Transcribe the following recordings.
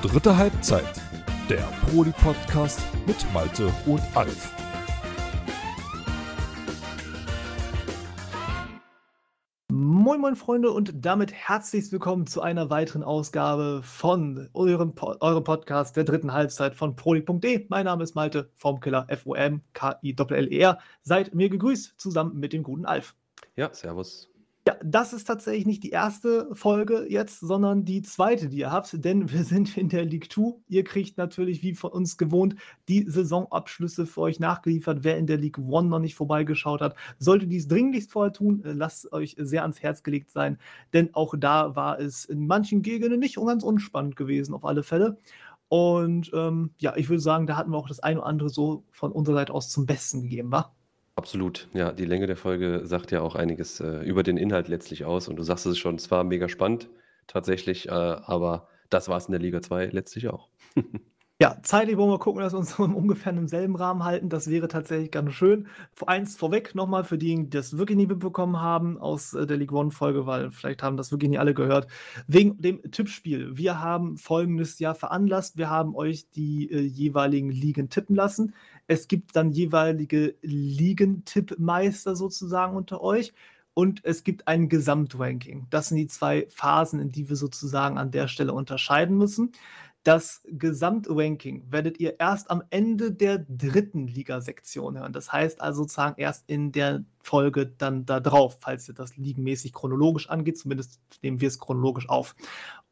Dritte Halbzeit, der Proli-Podcast mit Malte und Alf. Moin moin Freunde und damit herzlich willkommen zu einer weiteren Ausgabe von eurem, eurem Podcast der dritten Halbzeit von proli.de. Mein Name ist Malte, Formkiller F-O-M-K-I-L-L-E-R. Seid mir gegrüßt, zusammen mit dem guten Alf. Ja, servus. Ja, das ist tatsächlich nicht die erste Folge jetzt, sondern die zweite, die ihr habt, denn wir sind in der League 2. Ihr kriegt natürlich, wie von uns gewohnt, die Saisonabschlüsse für euch nachgeliefert. Wer in der League 1 noch nicht vorbeigeschaut hat, sollte dies dringlichst vorher tun. Äh, lasst euch sehr ans Herz gelegt sein, denn auch da war es in manchen Gegenden nicht ganz unspannend gewesen, auf alle Fälle. Und ähm, ja, ich würde sagen, da hatten wir auch das eine oder andere so von unserer Seite aus zum Besten gegeben, wa? Absolut. Ja, die Länge der Folge sagt ja auch einiges äh, über den Inhalt letztlich aus. Und du sagst es schon, es war mega spannend tatsächlich, äh, aber das war es in der Liga 2 letztlich auch. Ja, zeitlich wollen wir gucken, dass wir uns ungefähr im selben Rahmen halten. Das wäre tatsächlich ganz schön. Eins vorweg nochmal für diejenigen, die das wirklich nie mitbekommen haben aus äh, der League One-Folge, weil vielleicht haben das wirklich nie alle gehört. Wegen dem Tippspiel. Wir haben folgendes Jahr veranlasst. Wir haben euch die äh, jeweiligen Ligen tippen lassen. Es gibt dann jeweilige Ligentippmeister sozusagen unter euch und es gibt ein Gesamtranking. Das sind die zwei Phasen, in die wir sozusagen an der Stelle unterscheiden müssen. Das Gesamtranking werdet ihr erst am Ende der dritten Ligasektion hören. Das heißt also sozusagen erst in der Folge dann da drauf, falls ihr das ligenmäßig chronologisch angeht. Zumindest nehmen wir es chronologisch auf.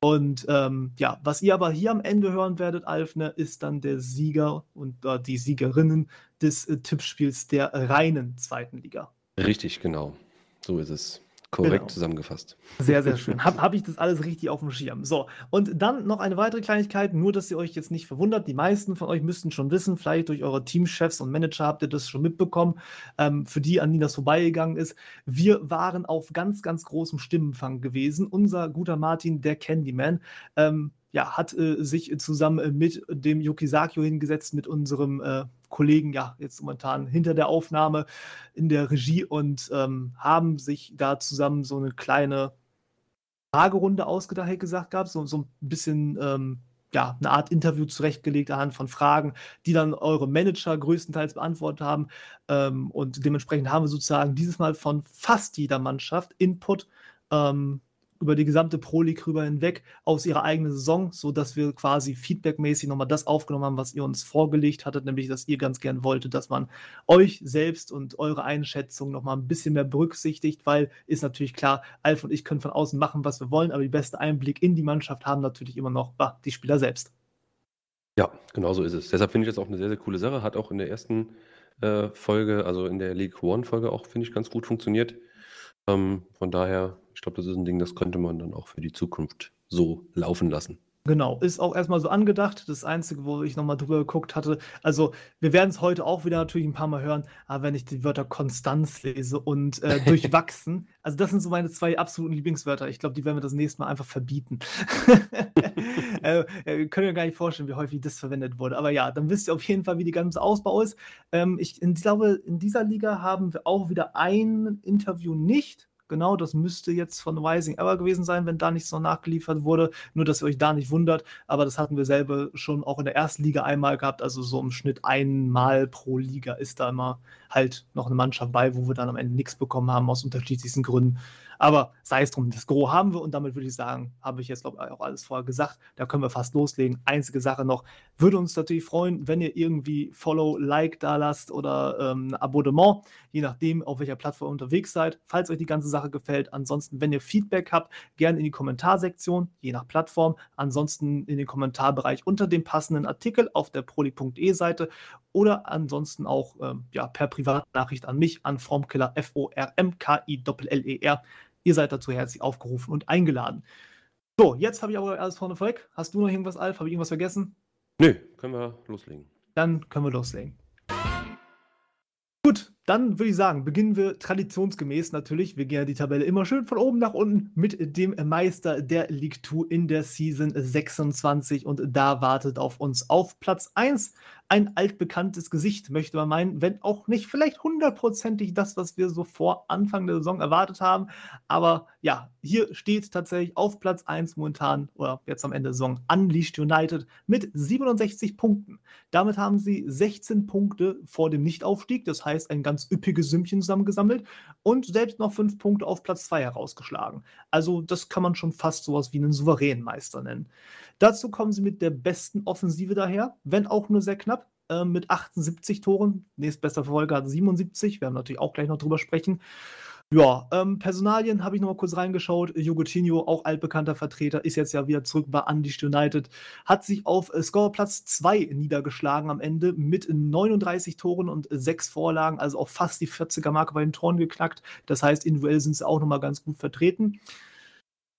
Und ähm, ja, was ihr aber hier am Ende hören werdet, Alfne, ist dann der Sieger und äh, die Siegerinnen des äh, Tippspiels der reinen zweiten Liga. Richtig, genau. So ist es. Korrekt genau. zusammengefasst. Sehr, sehr schön. Habe hab ich das alles richtig auf dem Schirm. So, und dann noch eine weitere Kleinigkeit, nur dass ihr euch jetzt nicht verwundert. Die meisten von euch müssten schon wissen, vielleicht durch eure Teamchefs und Manager habt ihr das schon mitbekommen, ähm, für die, an die das vorbeigegangen ist. Wir waren auf ganz, ganz großem Stimmenfang gewesen. Unser guter Martin, der Candyman, ähm, ja, hat äh, sich zusammen mit dem Yuki Sakyo hingesetzt, mit unserem äh, Kollegen, ja, jetzt momentan hinter der Aufnahme in der Regie und ähm, haben sich da zusammen so eine kleine Fragerunde ausgedacht, hätte gesagt gehabt, so, so ein bisschen, ähm, ja, eine Art Interview zurechtgelegt anhand von Fragen, die dann eure Manager größtenteils beantwortet haben. Ähm, und dementsprechend haben wir sozusagen dieses Mal von fast jeder Mannschaft Input ähm, über die gesamte Pro League rüber hinweg aus ihrer eigenen Saison, sodass wir quasi feedbackmäßig nochmal das aufgenommen haben, was ihr uns vorgelegt hattet, nämlich dass ihr ganz gern wolltet, dass man euch selbst und eure Einschätzung nochmal ein bisschen mehr berücksichtigt, weil ist natürlich klar, Alf und ich können von außen machen, was wir wollen, aber die beste Einblick in die Mannschaft haben natürlich immer noch bah, die Spieler selbst. Ja, genau so ist es. Deshalb finde ich das auch eine sehr, sehr coole Sache. Hat auch in der ersten äh, Folge, also in der League One-Folge auch, finde ich, ganz gut funktioniert. Ähm, von daher ich glaube, das ist ein Ding, das könnte man dann auch für die Zukunft so laufen lassen. Genau, ist auch erstmal so angedacht. Das Einzige, wo ich nochmal drüber geguckt hatte, also wir werden es heute auch wieder natürlich ein paar Mal hören, aber wenn ich die Wörter Konstanz lese und äh, durchwachsen, also das sind so meine zwei absoluten Lieblingswörter. Ich glaube, die werden wir das nächste Mal einfach verbieten. äh, äh, können wir gar nicht vorstellen, wie häufig das verwendet wurde. Aber ja, dann wisst ihr auf jeden Fall, wie die ganze Ausbau ist. Ähm, ich, ich glaube, in dieser Liga haben wir auch wieder ein Interview nicht Genau, das müsste jetzt von Rising Ever gewesen sein, wenn da nichts noch nachgeliefert wurde. Nur, dass ihr euch da nicht wundert. Aber das hatten wir selber schon auch in der ersten Liga einmal gehabt. Also so im Schnitt einmal pro Liga ist da immer halt noch eine Mannschaft bei, wo wir dann am Ende nichts bekommen haben aus unterschiedlichsten Gründen. Aber sei es drum, das Gros haben wir und damit würde ich sagen, habe ich jetzt glaube ich auch alles vorher gesagt. Da können wir fast loslegen. Einzige Sache noch, würde uns natürlich freuen, wenn ihr irgendwie Follow, Like da lasst oder ähm, Abonnement, je nachdem, auf welcher Plattform ihr unterwegs seid. Falls euch die ganze Sache gefällt, ansonsten, wenn ihr Feedback habt, gerne in die Kommentarsektion, je nach Plattform. Ansonsten in den Kommentarbereich unter dem passenden Artikel auf der proli.de Seite oder ansonsten auch ähm, ja, per Privatnachricht an mich, an Formkiller, F-O-R-M-K-I-L-L-E-R. Ihr seid dazu herzlich aufgerufen und eingeladen. So, jetzt habe ich aber alles vorne vorweg. Hast du noch irgendwas, Alf? Habe ich irgendwas vergessen? Nö, können wir loslegen. Dann können wir loslegen. Gut, dann würde ich sagen, beginnen wir traditionsgemäß natürlich. Wir gehen ja die Tabelle immer schön von oben nach unten mit dem Meister der League 2 in der Season 26 und da wartet auf uns auf Platz 1 ein altbekanntes Gesicht, möchte man meinen, wenn auch nicht vielleicht hundertprozentig das, was wir so vor Anfang der Saison erwartet haben. Aber ja, hier steht tatsächlich auf Platz 1 momentan, oder jetzt am Ende der Saison, Unleashed United mit 67 Punkten. Damit haben sie 16 Punkte vor dem Nichtaufstieg, das heißt ein ganz üppiges Sümmchen zusammengesammelt und selbst noch 5 Punkte auf Platz 2 herausgeschlagen. Also das kann man schon fast sowas wie einen souveränen Meister nennen. Dazu kommen sie mit der besten Offensive daher, wenn auch nur sehr knapp, äh, mit 78 Toren. Nächstbester Verfolger hat 77, wir werden natürlich auch gleich noch drüber sprechen. Ja, ähm, Personalien habe ich noch mal kurz reingeschaut. Jogotinho, auch altbekannter Vertreter, ist jetzt ja wieder zurück bei Unleashed United, hat sich auf äh, Scorerplatz 2 niedergeschlagen am Ende mit 39 Toren und 6 Vorlagen, also auch fast die 40er-Marke bei den Toren geknackt. Das heißt, individuell sind sie auch noch mal ganz gut vertreten.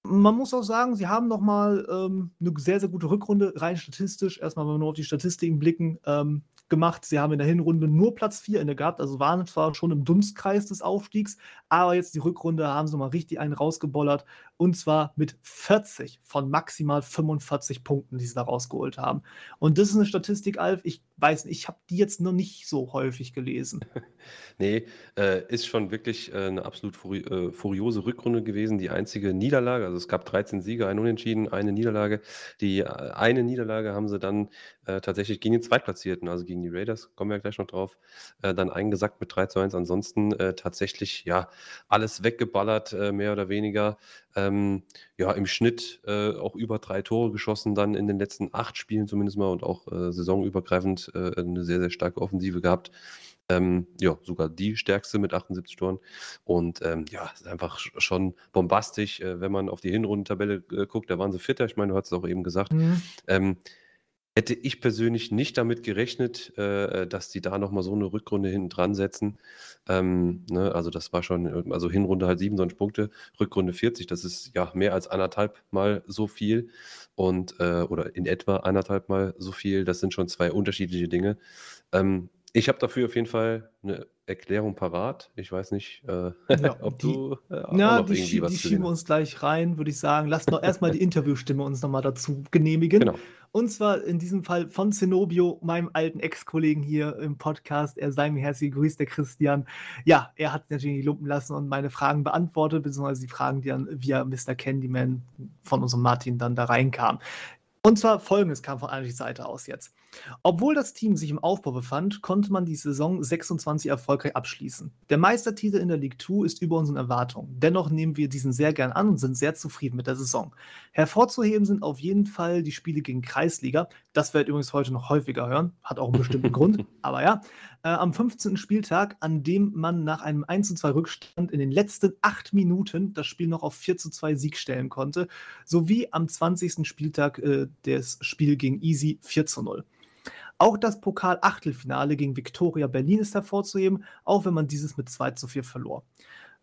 Man muss auch sagen, sie haben noch mal ähm, eine sehr, sehr gute Rückrunde, rein statistisch. Erstmal, wenn wir nur auf die Statistiken blicken, ähm, gemacht. Sie haben in der Hinrunde nur Platz 4 inne gehabt, also waren zwar schon im Dunstkreis des Aufstiegs, aber jetzt die Rückrunde haben sie mal richtig einen rausgebollert und zwar mit 40 von maximal 45 Punkten, die sie da rausgeholt haben. Und das ist eine Statistik, Alf, ich weiß nicht, ich habe die jetzt noch nicht so häufig gelesen. nee, äh, ist schon wirklich äh, eine absolut furi äh, furiose Rückrunde gewesen. Die einzige Niederlage, also es gab 13 Siege, ein Unentschieden, eine Niederlage. Die äh, eine Niederlage haben sie dann äh, tatsächlich gegen den Zweitplatzierten, also gegen die Raiders, kommen wir gleich noch drauf, äh, dann eingesackt mit 3 zu 1. Ansonsten tatsächlich, ja, alles weggeballert, mehr oder weniger. Ähm, ja, im Schnitt äh, auch über drei Tore geschossen, dann in den letzten acht Spielen zumindest mal und auch äh, saisonübergreifend äh, eine sehr, sehr starke Offensive gehabt. Ähm, ja, sogar die stärkste mit 78 Toren. Und ähm, ja, ist einfach schon bombastisch, äh, wenn man auf die Hinrundentabelle äh, guckt. Da waren sie Vierter, ich meine, du hast es auch eben gesagt. Mhm. Ähm, hätte ich persönlich nicht damit gerechnet, äh, dass die da nochmal so eine Rückrunde hinten dran setzen. Ähm, ne, also das war schon, also Hinrunde halt 27 Punkte, Rückrunde 40, das ist ja mehr als anderthalb Mal so viel und äh, oder in etwa anderthalb Mal so viel. Das sind schon zwei unterschiedliche Dinge. Ähm, ich habe dafür auf jeden Fall eine Erklärung parat. Ich weiß nicht, äh, ja, ob die, du äh, ja, die, was die schieben wir uns gleich rein, würde ich sagen. Lass doch erstmal die Interviewstimme uns nochmal dazu genehmigen. Genau. Und zwar in diesem Fall von Zenobio, meinem alten Ex-Kollegen hier im Podcast. Er sei mir herzlich gegrüßt, der Christian. Ja, er hat natürlich lumpen lassen und meine Fragen beantwortet, beziehungsweise die Fragen, die dann via Mr. Candyman von unserem Martin dann da reinkamen. Und zwar folgendes kam von einer Seite aus jetzt. Obwohl das Team sich im Aufbau befand, konnte man die Saison 26 erfolgreich abschließen. Der Meistertitel in der League 2 ist über unseren Erwartungen. Dennoch nehmen wir diesen sehr gern an und sind sehr zufrieden mit der Saison. Hervorzuheben sind auf jeden Fall die Spiele gegen Kreisliga. Das werdet ihr übrigens heute noch häufiger hören. Hat auch einen bestimmten Grund. Aber ja, äh, am 15. Spieltag, an dem man nach einem 1:2 Rückstand in den letzten acht Minuten das Spiel noch auf 4:2 Sieg stellen konnte, sowie am 20. Spieltag äh, das Spiel gegen Easy 4:0. Auch das Pokal-Achtelfinale gegen Viktoria Berlin ist hervorzuheben, auch wenn man dieses mit 2 zu 4 verlor.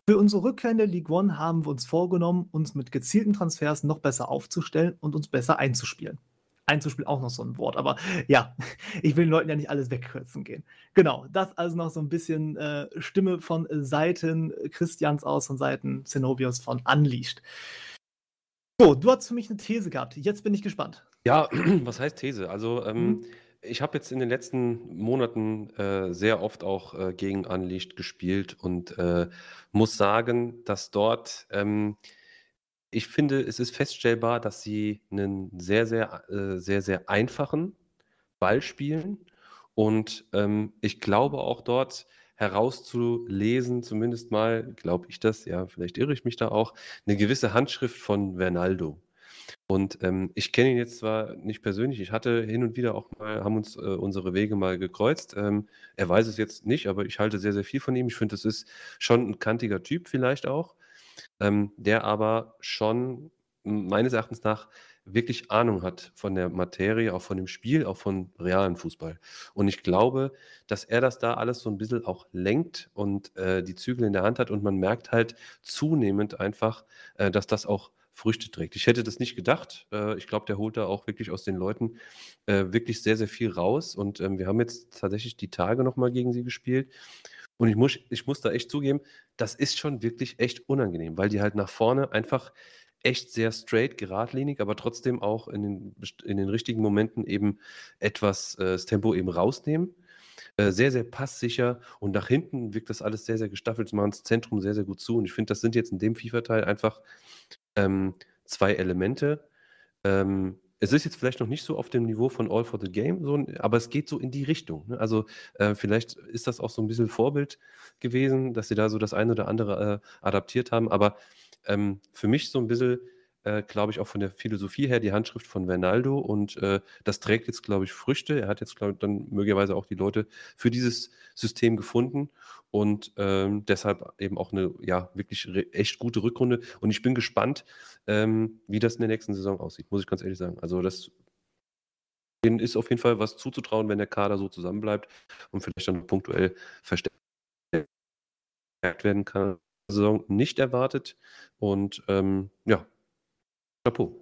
Für unsere Rückkehr in der League One haben wir uns vorgenommen, uns mit gezielten Transfers noch besser aufzustellen und uns besser einzuspielen. Einzuspielen auch noch so ein Wort, aber ja, ich will den Leuten ja nicht alles wegkürzen gehen. Genau, das also noch so ein bisschen äh, Stimme von Seiten Christians aus, von Seiten Zenobios von Unleashed. So, du hast für mich eine These gehabt. Jetzt bin ich gespannt. Ja, was heißt These? Also, ähm, mhm ich habe jetzt in den letzten Monaten äh, sehr oft auch äh, gegen Unleashed gespielt und äh, muss sagen, dass dort, ähm, ich finde, es ist feststellbar, dass sie einen sehr, sehr, äh, sehr, sehr einfachen Ball spielen. Und ähm, ich glaube auch dort herauszulesen, zumindest mal, glaube ich das, ja, vielleicht irre ich mich da auch, eine gewisse Handschrift von Vernaldo. Und, ähm, ich kenne ihn jetzt zwar nicht persönlich, ich hatte hin und wieder auch mal haben uns, äh, unsere Wege mal gekreuzt. Ähm, er weiß es jetzt nicht, aber ich halte sehr, sehr viel von ihm. Ich finde, das ist schon ein kantiger Typ vielleicht auch, ähm, der aber schon meines Erachtens nach wirklich Ahnung hat von der Materie, auch von dem Spiel, auch von realen Fußball. Und ich glaube, dass er das da alles so ein bisschen auch lenkt und, äh, die Zügel in der Hand hat und man merkt halt zunehmend einfach, äh, dass das auch Früchte trägt. Ich hätte das nicht gedacht. Äh, ich glaube, der holt da auch wirklich aus den Leuten äh, wirklich sehr, sehr viel raus. Und ähm, wir haben jetzt tatsächlich die Tage nochmal gegen sie gespielt. Und ich muss, ich muss da echt zugeben, das ist schon wirklich echt unangenehm, weil die halt nach vorne einfach echt sehr straight, geradlinig, aber trotzdem auch in den, in den richtigen Momenten eben etwas äh, das Tempo eben rausnehmen. Äh, sehr, sehr passsicher und nach hinten wirkt das alles sehr, sehr gestaffelt. Sie machen das Zentrum sehr, sehr gut zu und ich finde, das sind jetzt in dem FIFA-Teil einfach ähm, zwei Elemente. Ähm, es ist jetzt vielleicht noch nicht so auf dem Niveau von All for the Game, so, aber es geht so in die Richtung. Ne? Also äh, vielleicht ist das auch so ein bisschen Vorbild gewesen, dass sie da so das eine oder andere äh, adaptiert haben. Aber ähm, für mich so ein bisschen, äh, glaube ich, auch von der Philosophie her die Handschrift von Vernaldo und äh, das trägt jetzt, glaube ich, Früchte. Er hat jetzt, glaube ich, dann möglicherweise auch die Leute für dieses System gefunden und ähm, deshalb eben auch eine ja wirklich echt gute Rückrunde. Und ich bin gespannt, ähm, wie das in der nächsten Saison aussieht, muss ich ganz ehrlich sagen. Also das ist auf jeden Fall was zuzutrauen, wenn der Kader so zusammenbleibt und vielleicht dann punktuell verstärkt werden kann. Saison nicht erwartet. Und ähm, ja, Chapeau.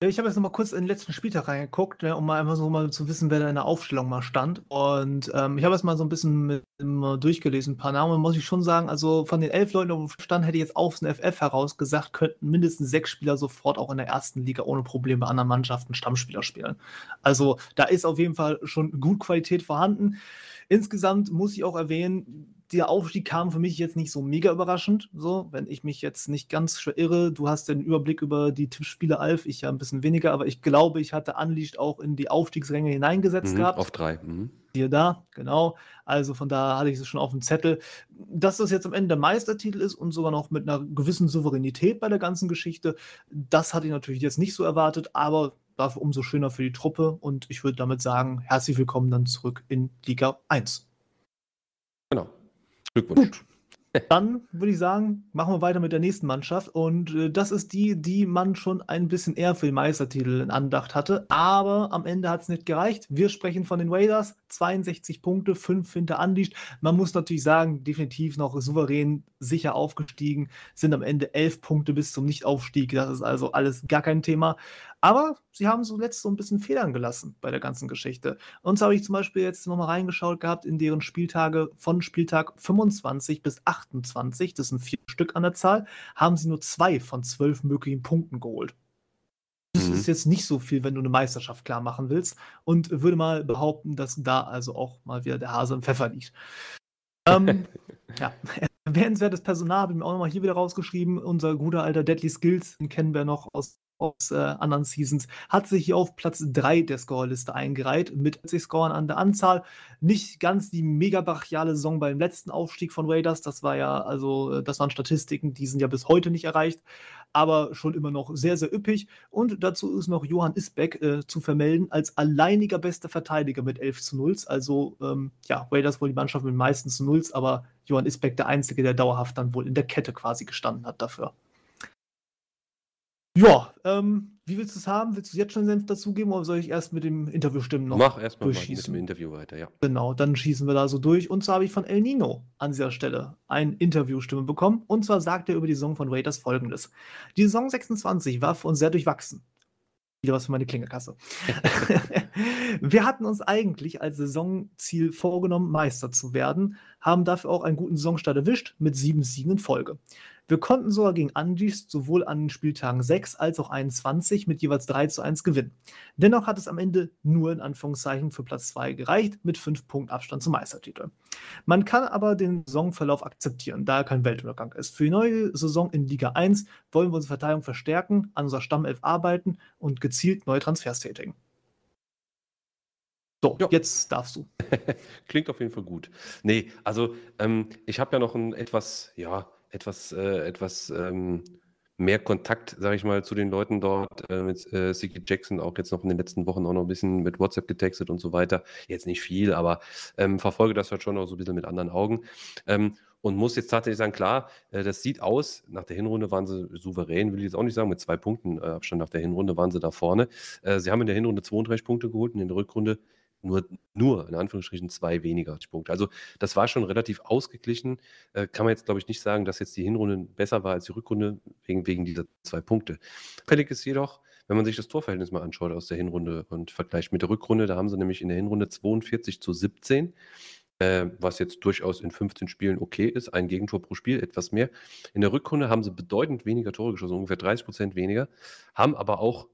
Ich habe jetzt noch mal kurz in den letzten Spieltag reingeguckt, ne, um mal einfach so mal zu wissen, wer da in der Aufstellung mal stand. Und ähm, ich habe jetzt mal so ein bisschen mit, mit, durchgelesen, ein paar Namen, muss ich schon sagen. Also von den elf Leuten, die auf Stand, hätte ich jetzt aufs FF herausgesagt, könnten mindestens sechs Spieler sofort auch in der ersten Liga ohne Probleme bei anderen Mannschaften Stammspieler spielen. Also da ist auf jeden Fall schon gut Qualität vorhanden. Insgesamt muss ich auch erwähnen, der Aufstieg kam für mich jetzt nicht so mega überraschend. So, wenn ich mich jetzt nicht ganz irre, du hast den Überblick über die Tippspiele, Alf, ich ja ein bisschen weniger, aber ich glaube, ich hatte Unleashed auch in die Aufstiegsränge hineingesetzt mhm, gehabt. Auf drei. Mhm. Hier da, genau. Also von da hatte ich es schon auf dem Zettel. Dass das jetzt am Ende der Meistertitel ist und sogar noch mit einer gewissen Souveränität bei der ganzen Geschichte, das hatte ich natürlich jetzt nicht so erwartet, aber dafür umso schöner für die Truppe und ich würde damit sagen, herzlich willkommen dann zurück in Liga 1. Genau. Glückwunsch. Gut. Dann würde ich sagen, machen wir weiter mit der nächsten Mannschaft. Und äh, das ist die, die man schon ein bisschen eher für den Meistertitel in Andacht hatte. Aber am Ende hat es nicht gereicht. Wir sprechen von den Raiders. 62 Punkte, 5 hinter Unleashed. Man muss natürlich sagen, definitiv noch souverän sicher aufgestiegen. Sind am Ende 11 Punkte bis zum Nichtaufstieg. Das ist also alles gar kein Thema. Aber sie haben zuletzt so ein bisschen Federn gelassen bei der ganzen Geschichte. Und so habe ich zum Beispiel jetzt nochmal reingeschaut gehabt in deren Spieltage von Spieltag 25 bis 28, das sind vier Stück an der Zahl, haben sie nur zwei von zwölf möglichen Punkten geholt. Das mhm. ist jetzt nicht so viel, wenn du eine Meisterschaft klar machen willst. Und würde mal behaupten, dass da also auch mal wieder der Hase im Pfeffer liegt. ähm, ja, erwähnenswertes Personal habe ich mir auch nochmal hier wieder rausgeschrieben. Unser guter alter Deadly Skills, den kennen wir noch aus aus äh, anderen Seasons, hat sich hier auf Platz 3 der Scorerliste eingereiht, mit 60 Scoren an der Anzahl. Nicht ganz die mega brachiale Saison beim letzten Aufstieg von Raiders, das war ja, also, äh, das waren Statistiken, die sind ja bis heute nicht erreicht, aber schon immer noch sehr, sehr üppig. Und dazu ist noch Johann Isbeck äh, zu vermelden als alleiniger bester Verteidiger mit 11 zu 0. Also, ähm, ja, Raiders wohl die Mannschaft mit meisten zu 0, aber Johann Isbeck der Einzige, der dauerhaft dann wohl in der Kette quasi gestanden hat dafür. Ja, ähm, wie willst du es haben? Willst du jetzt schon Senf dazugeben oder soll ich erst mit dem Interviewstimmen noch Mach erstmal mit dem Interview weiter, ja. Genau, dann schießen wir da so durch. Und zwar habe ich von El Nino an dieser Stelle ein Interviewstimme bekommen. Und zwar sagt er über die Saison von Raiders folgendes. Die Saison 26 war für uns sehr durchwachsen. Wieder was für meine Klingerkasse. wir hatten uns eigentlich als Saisonziel vorgenommen, Meister zu werden, haben dafür auch einen guten Saisonstart erwischt mit sieben Siegen in Folge. Wir konnten sogar gegen Andis sowohl an den Spieltagen 6 als auch 21 mit jeweils 3 zu 1 gewinnen. Dennoch hat es am Ende nur in Anführungszeichen für Platz 2 gereicht, mit 5 Punkten Abstand zum Meistertitel. Man kann aber den Saisonverlauf akzeptieren, da er kein Weltuntergang ist. Für die neue Saison in Liga 1 wollen wir unsere Verteidigung verstärken, an unserer Stammelf arbeiten und gezielt neue Transfers tätigen. So, jo. jetzt darfst du. Klingt auf jeden Fall gut. Nee, also ähm, ich habe ja noch ein etwas, ja, etwas, äh, etwas ähm, mehr Kontakt, sage ich mal, zu den Leuten dort. Äh, mit äh, Siki Jackson auch jetzt noch in den letzten Wochen auch noch ein bisschen mit WhatsApp getextet und so weiter. Jetzt nicht viel, aber ähm, verfolge das halt schon noch so ein bisschen mit anderen Augen. Ähm, und muss jetzt tatsächlich sagen, klar, äh, das sieht aus, nach der Hinrunde waren sie souverän, will ich jetzt auch nicht sagen, mit zwei Punkten äh, Abstand nach der Hinrunde waren sie da vorne. Äh, sie haben in der Hinrunde 32 Punkte geholt und in der Rückrunde nur, nur in Anführungsstrichen zwei weniger Punkte. Also das war schon relativ ausgeglichen. Äh, kann man jetzt, glaube ich, nicht sagen, dass jetzt die Hinrunde besser war als die Rückrunde wegen, wegen dieser zwei Punkte. Fällig ist jedoch, wenn man sich das Torverhältnis mal anschaut aus der Hinrunde und vergleicht mit der Rückrunde, da haben sie nämlich in der Hinrunde 42 zu 17 äh, was jetzt durchaus in 15 Spielen okay ist, ein Gegentor pro Spiel, etwas mehr. In der Rückrunde haben sie bedeutend weniger Tore geschossen, ungefähr 30 Prozent weniger, haben aber auch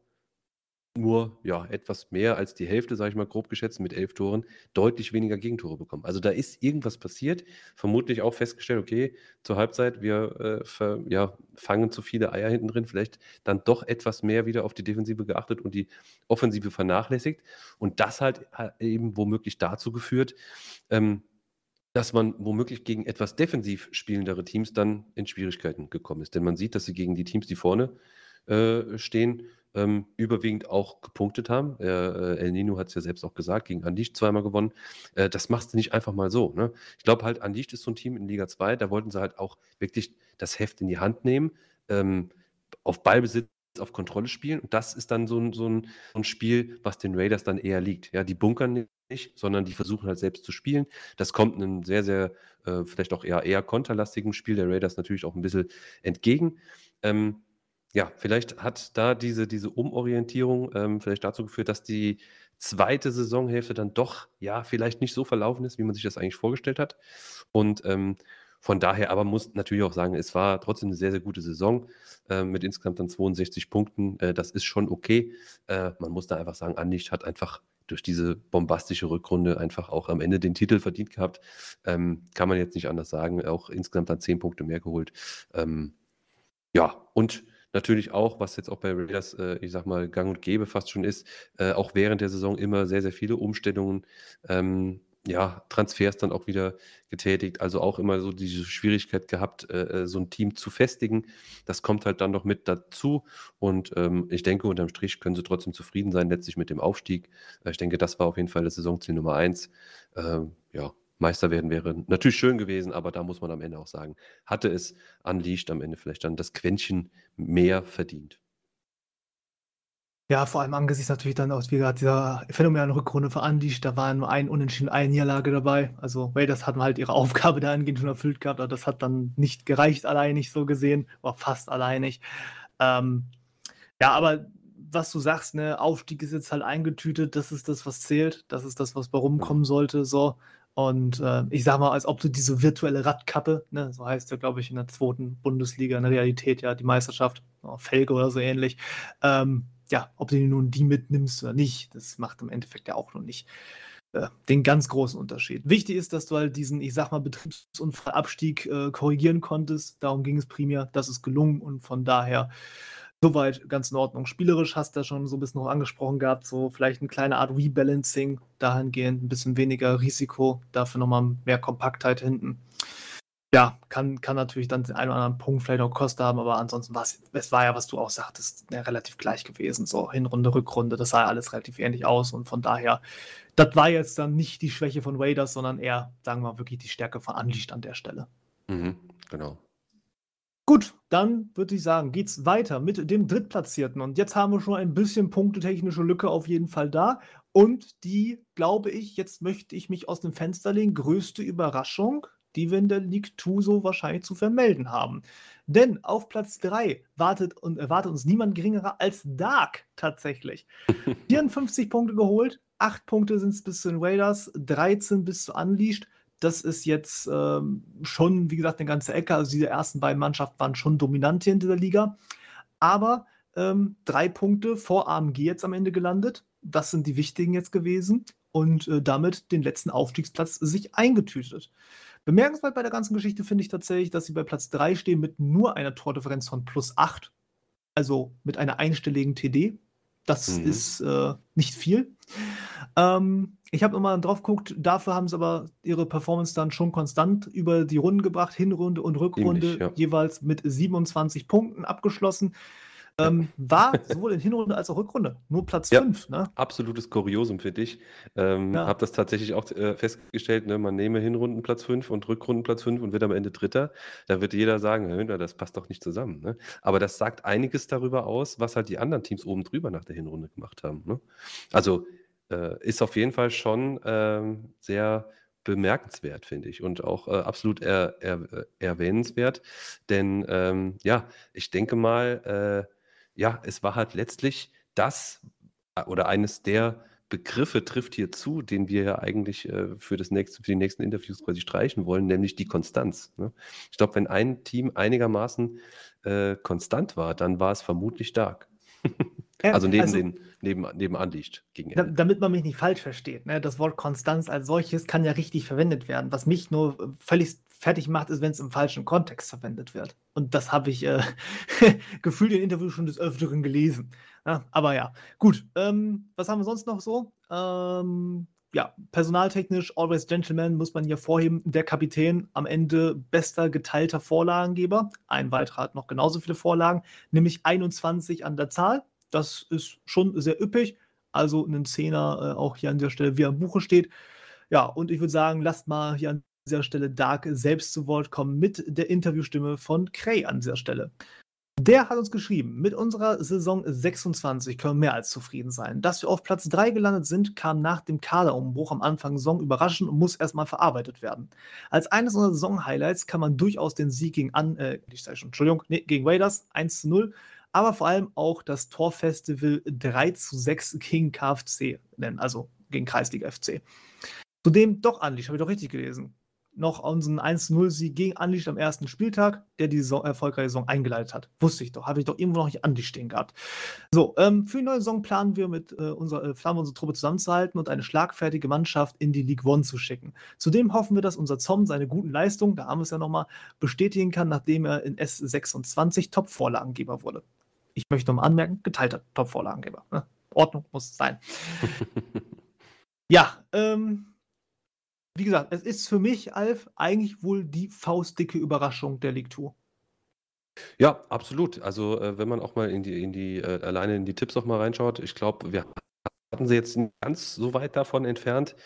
nur ja, etwas mehr als die Hälfte, sage ich mal, grob geschätzt, mit elf Toren, deutlich weniger Gegentore bekommen. Also da ist irgendwas passiert. Vermutlich auch festgestellt, okay, zur Halbzeit, wir äh, ver, ja, fangen zu viele Eier hinten drin, vielleicht dann doch etwas mehr wieder auf die Defensive geachtet und die Offensive vernachlässigt. Und das halt eben womöglich dazu geführt, ähm, dass man womöglich gegen etwas defensiv spielendere Teams dann in Schwierigkeiten gekommen ist. Denn man sieht, dass sie gegen die Teams, die vorne äh, stehen, ähm, überwiegend auch gepunktet haben. Äh, El Nino hat es ja selbst auch gesagt, gegen Andicht zweimal gewonnen. Äh, das machst du nicht einfach mal so. Ne? Ich glaube halt, Andicht ist so ein Team in Liga 2, da wollten sie halt auch wirklich das Heft in die Hand nehmen, ähm, auf Ballbesitz auf Kontrolle spielen. Und das ist dann so ein, so, ein, so ein Spiel, was den Raiders dann eher liegt. Ja, die bunkern nicht, sondern die versuchen halt selbst zu spielen. Das kommt einem sehr, sehr, äh, vielleicht auch eher, eher konterlastigen Spiel der Raiders natürlich auch ein bisschen entgegen. Ähm, ja, vielleicht hat da diese, diese Umorientierung ähm, vielleicht dazu geführt, dass die zweite Saisonhälfte dann doch, ja, vielleicht nicht so verlaufen ist, wie man sich das eigentlich vorgestellt hat. Und ähm, von daher aber muss natürlich auch sagen, es war trotzdem eine sehr, sehr gute Saison äh, mit insgesamt dann 62 Punkten. Äh, das ist schon okay. Äh, man muss da einfach sagen, Anlicht hat einfach durch diese bombastische Rückrunde einfach auch am Ende den Titel verdient gehabt. Ähm, kann man jetzt nicht anders sagen. Auch insgesamt dann 10 Punkte mehr geholt. Ähm, ja, und natürlich auch, was jetzt auch bei Raiders, äh, ich sag mal, gang und gäbe fast schon ist, äh, auch während der Saison immer sehr, sehr viele Umstellungen, ähm, ja, Transfers dann auch wieder getätigt. Also auch immer so diese Schwierigkeit gehabt, äh, äh so ein Team zu festigen. Das kommt halt dann noch mit dazu. Und ähm, ich denke, unterm Strich können sie trotzdem zufrieden sein, letztlich mit dem Aufstieg. Äh, ich denke, das war auf jeden Fall das Saisonziel Nummer eins. Ähm, ja, Meister werden wäre natürlich schön gewesen, aber da muss man am Ende auch sagen, hatte es Unleashed am Ende vielleicht dann das Quäntchen mehr verdient. Ja, vor allem angesichts natürlich dann aus, wie gesagt, dieser phänomenalen Rückrunde für Unleashed, da waren nur ein Unentschieden, eine Niederlage dabei. Also Raiders hatten halt ihre Aufgabe dahingehend schon erfüllt gehabt, aber das hat dann nicht gereicht, alleinig so gesehen, oder fast alleinig. Ähm, ja, aber was du sagst, ne, Aufstieg ist jetzt halt eingetütet, das ist das, was zählt, das ist das, was bei rumkommen sollte, so. Und äh, ich sag mal, als ob du diese virtuelle Radkappe, ne, so heißt ja, glaube ich, in der zweiten Bundesliga in der Realität ja die Meisterschaft, oh, Felge oder so ähnlich, ähm, ja, ob du nun die mitnimmst oder nicht, das macht im Endeffekt ja auch noch nicht äh, den ganz großen Unterschied. Wichtig ist, dass du halt diesen, ich sag mal, Betriebsunfallabstieg äh, korrigieren konntest. Darum ging es primär. Das ist gelungen und von daher Soweit ganz in Ordnung. Spielerisch hast du ja schon so ein bisschen noch angesprochen gehabt, so vielleicht eine kleine Art Rebalancing dahingehend, ein bisschen weniger Risiko, dafür nochmal mehr Kompaktheit hinten. Ja, kann, kann natürlich dann den einen oder anderen Punkt vielleicht auch Kosten haben, aber ansonsten war es, war ja, was du auch sagtest, ja, relativ gleich gewesen. So Hinrunde, Rückrunde, das sah ja alles relativ ähnlich aus und von daher, das war jetzt dann nicht die Schwäche von Raiders, sondern eher, sagen wir mal, wirklich die Stärke von Unleashed an der Stelle. Mhm, genau. Gut, dann würde ich sagen, geht's weiter mit dem Drittplatzierten. Und jetzt haben wir schon ein bisschen punktetechnische Lücke auf jeden Fall da. Und die, glaube ich, jetzt möchte ich mich aus dem Fenster legen, größte Überraschung, die wir in der League 2 so wahrscheinlich zu vermelden haben. Denn auf Platz 3 wartet, und, erwartet uns niemand geringerer als Dark tatsächlich. 54 Punkte geholt, 8 Punkte sind es bis zu den Raiders, 13 bis zu Unleashed. Das ist jetzt ähm, schon, wie gesagt, eine ganze Ecke. Also diese ersten beiden Mannschaften waren schon dominant hier in dieser Liga. Aber ähm, drei Punkte vor AMG jetzt am Ende gelandet. Das sind die wichtigen jetzt gewesen. Und äh, damit den letzten Aufstiegsplatz sich eingetütet. Bemerkenswert bei der ganzen Geschichte finde ich tatsächlich, dass sie bei Platz 3 stehen mit nur einer Tordifferenz von plus 8. Also mit einer einstelligen TD. Das mhm. ist äh, nicht viel. Ähm, ich habe nochmal drauf geguckt, dafür haben sie aber ihre Performance dann schon konstant über die Runden gebracht, Hinrunde und Rückrunde Ähnlich, ja. jeweils mit 27 Punkten abgeschlossen. Ähm, war sowohl in Hinrunde als auch Rückrunde nur Platz 5. Ja, ne? Absolutes Kuriosum für dich. Ähm, ja. Habe das tatsächlich auch äh, festgestellt. Ne? Man nehme Hinrunden Platz 5 und Rückrunden Platz 5 und wird am Ende Dritter. Da wird jeder sagen, das passt doch nicht zusammen. Ne? Aber das sagt einiges darüber aus, was halt die anderen Teams oben drüber nach der Hinrunde gemacht haben. Ne? Also äh, ist auf jeden Fall schon ähm, sehr bemerkenswert, finde ich, und auch äh, absolut er, er, erwähnenswert. Denn ähm, ja, ich denke mal, äh, ja, es war halt letztlich das äh, oder eines der Begriffe trifft hier zu, den wir ja eigentlich äh, für, das nächste, für die nächsten Interviews quasi streichen wollen, nämlich die Konstanz. Ne? Ich glaube, wenn ein Team einigermaßen äh, konstant war, dann war es vermutlich stark. also neben, also, den, neben, neben Anlicht gegen da, Damit man mich nicht falsch versteht. Ne? Das Wort Konstanz als solches kann ja richtig verwendet werden. Was mich nur völlig fertig macht, ist, wenn es im falschen Kontext verwendet wird. Und das habe ich äh, gefühlt in Interviews schon des Öfteren gelesen. Ja, aber ja, gut. Ähm, was haben wir sonst noch so? Ähm, ja, personaltechnisch, Always Gentleman muss man hier vorheben. Der Kapitän am Ende bester geteilter Vorlagengeber. Ein weiterer hat noch genauso viele Vorlagen, nämlich 21 an der Zahl. Das ist schon sehr üppig. Also ein Zehner äh, auch hier an der Stelle, wie er im Buche steht. Ja, und ich würde sagen, lasst mal hier an dieser Stelle Dark selbst zu Wort kommen mit der Interviewstimme von Cray an dieser Stelle. Der hat uns geschrieben, mit unserer Saison 26 können wir mehr als zufrieden sein. Dass wir auf Platz 3 gelandet sind, kam nach dem Kaderumbruch am Anfang der Saison überraschend und muss erstmal verarbeitet werden. Als eines unserer Saison-Highlights kann man durchaus den Sieg gegen, an, äh, ich sage schon, Entschuldigung, nee, gegen Raiders 1 zu 0, aber vor allem auch das Torfestival 3 zu 6 gegen KFC nennen, also gegen Kreisliga FC. Zudem doch Anlich, habe ich doch richtig gelesen noch unseren 1-0-Sieg gegen Unleashed am ersten Spieltag, der die Saison, erfolgreiche Saison eingeleitet hat. Wusste ich doch, habe ich doch irgendwo noch nicht Unleashed stehen gehabt. So, ähm, für die neue Saison planen wir mit äh, unserer, äh, wir unsere Truppe zusammenzuhalten und eine schlagfertige Mannschaft in die League One zu schicken. Zudem hoffen wir, dass unser Zom seine guten Leistungen, da haben wir es ja nochmal, bestätigen kann, nachdem er in S26 Top-Vorlagengeber wurde. Ich möchte nochmal anmerken, geteilter Top-Vorlagengeber. Ne? Ordnung muss sein. ja, ähm, wie gesagt, es ist für mich, Alf, eigentlich wohl die faustdicke Überraschung der League Tour. Ja, absolut. Also, äh, wenn man auch mal in die, in die äh, alleine in die Tipps auch mal reinschaut, ich glaube, wir hatten sie jetzt nicht ganz so weit davon entfernt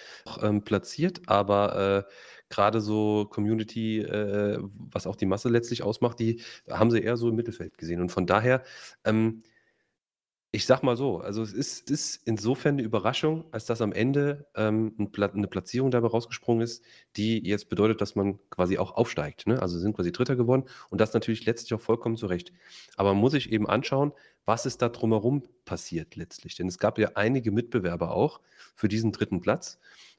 ähm, platziert, aber äh, gerade so Community, äh, was auch die Masse letztlich ausmacht, die haben sie eher so im Mittelfeld gesehen. Und von daher, ähm, ich sag mal so, also es ist, ist insofern eine Überraschung, als dass am Ende ähm, eine Platzierung dabei rausgesprungen ist, die jetzt bedeutet, dass man quasi auch aufsteigt. Ne? Also sind quasi Dritter geworden und das natürlich letztlich auch vollkommen zu Recht. Aber man muss sich eben anschauen, was ist da drumherum passiert letztlich. Denn es gab ja einige Mitbewerber auch für diesen dritten Platz.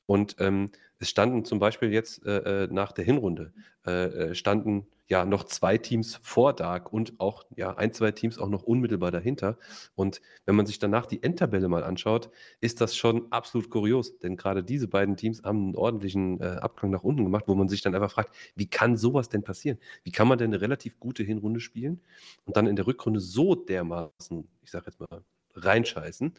Und ähm, es standen zum Beispiel jetzt äh, äh nach der Hinrunde, äh, äh, standen ja noch zwei Teams vor Dark und auch ja ein, zwei Teams auch noch unmittelbar dahinter. Und wenn man sich danach die Endtabelle mal anschaut, ist das schon absolut kurios, denn gerade diese beiden Teams haben einen ordentlichen äh, Abgang nach unten gemacht, wo man sich dann einfach fragt, wie kann sowas denn passieren? Wie kann man denn eine relativ gute Hinrunde spielen und dann in der Rückrunde so dermaßen, ich sage jetzt mal, reinscheißen?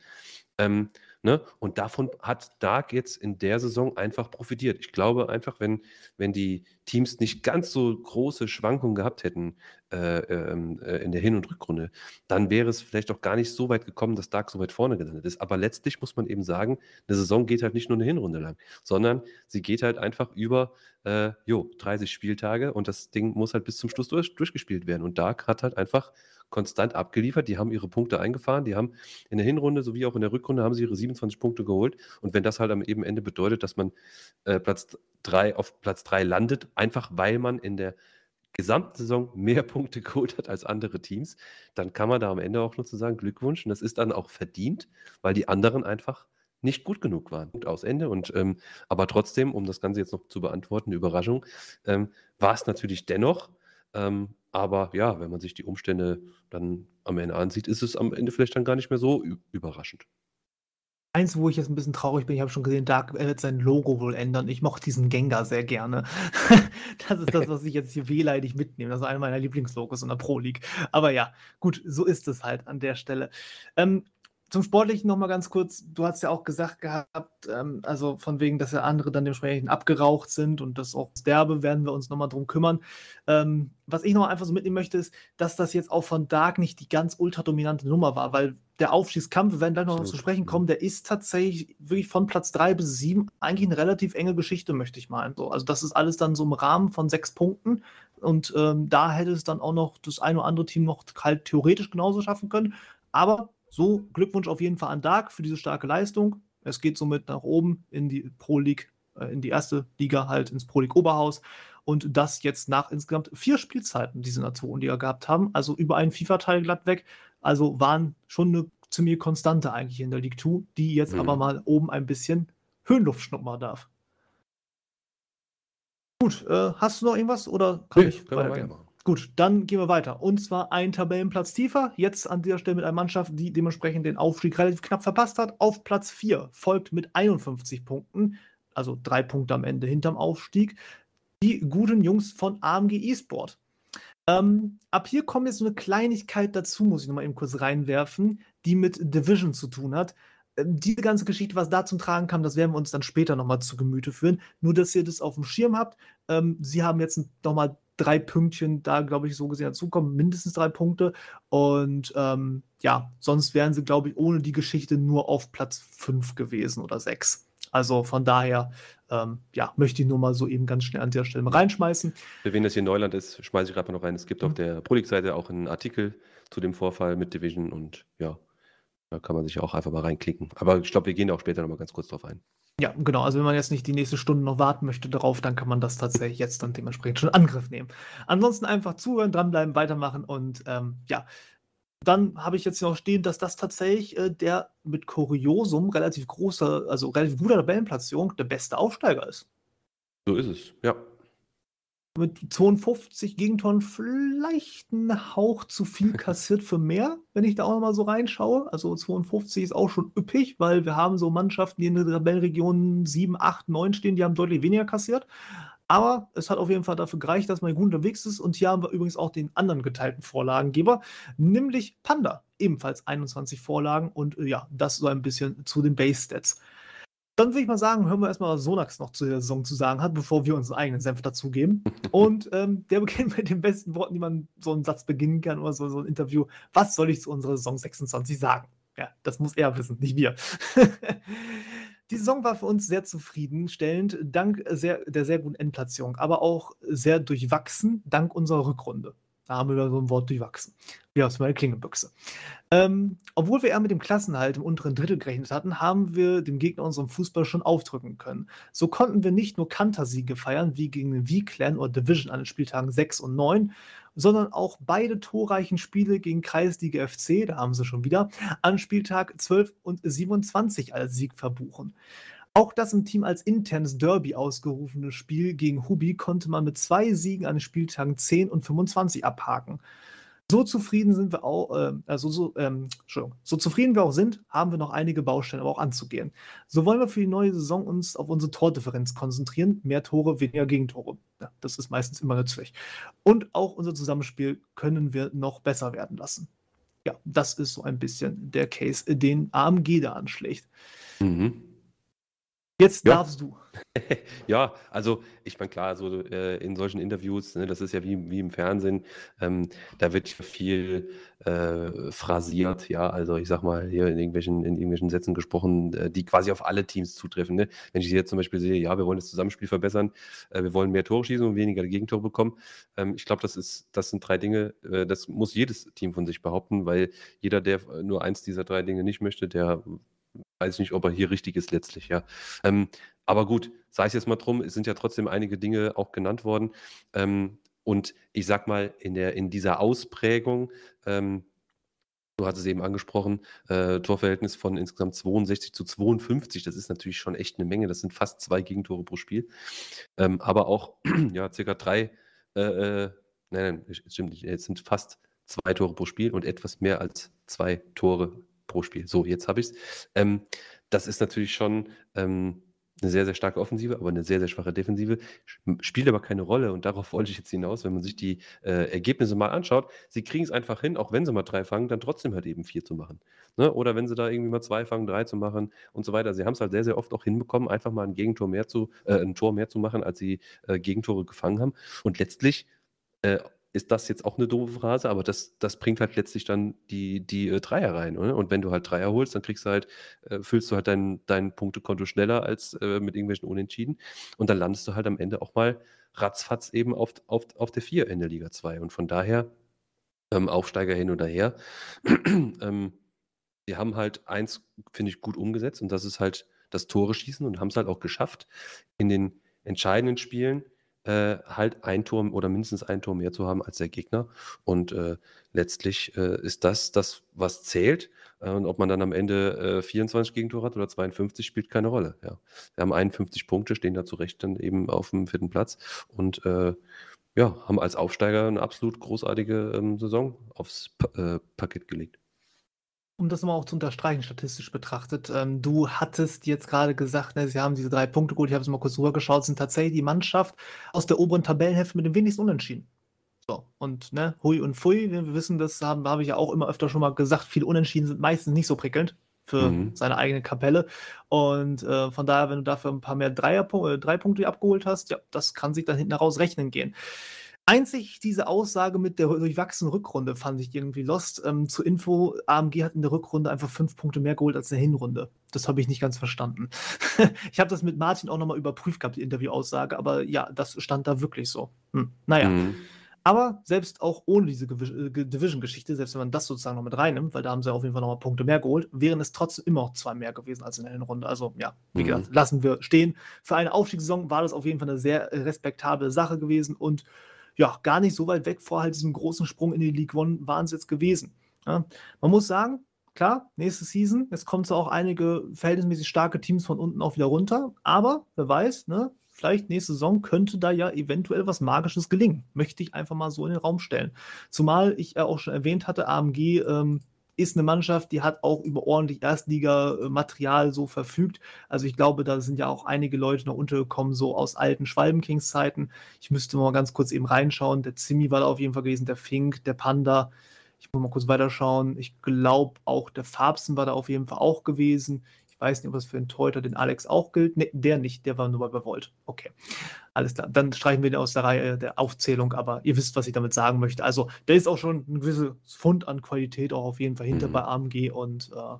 Ähm, Ne? Und davon hat Dark jetzt in der Saison einfach profitiert. Ich glaube einfach, wenn, wenn die Teams nicht ganz so große Schwankungen gehabt hätten äh, ähm, äh, in der Hin- und Rückrunde, dann wäre es vielleicht auch gar nicht so weit gekommen, dass Dark so weit vorne gelandet ist. Aber letztlich muss man eben sagen, eine Saison geht halt nicht nur eine Hinrunde lang, sondern sie geht halt einfach über äh, jo, 30 Spieltage und das Ding muss halt bis zum Schluss durch, durchgespielt werden. Und Dark hat halt einfach konstant abgeliefert. Die haben ihre Punkte eingefahren. Die haben in der Hinrunde sowie auch in der Rückrunde haben sie ihre 27 Punkte geholt. Und wenn das halt am eben Ende bedeutet, dass man äh, Platz 3 auf Platz 3 landet, einfach weil man in der gesamten Saison mehr Punkte geholt hat als andere Teams, dann kann man da am Ende auch nur zu sagen, Glückwunsch. Und das ist dann auch verdient, weil die anderen einfach nicht gut genug waren. Punkt aus Ende. Und ähm, aber trotzdem, um das Ganze jetzt noch zu beantworten, eine Überraschung, ähm, war es natürlich dennoch ähm, aber ja, wenn man sich die Umstände dann am Ende ansieht, ist es am Ende vielleicht dann gar nicht mehr so überraschend. Eins, wo ich jetzt ein bisschen traurig bin, ich habe schon gesehen, Dark wird sein Logo wohl ändern. Ich mochte diesen Gengar sehr gerne. das ist das, was ich jetzt hier wehleidig mitnehme. Das ist einer meiner Lieblingslogos in der Pro League. Aber ja, gut, so ist es halt an der Stelle. Ähm, zum Sportlichen noch mal ganz kurz. Du hast ja auch gesagt gehabt, ähm, also von wegen, dass ja andere dann dementsprechend abgeraucht sind und das auch derbe, werden wir uns noch mal drum kümmern. Ähm, was ich noch einfach so mitnehmen möchte, ist, dass das jetzt auch von Dark nicht die ganz ultradominante Nummer war, weil der Aufstiegskampf, wir werden gleich noch zu sprechen kommen, der ist tatsächlich wirklich von Platz 3 bis 7 eigentlich eine relativ enge Geschichte, möchte ich meinen. So, also das ist alles dann so im Rahmen von sechs Punkten. Und ähm, da hätte es dann auch noch das eine oder andere Team noch halt theoretisch genauso schaffen können. Aber so, Glückwunsch auf jeden Fall an Dark für diese starke Leistung. Es geht somit nach oben in die Pro League, äh, in die erste Liga, halt ins Pro League Oberhaus. Und das jetzt nach insgesamt vier Spielzeiten, die sie in der zweiten Liga gehabt haben. Also über einen FIFA-Teil glatt weg. Also waren schon eine ziemlich Konstante eigentlich in der League 2, die jetzt Mhm. aber mal oben ein bisschen Höhenluft schnuppern darf. Gut, äh, hast du noch irgendwas oder kann Nee, ich weitergehen? weitermachen. Gut, dann gehen wir weiter. Und zwar ein Tabellenplatz tiefer. Jetzt an dieser Stelle mit einer Mannschaft, die dementsprechend den Aufstieg relativ knapp verpasst hat. Auf Platz 4 folgt mit 51 Punkten, also drei Punkte am Ende hinterm Aufstieg, die guten Jungs von AMG eSport. Ähm, ab hier kommt jetzt so eine Kleinigkeit dazu, muss ich nochmal eben kurz reinwerfen, die mit Division zu tun hat. Ähm, diese ganze Geschichte, was da zum Tragen kam, das werden wir uns dann später nochmal zu Gemüte führen. Nur, dass ihr das auf dem Schirm habt. Ähm, sie haben jetzt nochmal drei Pünktchen da, glaube ich, so gesehen dazukommen, mindestens drei Punkte. Und ähm, ja, sonst wären sie, glaube ich, ohne die Geschichte nur auf Platz 5 gewesen oder 6. Also von daher, ähm, ja, möchte ich nur mal so eben ganz schnell an der Stelle mal reinschmeißen. Für wen das hier Neuland ist, schmeiße ich gerade mal noch rein. Es gibt auf Mhm. der Prolik-Seite auch einen Artikel zu dem Vorfall mit Division und ja, da kann man sich auch einfach mal reinklicken. Aber ich glaube, wir gehen da auch später nochmal ganz kurz drauf ein. Ja, genau. Also wenn man jetzt nicht die nächste Stunde noch warten möchte darauf, dann kann man das tatsächlich jetzt dann dementsprechend schon Angriff nehmen. Ansonsten einfach zuhören, dranbleiben, weitermachen und ähm, ja. Dann habe ich jetzt noch stehen, dass das tatsächlich äh, der mit Kuriosum relativ großer, also relativ guter Tabellenplatzierung der beste Aufsteiger ist. So ist es, ja. Mit 52 Gegentoren vielleicht ein Hauch zu viel kassiert für mehr, wenn ich da auch noch mal so reinschaue. Also 52 ist auch schon üppig, weil wir haben so Mannschaften, die in der Tabellenregion 7, 8, 9 stehen, die haben deutlich weniger kassiert. Aber es hat auf jeden Fall dafür gereicht, dass man gut unterwegs ist. Und hier haben wir übrigens auch den anderen geteilten Vorlagengeber, nämlich Panda. Ebenfalls 21 Vorlagen und äh, ja, das so ein bisschen zu den Base-Stats. Dann würde ich mal sagen, hören wir erstmal, was Sonax noch zu der Saison zu sagen hat, bevor wir unseren eigenen Senf dazugeben. Und ähm, der beginnt mit den besten Worten, die man so einen Satz beginnen kann oder so, so ein Interview. Was soll ich zu unserer Saison 26 sagen? Ja, das muss er wissen, nicht wir. Die Saison war für uns sehr zufriedenstellend, dank sehr, der sehr guten Endplatzierung, aber auch sehr durchwachsen, dank unserer Rückrunde. Wir wieder so ein Wort durchwachsen. Wie aus meiner Klingelbüchse. Ähm, obwohl wir eher mit dem Klassenhalt im unteren Drittel gerechnet hatten, haben wir dem Gegner unseren Fußball schon aufdrücken können. So konnten wir nicht nur Kantersiege feiern, wie gegen den V-Clan oder Division an den Spieltagen 6 und 9, sondern auch beide torreichen Spiele gegen Kreisliga FC, da haben sie schon wieder, an Spieltag 12 und 27 als Sieg verbuchen. Auch das im Team als internes Derby ausgerufene Spiel gegen Hubi konnte man mit zwei Siegen an den Spieltagen 10 und 25 abhaken. So zufrieden sind wir auch, äh, also so, ähm, so zufrieden wir auch sind, haben wir noch einige Baustellen aber auch anzugehen. So wollen wir für die neue Saison uns auf unsere Tordifferenz konzentrieren. Mehr Tore, weniger Gegentore. Ja, das ist meistens immer nützlich. Und auch unser Zusammenspiel können wir noch besser werden lassen. Ja, das ist so ein bisschen der Case, den AMG da anschlägt. Mhm. Jetzt Ja. darfst du. Ja, also ich meine, klar, so äh, in solchen Interviews, ne, das ist ja wie, wie im Fernsehen, ähm, da wird viel äh, phrasiert, ja, also ich sag mal, hier in irgendwelchen, in irgendwelchen Sätzen gesprochen, äh, die quasi auf alle Teams zutreffen. Ne? Wenn ich jetzt zum Beispiel sehe, ja, wir wollen das Zusammenspiel verbessern, äh, wir wollen mehr Tore schießen und weniger Gegentore bekommen. Ähm, ich glaube, das ist, das sind drei Dinge, äh, das muss jedes Team von sich behaupten, weil jeder, der nur eins dieser drei Dinge nicht möchte, der weiß nicht, ob er hier richtig ist letztlich, ja. Ähm, aber gut, sei es jetzt mal drum, es sind ja trotzdem einige Dinge auch genannt worden. Ähm, und ich sag mal, in, der, in dieser Ausprägung, ähm, du hast es eben angesprochen, äh, Torverhältnis von insgesamt 62 zu 52, das ist natürlich schon echt eine Menge, das sind fast zwei Gegentore pro Spiel. Ähm, aber auch, ja, circa drei, äh, äh, nein, nein, stimmt nicht, es sind fast zwei Tore pro Spiel und etwas mehr als zwei Tore pro Spiel. So, jetzt habe ich es. Ähm, das ist natürlich schon ähm, eine sehr, sehr starke Offensive, aber eine sehr, sehr schwache Defensive. Spielt aber keine Rolle und darauf wollte ich jetzt hinaus, wenn man sich die äh, Ergebnisse mal anschaut. Sie kriegen es einfach hin, auch wenn sie mal drei fangen, dann trotzdem halt eben vier zu machen. Ne? Oder wenn sie da irgendwie mal zwei fangen, drei zu machen und so weiter. Sie haben es halt sehr, sehr oft auch hinbekommen, einfach mal ein Gegentor mehr zu, äh, ein Tor mehr zu machen, als sie äh, Gegentore gefangen haben. Und letztlich äh, ist das jetzt auch eine doofe Phrase, aber das, das bringt halt letztlich dann die, die äh, Dreier rein. Oder? Und wenn du halt Dreier holst, dann kriegst du halt, äh, füllst du halt dein, dein Punktekonto schneller als äh, mit irgendwelchen Unentschieden. Und dann landest du halt am Ende auch mal ratzfatz eben auf, auf, auf der 4 in der Liga 2. Und von daher, ähm, Aufsteiger hin oder her, ähm, die haben halt eins, finde ich, gut umgesetzt und das ist halt das Tore schießen und haben es halt auch geschafft, in den entscheidenden Spielen äh, halt ein Tor oder mindestens ein Tor mehr zu haben als der Gegner. Und äh, letztlich äh, ist das das, was zählt. Äh, und ob man dann am Ende 24 Gegentore hat oder 52, spielt keine Rolle. Ja. Wir haben 51 Punkte, stehen da zu Recht dann eben auf dem vierten Platz und ja, haben als Aufsteiger eine absolut großartige ähm, Saison aufs pa Parkett gelegt um das mal auch zu unterstreichen, statistisch betrachtet, ähm, du hattest jetzt gerade gesagt, ne, sie haben diese drei Punkte gut, ich habe es mal kurz rübergeschaut, sind tatsächlich die Mannschaft aus der oberen Tabellenhälfte mit dem wenigsten Unentschieden. So, und ne, hui und fui, wir wissen, das habe hab ich ja auch immer öfter schon mal gesagt, viele Unentschieden sind meistens nicht so prickelnd für mhm. seine eigene Kapelle. Und äh, von daher, wenn du dafür ein paar mehr Dreier, äh, drei Punkte abgeholt hast, ja, das kann sich dann hinten heraus rechnen gehen. Einzig diese Aussage mit der durchwachsenen Rückrunde fand ich irgendwie lost. Ähm, zur Info, AMG hat in der Rückrunde einfach fünf Punkte mehr geholt als in der Hinrunde. Das habe ich nicht ganz verstanden. ich habe das mit Martin auch nochmal überprüft gehabt, die Interviewaussage, aber ja, das stand da wirklich so. Hm, naja. Mhm. Aber selbst auch ohne diese äh, Division-Geschichte, selbst wenn man das sozusagen noch mit reinnimmt, weil da haben sie auf jeden Fall nochmal Punkte mehr geholt, wären es trotzdem immer noch zwei mehr gewesen als in der Hinrunde. Also ja, wie mhm. gesagt, lassen wir stehen. Für eine Aufstiegssaison war das auf jeden Fall eine sehr respektable Sache gewesen und ja, gar nicht so weit weg vor halt diesem großen Sprung in die League One waren es jetzt gewesen. Ja, man muss sagen, klar, nächste Season, jetzt kommen so auch einige verhältnismäßig starke Teams von unten auch wieder runter, aber wer weiß, ne, vielleicht nächste Saison könnte da ja eventuell was Magisches gelingen. Möchte ich einfach mal so in den Raum stellen. Zumal ich ja auch schon erwähnt hatte, AMG ähm, ist eine Mannschaft, die hat auch über ordentlich Erstliga-Material so verfügt. Also ich glaube, da sind ja auch einige Leute noch untergekommen, so aus alten Schwalbenkings-Zeiten. Ich müsste mal ganz kurz eben reinschauen. Der Zimmi war da auf jeden Fall gewesen, der Fink, der Panda. Ich muss mal kurz weiterschauen. Ich glaube auch der Farbsen war da auf jeden Fall auch gewesen weiß nicht, ob das für den Torhüter den Alex auch gilt. Ne, der nicht, der war nur bei Volt. Okay, alles klar. Dann streichen wir den aus der Reihe der Aufzählung, aber ihr wisst, was ich damit sagen möchte. Also, der ist auch schon ein gewisses Fund an Qualität auch auf jeden Fall hinter mhm. bei AMG und äh,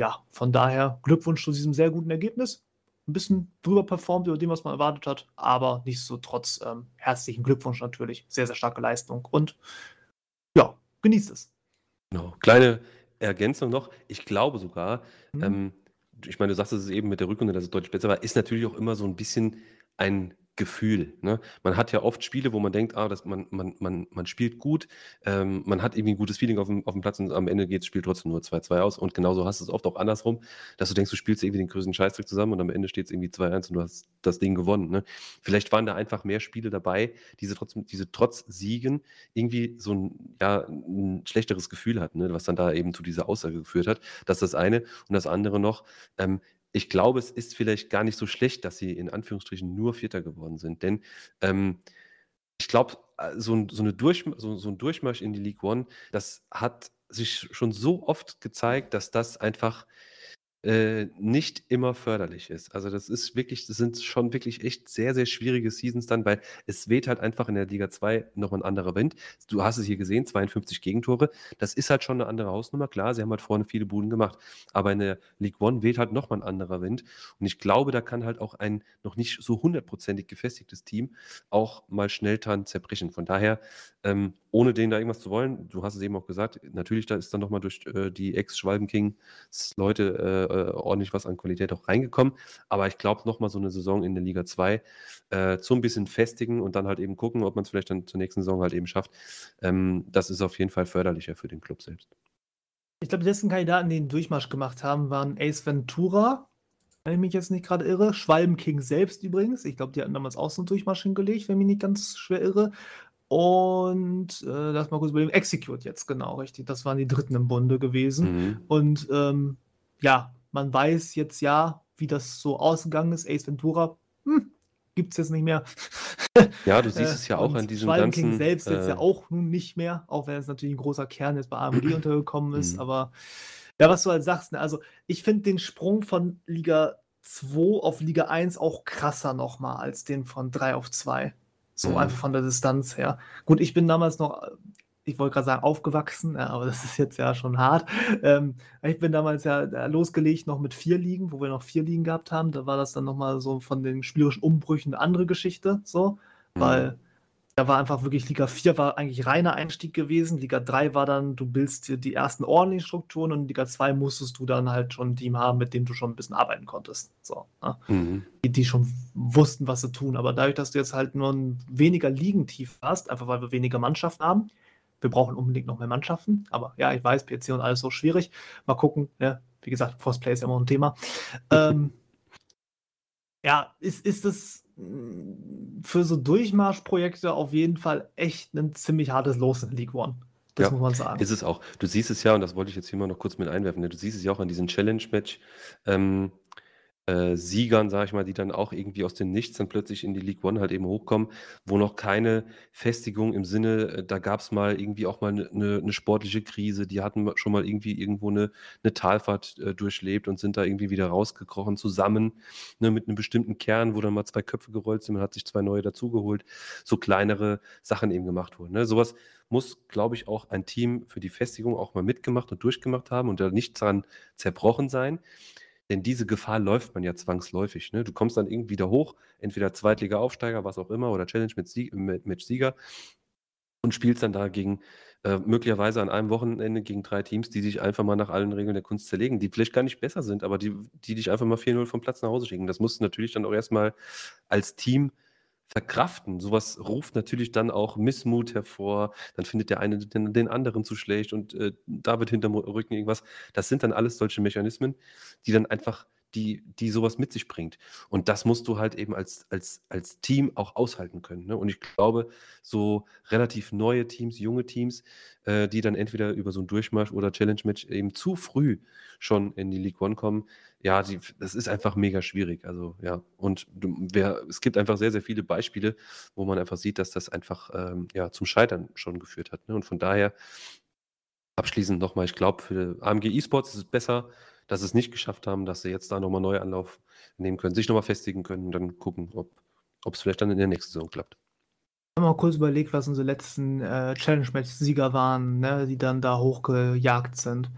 ja, von daher Glückwunsch zu diesem sehr guten Ergebnis. Ein bisschen drüber performt über dem, was man erwartet hat, aber nichtsdestotrotz ähm, herzlichen Glückwunsch natürlich. Sehr, sehr starke Leistung und ja, genießt es. Genau. Kleine Ergänzung noch. Ich glaube sogar, mhm. ähm, ich meine, du sagst es eben mit der Rückrunde, dass es deutlich besser war, ist natürlich auch immer so ein bisschen ein Gefühl. Ne? Man hat ja oft Spiele, wo man denkt, ah, das, man, man, man, man spielt gut, ähm, man hat irgendwie ein gutes Feeling auf dem, auf dem Platz und am Ende geht das Spiel trotzdem nur 2-2 aus. Und genauso hast du es oft auch andersrum, dass du denkst, du spielst irgendwie den größten Scheißdreck zusammen und am Ende steht es irgendwie 2-1 und du hast das Ding gewonnen. Ne? Vielleicht waren da einfach mehr Spiele dabei, diese trotzdem, diese trotz Siegen irgendwie so ein, ja, ein schlechteres Gefühl hatten, ne? was dann da eben zu dieser Aussage geführt hat. Das ist das eine. Und das andere noch, ähm, ich glaube, es ist vielleicht gar nicht so schlecht, dass sie in Anführungsstrichen nur Vierter geworden sind. Denn ähm, ich glaube, äh, so, so, so, so ein Durchmarsch in die League One, das hat sich schon so oft gezeigt, dass das einfach äh, nicht immer förderlich ist. Also das ist wirklich, das sind schon wirklich echt sehr, sehr schwierige Seasons dann, weil es weht halt einfach in der Liga 2 noch ein anderer Wind. Du hast es hier gesehen, 52 Gegentore. Das ist halt schon eine andere Hausnummer. Klar, sie haben halt vorne viele Buden gemacht, aber in der League 1 weht halt nochmal ein anderer Wind. Und ich glaube, da kann halt auch ein noch nicht so hundertprozentig gefestigtes Team auch mal schnell dran zerbrechen. Von daher ähm, ohne denen da irgendwas zu wollen, du hast es eben auch gesagt, natürlich da ist dann nochmal durch äh, die Ex-Schwalben-Kings-Leute äh, äh, ordentlich was an Qualität auch reingekommen. Aber ich glaube, nochmal so eine Saison in der Liga 2 äh, so ein bisschen festigen und dann halt eben gucken, ob man es vielleicht dann zur nächsten Saison halt eben schafft. Ähm, das ist auf jeden Fall förderlicher für den Club selbst. Ich glaube, die letzten Kandidaten, die den Durchmarsch gemacht haben, waren Ace Ventura, wenn ich mich jetzt nicht gerade irre. Schwalben King selbst übrigens. Ich glaube, die hatten damals auch so einen Durchmarsch hingelegt, wenn ich mich nicht ganz schwer irre. Und äh, lass mal kurz überlegen, Execute jetzt, genau, richtig. Das waren die dritten im Bunde gewesen. Mhm. Und ähm, ja, man weiß jetzt ja, wie das so ausgegangen ist. Ace Ventura hm, gibt es jetzt nicht mehr. Ja, du siehst äh, es ja auch an diesem Schwalben ganzen... King selbst äh, jetzt ja auch nun nicht mehr, auch wenn es natürlich ein großer Kern jetzt bei AMG untergekommen ist. Mhm. Aber ja, was du halt sagst, ne, also ich finde den Sprung von Liga 2 auf Liga 1 auch krasser nochmal als den von 3 auf 2. So mhm. einfach von der Distanz her. Gut, ich bin damals noch, ich wollte gerade sagen, aufgewachsen, ja, aber das ist jetzt ja schon hart. Ähm, ich bin damals ja losgelegt noch mit vier Ligen, wo wir noch vier Ligen gehabt haben. Da war das dann nochmal so von den spielerischen Umbrüchen eine andere Geschichte, so, mhm. weil da war einfach wirklich Liga 4 war eigentlich reiner Einstieg gewesen. Liga 3 war dann, du bildest dir die ersten ordentlichen Strukturen und Liga 2 musstest du dann halt schon ein Team haben, mit dem du schon ein bisschen arbeiten konntest. So, ne? mhm. die, die, schon wussten, was sie tun. Aber dadurch, dass du jetzt halt nur ein weniger Liegentief hast, einfach weil wir weniger Mannschaften haben, wir brauchen unbedingt noch mehr Mannschaften. Aber ja, ich weiß, PC und alles so schwierig. Mal gucken. Ne? Wie gesagt, Crossplay ist ja immer ein Thema. ähm, ja, ist, ist es für so Durchmarschprojekte auf jeden Fall echt ein ziemlich hartes Los in League One. Das ja, muss man sagen. Ist es auch. Du siehst es ja, und das wollte ich jetzt hier mal noch kurz mit einwerfen, ne? du siehst es ja auch an diesem Challenge-Match. Ähm, äh, Siegern, sage ich mal, die dann auch irgendwie aus dem Nichts dann plötzlich in die League One halt eben hochkommen, wo noch keine Festigung im Sinne, äh, da gab es mal irgendwie auch mal eine ne, ne sportliche Krise, die hatten schon mal irgendwie irgendwo eine, eine Talfahrt äh, durchlebt und sind da irgendwie wieder rausgekrochen zusammen, ne, mit einem bestimmten Kern, wo dann mal zwei Köpfe gerollt sind, man hat sich zwei neue dazugeholt, so kleinere Sachen eben gemacht wurden. Ne? Sowas muss, glaube ich, auch ein Team für die Festigung auch mal mitgemacht und durchgemacht haben und da nicht dran zerbrochen sein. Denn diese Gefahr läuft man ja zwangsläufig. Ne? Du kommst dann irgendwie da hoch, entweder Zweitliga-Aufsteiger, was auch immer, oder Challenge mit, Sieg, mit, mit Sieger und spielst dann da gegen äh, möglicherweise an einem Wochenende gegen drei Teams, die sich einfach mal nach allen Regeln der Kunst zerlegen, die vielleicht gar nicht besser sind, aber die, die dich einfach mal 4-0 vom Platz nach Hause schicken. Das musst du natürlich dann auch erstmal als Team verkraften. Sowas ruft natürlich dann auch Missmut hervor. Dann findet der eine den, den anderen zu schlecht und äh, da wird hinterm Rücken irgendwas. Das sind dann alles solche Mechanismen, die dann einfach, die, die sowas mit sich bringt. Und das musst du halt eben als, als, als Team auch aushalten können. Ne? Und ich glaube, so relativ neue Teams, junge Teams, äh, die dann entweder über so ein Durchmarsch oder Challenge-Match eben zu früh schon in die League One kommen, ja, die, das ist einfach mega schwierig. Also ja, und wer, es gibt einfach sehr, sehr viele Beispiele, wo man einfach sieht, dass das einfach ähm, ja, zum Scheitern schon geführt hat. Ne? Und von daher abschließend nochmal, ich glaube, für AMG E-Sports ist es besser, dass sie es nicht geschafft haben, dass sie jetzt da nochmal neu Anlauf nehmen können, sich nochmal festigen können und dann gucken, ob es vielleicht dann in der nächsten Saison klappt. Ich habe mal kurz überlegt, was unsere letzten äh, Challenge-Match-Sieger waren, ne, die dann da hochgejagt sind.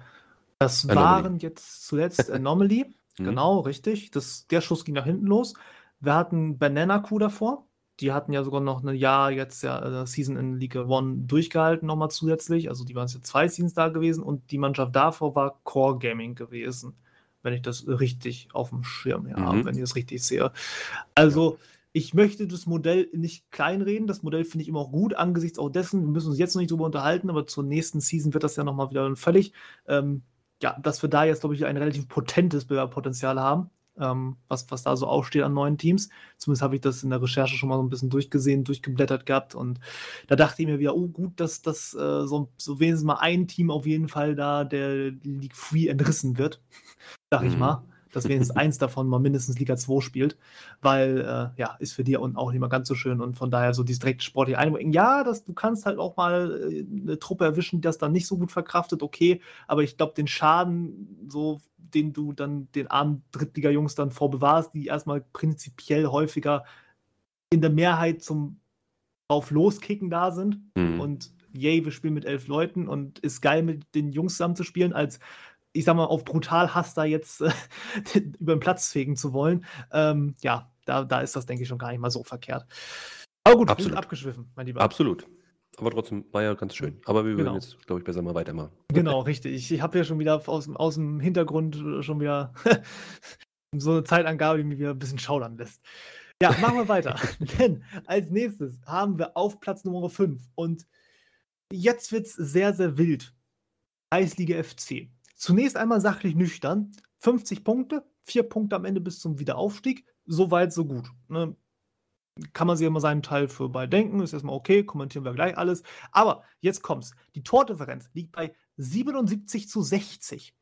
Das Anomaly. waren jetzt zuletzt Anomaly. Mhm. Genau, richtig. Das, der Schuss ging nach hinten los. Wir hatten Banana Crew davor. Die hatten ja sogar noch ein Jahr jetzt ja äh, Season in League One durchgehalten, nochmal zusätzlich. Also die waren jetzt zwei Seasons da gewesen und die Mannschaft davor war Core Gaming gewesen, wenn ich das richtig auf dem Schirm habe, mhm. wenn ich das richtig sehe. Also ja. ich möchte das Modell nicht kleinreden. Das Modell finde ich immer auch gut, angesichts auch dessen, wir müssen uns jetzt noch nicht drüber unterhalten, aber zur nächsten Season wird das ja nochmal wieder völlig ähm, ja, dass wir da jetzt, glaube ich, ein relativ potentes Bewerbpotenzial haben, ähm, was, was da so aufsteht an neuen Teams. Zumindest habe ich das in der Recherche schon mal so ein bisschen durchgesehen, durchgeblättert gehabt und da dachte ich mir wieder, oh gut, dass das äh, so, so wenigstens mal ein Team auf jeden Fall da der League Free entrissen wird, sag ich mhm. mal dass wenigstens eins davon mal mindestens Liga 2 spielt, weil äh, ja, ist für die unten auch nicht mal ganz so schön und von daher so dieses direkte sportliche Einbringen. Ja, das, du kannst halt auch mal äh, eine Truppe erwischen, die das dann nicht so gut verkraftet, okay, aber ich glaube, den Schaden, so den du dann den armen Drittliga-Jungs dann vorbewahrst, die erstmal prinzipiell häufiger in der Mehrheit zum auf loskicken da sind mhm. und yay, wir spielen mit elf Leuten und ist geil, mit den Jungs zusammen zu spielen, als ich sag mal, auf brutal Hass da jetzt äh, über den Platz fegen zu wollen, ähm, ja, da, da ist das, denke ich, schon gar nicht mal so verkehrt. Aber gut, Absolut. abgeschwiffen, mein Lieber. Absolut. Aber trotzdem war ja ganz schön. Aber wir genau. würden jetzt, glaube ich, besser mal weitermachen. Genau, richtig. Ich, ich habe ja schon wieder aus, aus dem Hintergrund schon wieder so eine Zeitangabe, die mich wieder ein bisschen schaudern lässt. Ja, machen wir weiter. Denn als nächstes haben wir auf Platz Nummer 5 und jetzt wird es sehr, sehr wild. Eisliga FC. Zunächst einmal sachlich nüchtern. 50 Punkte, 4 Punkte am Ende bis zum Wiederaufstieg. So weit, so gut. Ne? Kann man sich immer seinen Teil für bei denken. Ist erstmal okay, kommentieren wir gleich alles. Aber jetzt kommt's. Die Tordifferenz liegt bei 77 zu 60.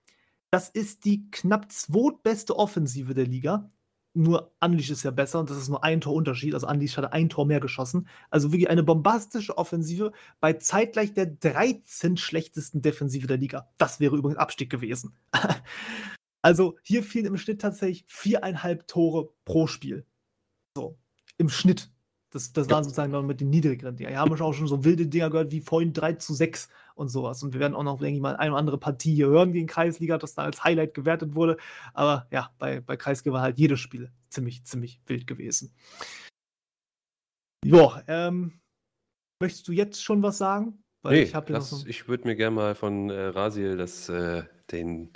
Das ist die knapp zweitbeste Offensive der Liga nur Unleash ist ja besser und das ist nur ein Torunterschied. Also Unleash hatte ein Tor mehr geschossen. Also wirklich eine bombastische Offensive bei zeitgleich der 13 schlechtesten Defensive der Liga. Das wäre übrigens Abstieg gewesen. also hier fielen im Schnitt tatsächlich viereinhalb Tore pro Spiel. So, im Schnitt. Das, das waren sozusagen noch mit den niedrigeren Dinger. Wir haben auch schon so wilde Dinger gehört wie vorhin 3 zu 6 und sowas. Und wir werden auch noch, denke ich mal, eine oder andere Partie hier hören gegen Kreisliga, das da als Highlight gewertet wurde. Aber ja, bei, bei Kreisliga war halt jedes Spiel ziemlich, ziemlich wild gewesen. Ja, ähm, Möchtest du jetzt schon was sagen? Weil nee, ich, so ich würde mir gerne mal von äh, Rasil das, äh, den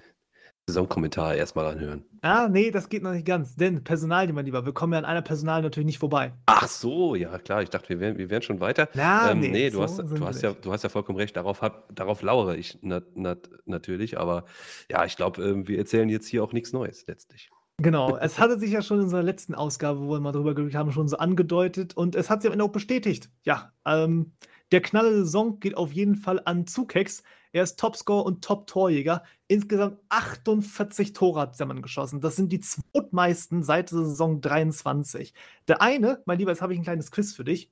Saisonkommentar erstmal anhören. Ah, nee, das geht noch nicht ganz. Denn Personal, mein Lieber, wir kommen ja an einer Personal natürlich nicht vorbei. Ach so, ja klar, ich dachte, wir wären, wir wären schon weiter. Na, ähm, nee, nee, du, so hast, du, hast ja, du hast ja vollkommen recht, darauf, hab, darauf lauere ich nat, nat, natürlich, aber ja, ich glaube, äh, wir erzählen jetzt hier auch nichts Neues letztlich. Genau, es hatte sich ja schon in unserer letzten Ausgabe, wo wir mal drüber geredet haben, schon so angedeutet und es hat sich am Ende auch bestätigt. Ja, ähm, der Knaller Saison geht auf jeden Fall an Zukex. Er ist Topscorer und Top-Torjäger. Insgesamt 48 Tore hat der Mann geschossen. Das sind die zweitmeisten seit der Saison 23. Der eine, mein Lieber, jetzt habe ich ein kleines Quiz für dich.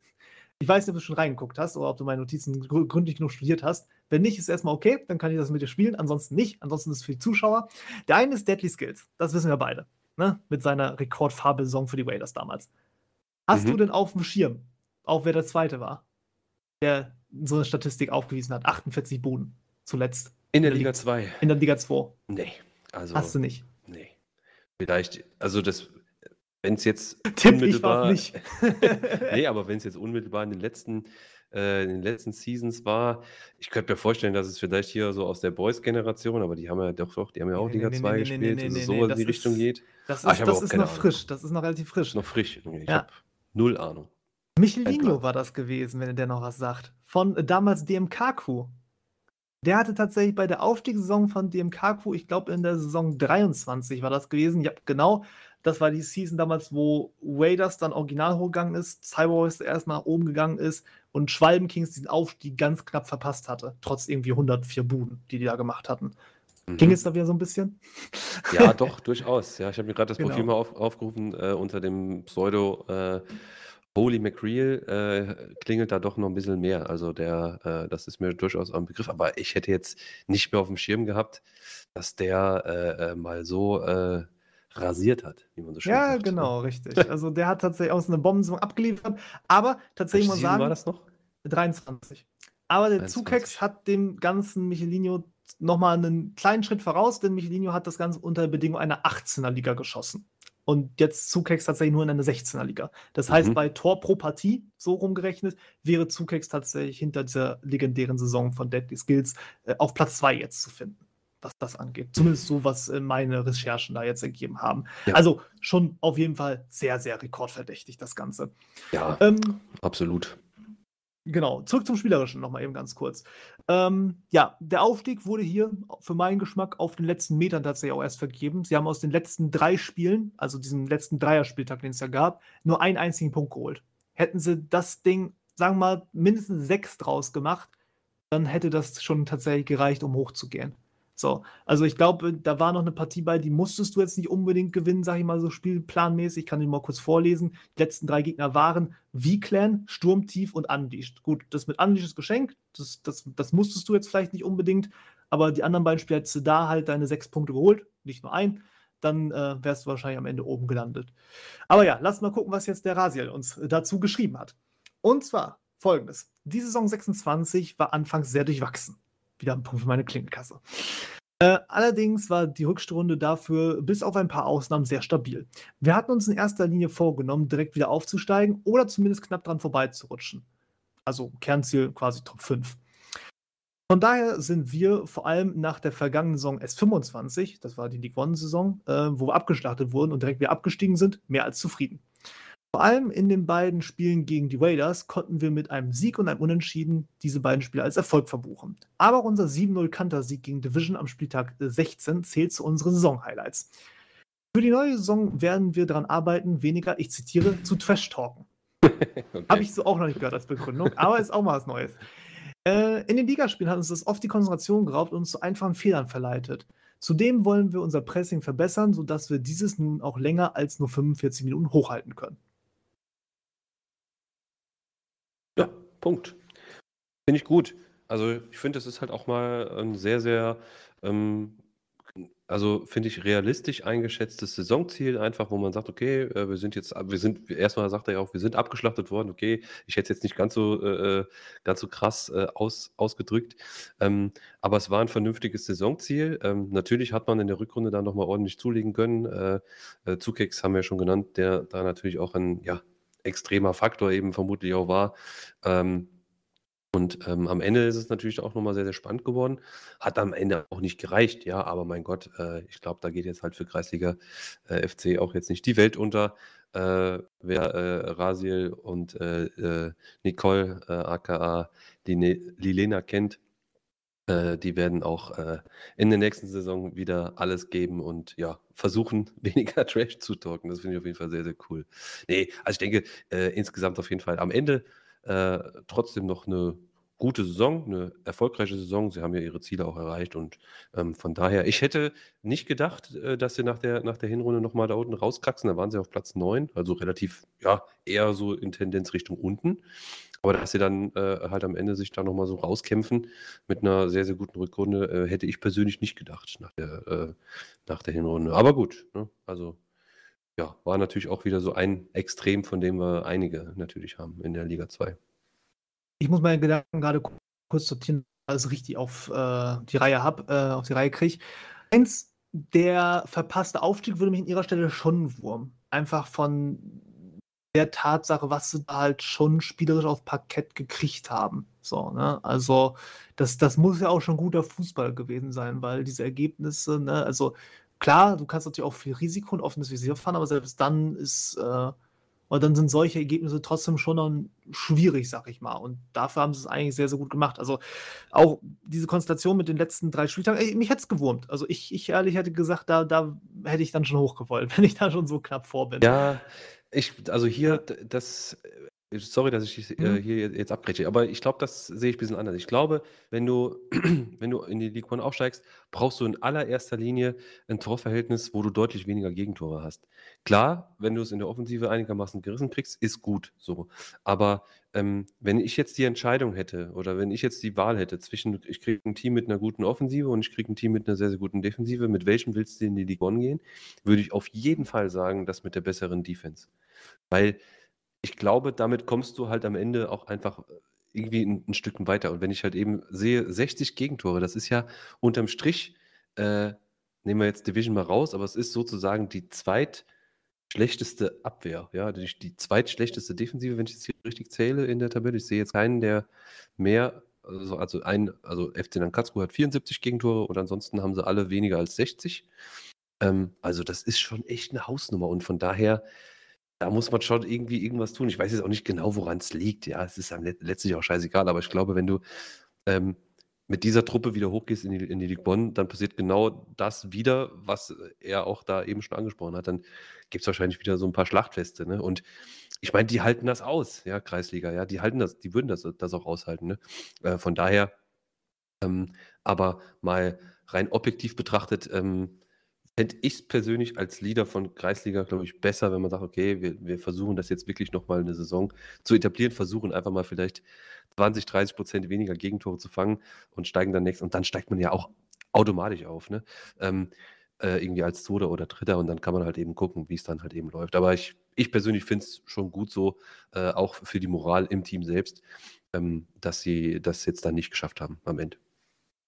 Ich weiß nicht, ob du schon reingeguckt hast oder ob du meine Notizen gründlich genug studiert hast. Wenn nicht, ist erstmal okay, dann kann ich das mit dir spielen. Ansonsten nicht. Ansonsten ist es für die Zuschauer. Der eine ist Deadly Skills. Das wissen wir beide. Ne? Mit seiner Rekordfarbe-Saison für die Raiders damals. Hast mhm. du denn auf dem Schirm, auch wer der zweite war? der so eine Statistik aufgewiesen hat. 48 Boden zuletzt. In der, Liga 2. In der Liga 2. Nee. Also, Hast du nicht? Nee. Vielleicht, also das, wenn es jetzt Tipp, unmittelbar. Ich nicht. nee, aber wenn es jetzt unmittelbar in den letzten äh, in den letzten Seasons war. Ich könnte mir vorstellen, dass es vielleicht hier so aus der Boys-Generation, aber die haben ja doch, doch, die haben ja auch nee, Liga nee, 2 nee, gespielt, dass es so in die Richtung ist, geht. Das ah, ist, das ist noch Ahnung. frisch, das ist noch relativ frisch. Noch frisch. Ich ja. habe null Ahnung. Michelino war das gewesen, wenn der noch was sagt. Von äh, damals DMK-Crew. Der hatte tatsächlich bei der Aufstiegssaison von DMK-Crew, ich glaube in der Saison 23 war das gewesen. Ja, genau. Das war die Season damals, wo Raiders dann original hochgegangen ist, Cyberboys erstmal oben gegangen ist und Schwalben Kings diesen Aufstieg ganz knapp verpasst hatte. Trotz irgendwie 104 Buden, die die da gemacht hatten. Mhm. Ging es da wieder so ein bisschen? Ja, doch, durchaus. Ja, ich habe mir gerade das genau. Profil mal auf, aufgerufen äh, unter dem Pseudo. Äh, Holy McReal äh, klingelt da doch noch ein bisschen mehr. Also der, äh, das ist mir durchaus ein Begriff, aber ich hätte jetzt nicht mehr auf dem Schirm gehabt, dass der äh, äh mal so äh, rasiert hat, wie man so schön ja, sagt. Ja, genau, richtig. Also der hat tatsächlich aus einer Bombensaison abgeliefert, aber tatsächlich muss man sagen. war das noch? 23. Aber der Zukex hat dem ganzen Michelino nochmal einen kleinen Schritt voraus, denn Michelino hat das Ganze unter Bedingung einer 18er Liga geschossen. Und jetzt Zukex tatsächlich nur in einer 16er Liga. Das heißt, mhm. bei Tor pro Partie, so rumgerechnet, wäre Zukex tatsächlich hinter dieser legendären Saison von Deadly Skills äh, auf Platz 2 jetzt zu finden, was das angeht. Zumindest so, was äh, meine Recherchen da jetzt ergeben haben. Ja. Also schon auf jeden Fall sehr, sehr rekordverdächtig, das Ganze. Ja, ähm, absolut. Genau, zurück zum Spielerischen nochmal eben ganz kurz. Ähm, ja, der Aufstieg wurde hier für meinen Geschmack auf den letzten Metern tatsächlich auch erst vergeben. Sie haben aus den letzten drei Spielen, also diesem letzten Dreierspieltag, den es ja gab, nur einen einzigen Punkt geholt. Hätten sie das Ding, sagen wir mal, mindestens sechs draus gemacht, dann hätte das schon tatsächlich gereicht, um hochzugehen. So, also ich glaube, da war noch eine Partie bei, die musstest du jetzt nicht unbedingt gewinnen, sag ich mal so spielplanmäßig. Ich kann die mal kurz vorlesen. Die letzten drei Gegner waren V-Clan, Sturmtief und Unleashed. Gut, das mit Unleashed ist geschenkt, das, das, das musstest du jetzt vielleicht nicht unbedingt, aber die anderen beiden Spiele hättest du da halt deine sechs Punkte geholt, nicht nur ein, dann äh, wärst du wahrscheinlich am Ende oben gelandet. Aber ja, lass mal gucken, was jetzt der Rasiel uns dazu geschrieben hat. Und zwar folgendes: Die Saison 26 war anfangs sehr durchwachsen wieder ein Punkt für meine Klinkenkasse. Äh, allerdings war die Rückrunde dafür bis auf ein paar Ausnahmen sehr stabil. Wir hatten uns in erster Linie vorgenommen, direkt wieder aufzusteigen oder zumindest knapp dran vorbeizurutschen. Also Kernziel quasi Top 5. Von daher sind wir vor allem nach der vergangenen Saison S25, das war die League One-Saison, äh, wo wir abgeschlachtet wurden und direkt wieder abgestiegen sind, mehr als zufrieden. Vor allem in den beiden Spielen gegen die Raiders konnten wir mit einem Sieg und einem Unentschieden diese beiden Spiele als Erfolg verbuchen. Aber unser 7-0 Kanter-Sieg gegen Division am Spieltag 16 zählt zu unseren Saison-Highlights. Für die neue Saison werden wir daran arbeiten, weniger, ich zitiere, zu Trash-Talken. okay. Habe ich so auch noch nicht gehört als Begründung, aber ist auch mal was Neues. Äh, in den Ligaspielen hat uns das oft die Konzentration geraubt und uns zu einfachen Fehlern verleitet. Zudem wollen wir unser Pressing verbessern, sodass wir dieses nun auch länger als nur 45 Minuten hochhalten können. Punkt. Finde ich gut. Also ich finde, das ist halt auch mal ein sehr, sehr, ähm, also finde ich realistisch eingeschätztes Saisonziel, einfach, wo man sagt, okay, äh, wir sind jetzt, wir sind, erstmal sagt er ja auch, wir sind abgeschlachtet worden, okay, ich hätte es jetzt nicht ganz so, äh, äh, ganz so krass äh, aus, ausgedrückt, ähm, aber es war ein vernünftiges Saisonziel. Ähm, natürlich hat man in der Rückrunde da nochmal ordentlich zulegen können. Äh, äh, Zukex haben wir ja schon genannt, der da natürlich auch ein, ja, extremer Faktor eben vermutlich auch war. Ähm, Und ähm, am Ende ist es natürlich auch nochmal sehr, sehr spannend geworden. Hat am Ende auch nicht gereicht, ja, aber mein Gott, äh, ich glaube, da geht jetzt halt für Kreisliga äh, FC auch jetzt nicht die Welt unter. Äh, wer äh, Rasiel und äh, äh, Nicole, aka Lilena kennt, die werden auch in der nächsten Saison wieder alles geben und ja, versuchen, weniger Trash zu talken. Das finde ich auf jeden Fall sehr, sehr cool. Nee, also ich denke, insgesamt auf jeden Fall am Ende äh, trotzdem noch eine gute Saison, eine erfolgreiche Saison. Sie haben ja ihre Ziele auch erreicht und ähm, von daher, ich hätte nicht gedacht, äh, dass sie nach der, nach der Hinrunde nochmal da unten rauskraxen. Da waren sie auf Platz 9, also relativ, ja, eher so in Tendenz Richtung unten. Aber dass sie dann äh, halt am Ende sich da nochmal so rauskämpfen mit einer sehr, sehr guten Rückrunde, äh, hätte ich persönlich nicht gedacht nach der, äh, nach der Hinrunde. Aber gut, ne? also ja, war natürlich auch wieder so ein Extrem, von dem wir einige natürlich haben in der Liga 2. Ich muss meine Gedanken gerade kurz sortieren, alles richtig auf äh, die Reihe habe, äh, auf die Reihe kriege. Eins, der verpasste Aufstieg würde mich an ihrer Stelle schon wurm. Einfach von der Tatsache, was sie da halt schon spielerisch auf Parkett gekriegt haben. So, ne? Also, das, das muss ja auch schon guter Fußball gewesen sein, weil diese Ergebnisse, ne, also Klar, du kannst natürlich auch viel Risiko und offenes Visier fahren, aber selbst dann ist, äh, oder dann sind solche Ergebnisse trotzdem schon schwierig, sag ich mal. Und dafür haben sie es eigentlich sehr, sehr gut gemacht. Also auch diese Konstellation mit den letzten drei Spieltagen, ey, mich hätte es gewurmt. Also ich, ich ehrlich hätte gesagt, da, da hätte ich dann schon hochgewollt, wenn ich da schon so knapp vor bin. Ja, ich, also hier, das Sorry, dass ich äh, mhm. hier jetzt abbreche, aber ich glaube, das sehe ich ein bisschen anders. Ich glaube, wenn du, wenn du in die League One aufsteigst, brauchst du in allererster Linie ein Torverhältnis, wo du deutlich weniger Gegentore hast. Klar, wenn du es in der Offensive einigermaßen gerissen kriegst, ist gut so. Aber ähm, wenn ich jetzt die Entscheidung hätte oder wenn ich jetzt die Wahl hätte zwischen, ich kriege ein Team mit einer guten Offensive und ich kriege ein Team mit einer sehr, sehr guten Defensive, mit welchem willst du in die League One gehen, würde ich auf jeden Fall sagen, das mit der besseren Defense. Weil ich glaube, damit kommst du halt am Ende auch einfach äh, irgendwie ein, ein Stück weiter. Und wenn ich halt eben sehe, 60 Gegentore, das ist ja unterm Strich, äh, nehmen wir jetzt Division mal raus, aber es ist sozusagen die zweitschlechteste Abwehr, ja, die, die zweitschlechteste Defensive, wenn ich es hier richtig zähle in der Tabelle. Ich sehe jetzt keinen, der mehr, also, also ein, also FC Nankatsu hat 74 Gegentore und ansonsten haben sie alle weniger als 60. Ähm, also das ist schon echt eine Hausnummer und von daher da muss man schon irgendwie irgendwas tun. Ich weiß jetzt auch nicht genau, woran es liegt. Ja, es ist am letztlich auch scheißegal, aber ich glaube, wenn du ähm, mit dieser Truppe wieder hochgehst in die, in die Ligue Bonn, dann passiert genau das wieder, was er auch da eben schon angesprochen hat. Dann gibt es wahrscheinlich wieder so ein paar Schlachtfeste. Ne? Und ich meine, die halten das aus, ja, Kreisliga, ja, die halten das, die würden das, das auch aushalten. Ne? Äh, von daher, ähm, aber mal rein objektiv betrachtet, ähm, fände ich es persönlich als Leader von Kreisliga, glaube ich, besser, wenn man sagt, okay, wir, wir versuchen das jetzt wirklich nochmal eine Saison zu etablieren, versuchen einfach mal vielleicht 20, 30 Prozent weniger Gegentore zu fangen und steigen dann nächstes. Und dann steigt man ja auch automatisch auf, ne? Ähm, äh, irgendwie als Zweiter oder Dritter und dann kann man halt eben gucken, wie es dann halt eben läuft. Aber ich, ich persönlich finde es schon gut so, äh, auch für die Moral im Team selbst, ähm, dass sie das jetzt dann nicht geschafft haben am Ende.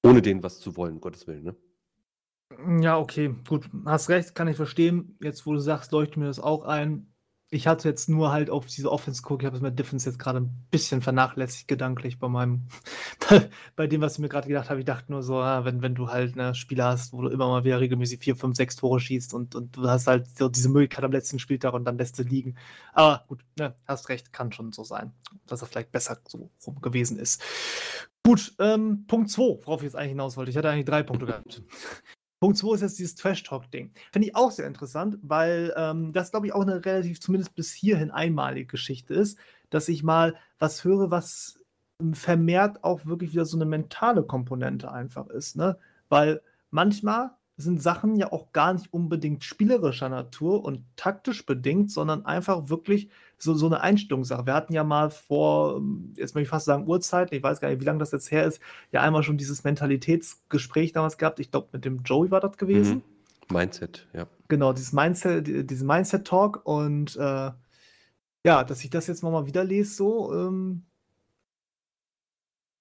Ohne denen was zu wollen, Gottes Willen, ne? Ja, okay, gut, hast recht, kann ich verstehen. Jetzt, wo du sagst, leuchtet mir das auch ein. Ich hatte jetzt nur halt auf diese Offense geguckt. Ich habe es mit Defense jetzt gerade ein bisschen vernachlässigt gedanklich bei meinem bei dem, was ich mir gerade gedacht habe. Ich dachte nur so, ah, wenn wenn du halt, ne, Spieler hast, wo du immer mal wieder regelmäßig 4, 5, 6 Tore schießt und und du hast halt so diese Möglichkeit am letzten Spieltag und dann lässt du liegen. Aber gut, ne, hast recht, kann schon so sein, dass er vielleicht besser so rum gewesen ist. Gut, ähm, Punkt 2, worauf ich jetzt eigentlich hinaus wollte. Ich hatte eigentlich drei Punkte gehabt. Punkt 2 ist jetzt dieses Trash-Talk-Ding. Finde ich auch sehr interessant, weil ähm, das, glaube ich, auch eine relativ, zumindest bis hierhin einmalige Geschichte ist, dass ich mal was höre, was vermehrt auch wirklich wieder so eine mentale Komponente einfach ist. Ne? Weil manchmal sind Sachen ja auch gar nicht unbedingt spielerischer Natur und taktisch bedingt, sondern einfach wirklich so, so eine Einstellungssache. Wir hatten ja mal vor, jetzt möchte ich fast sagen Uhrzeit, ich weiß gar nicht, wie lange das jetzt her ist, ja einmal schon dieses Mentalitätsgespräch damals gehabt. Ich glaube, mit dem Joey war das gewesen. Mhm. Mindset, ja. Genau, dieses Mindset, diesen Mindset-Talk und äh, ja, dass ich das jetzt nochmal wieder lese, so, ähm,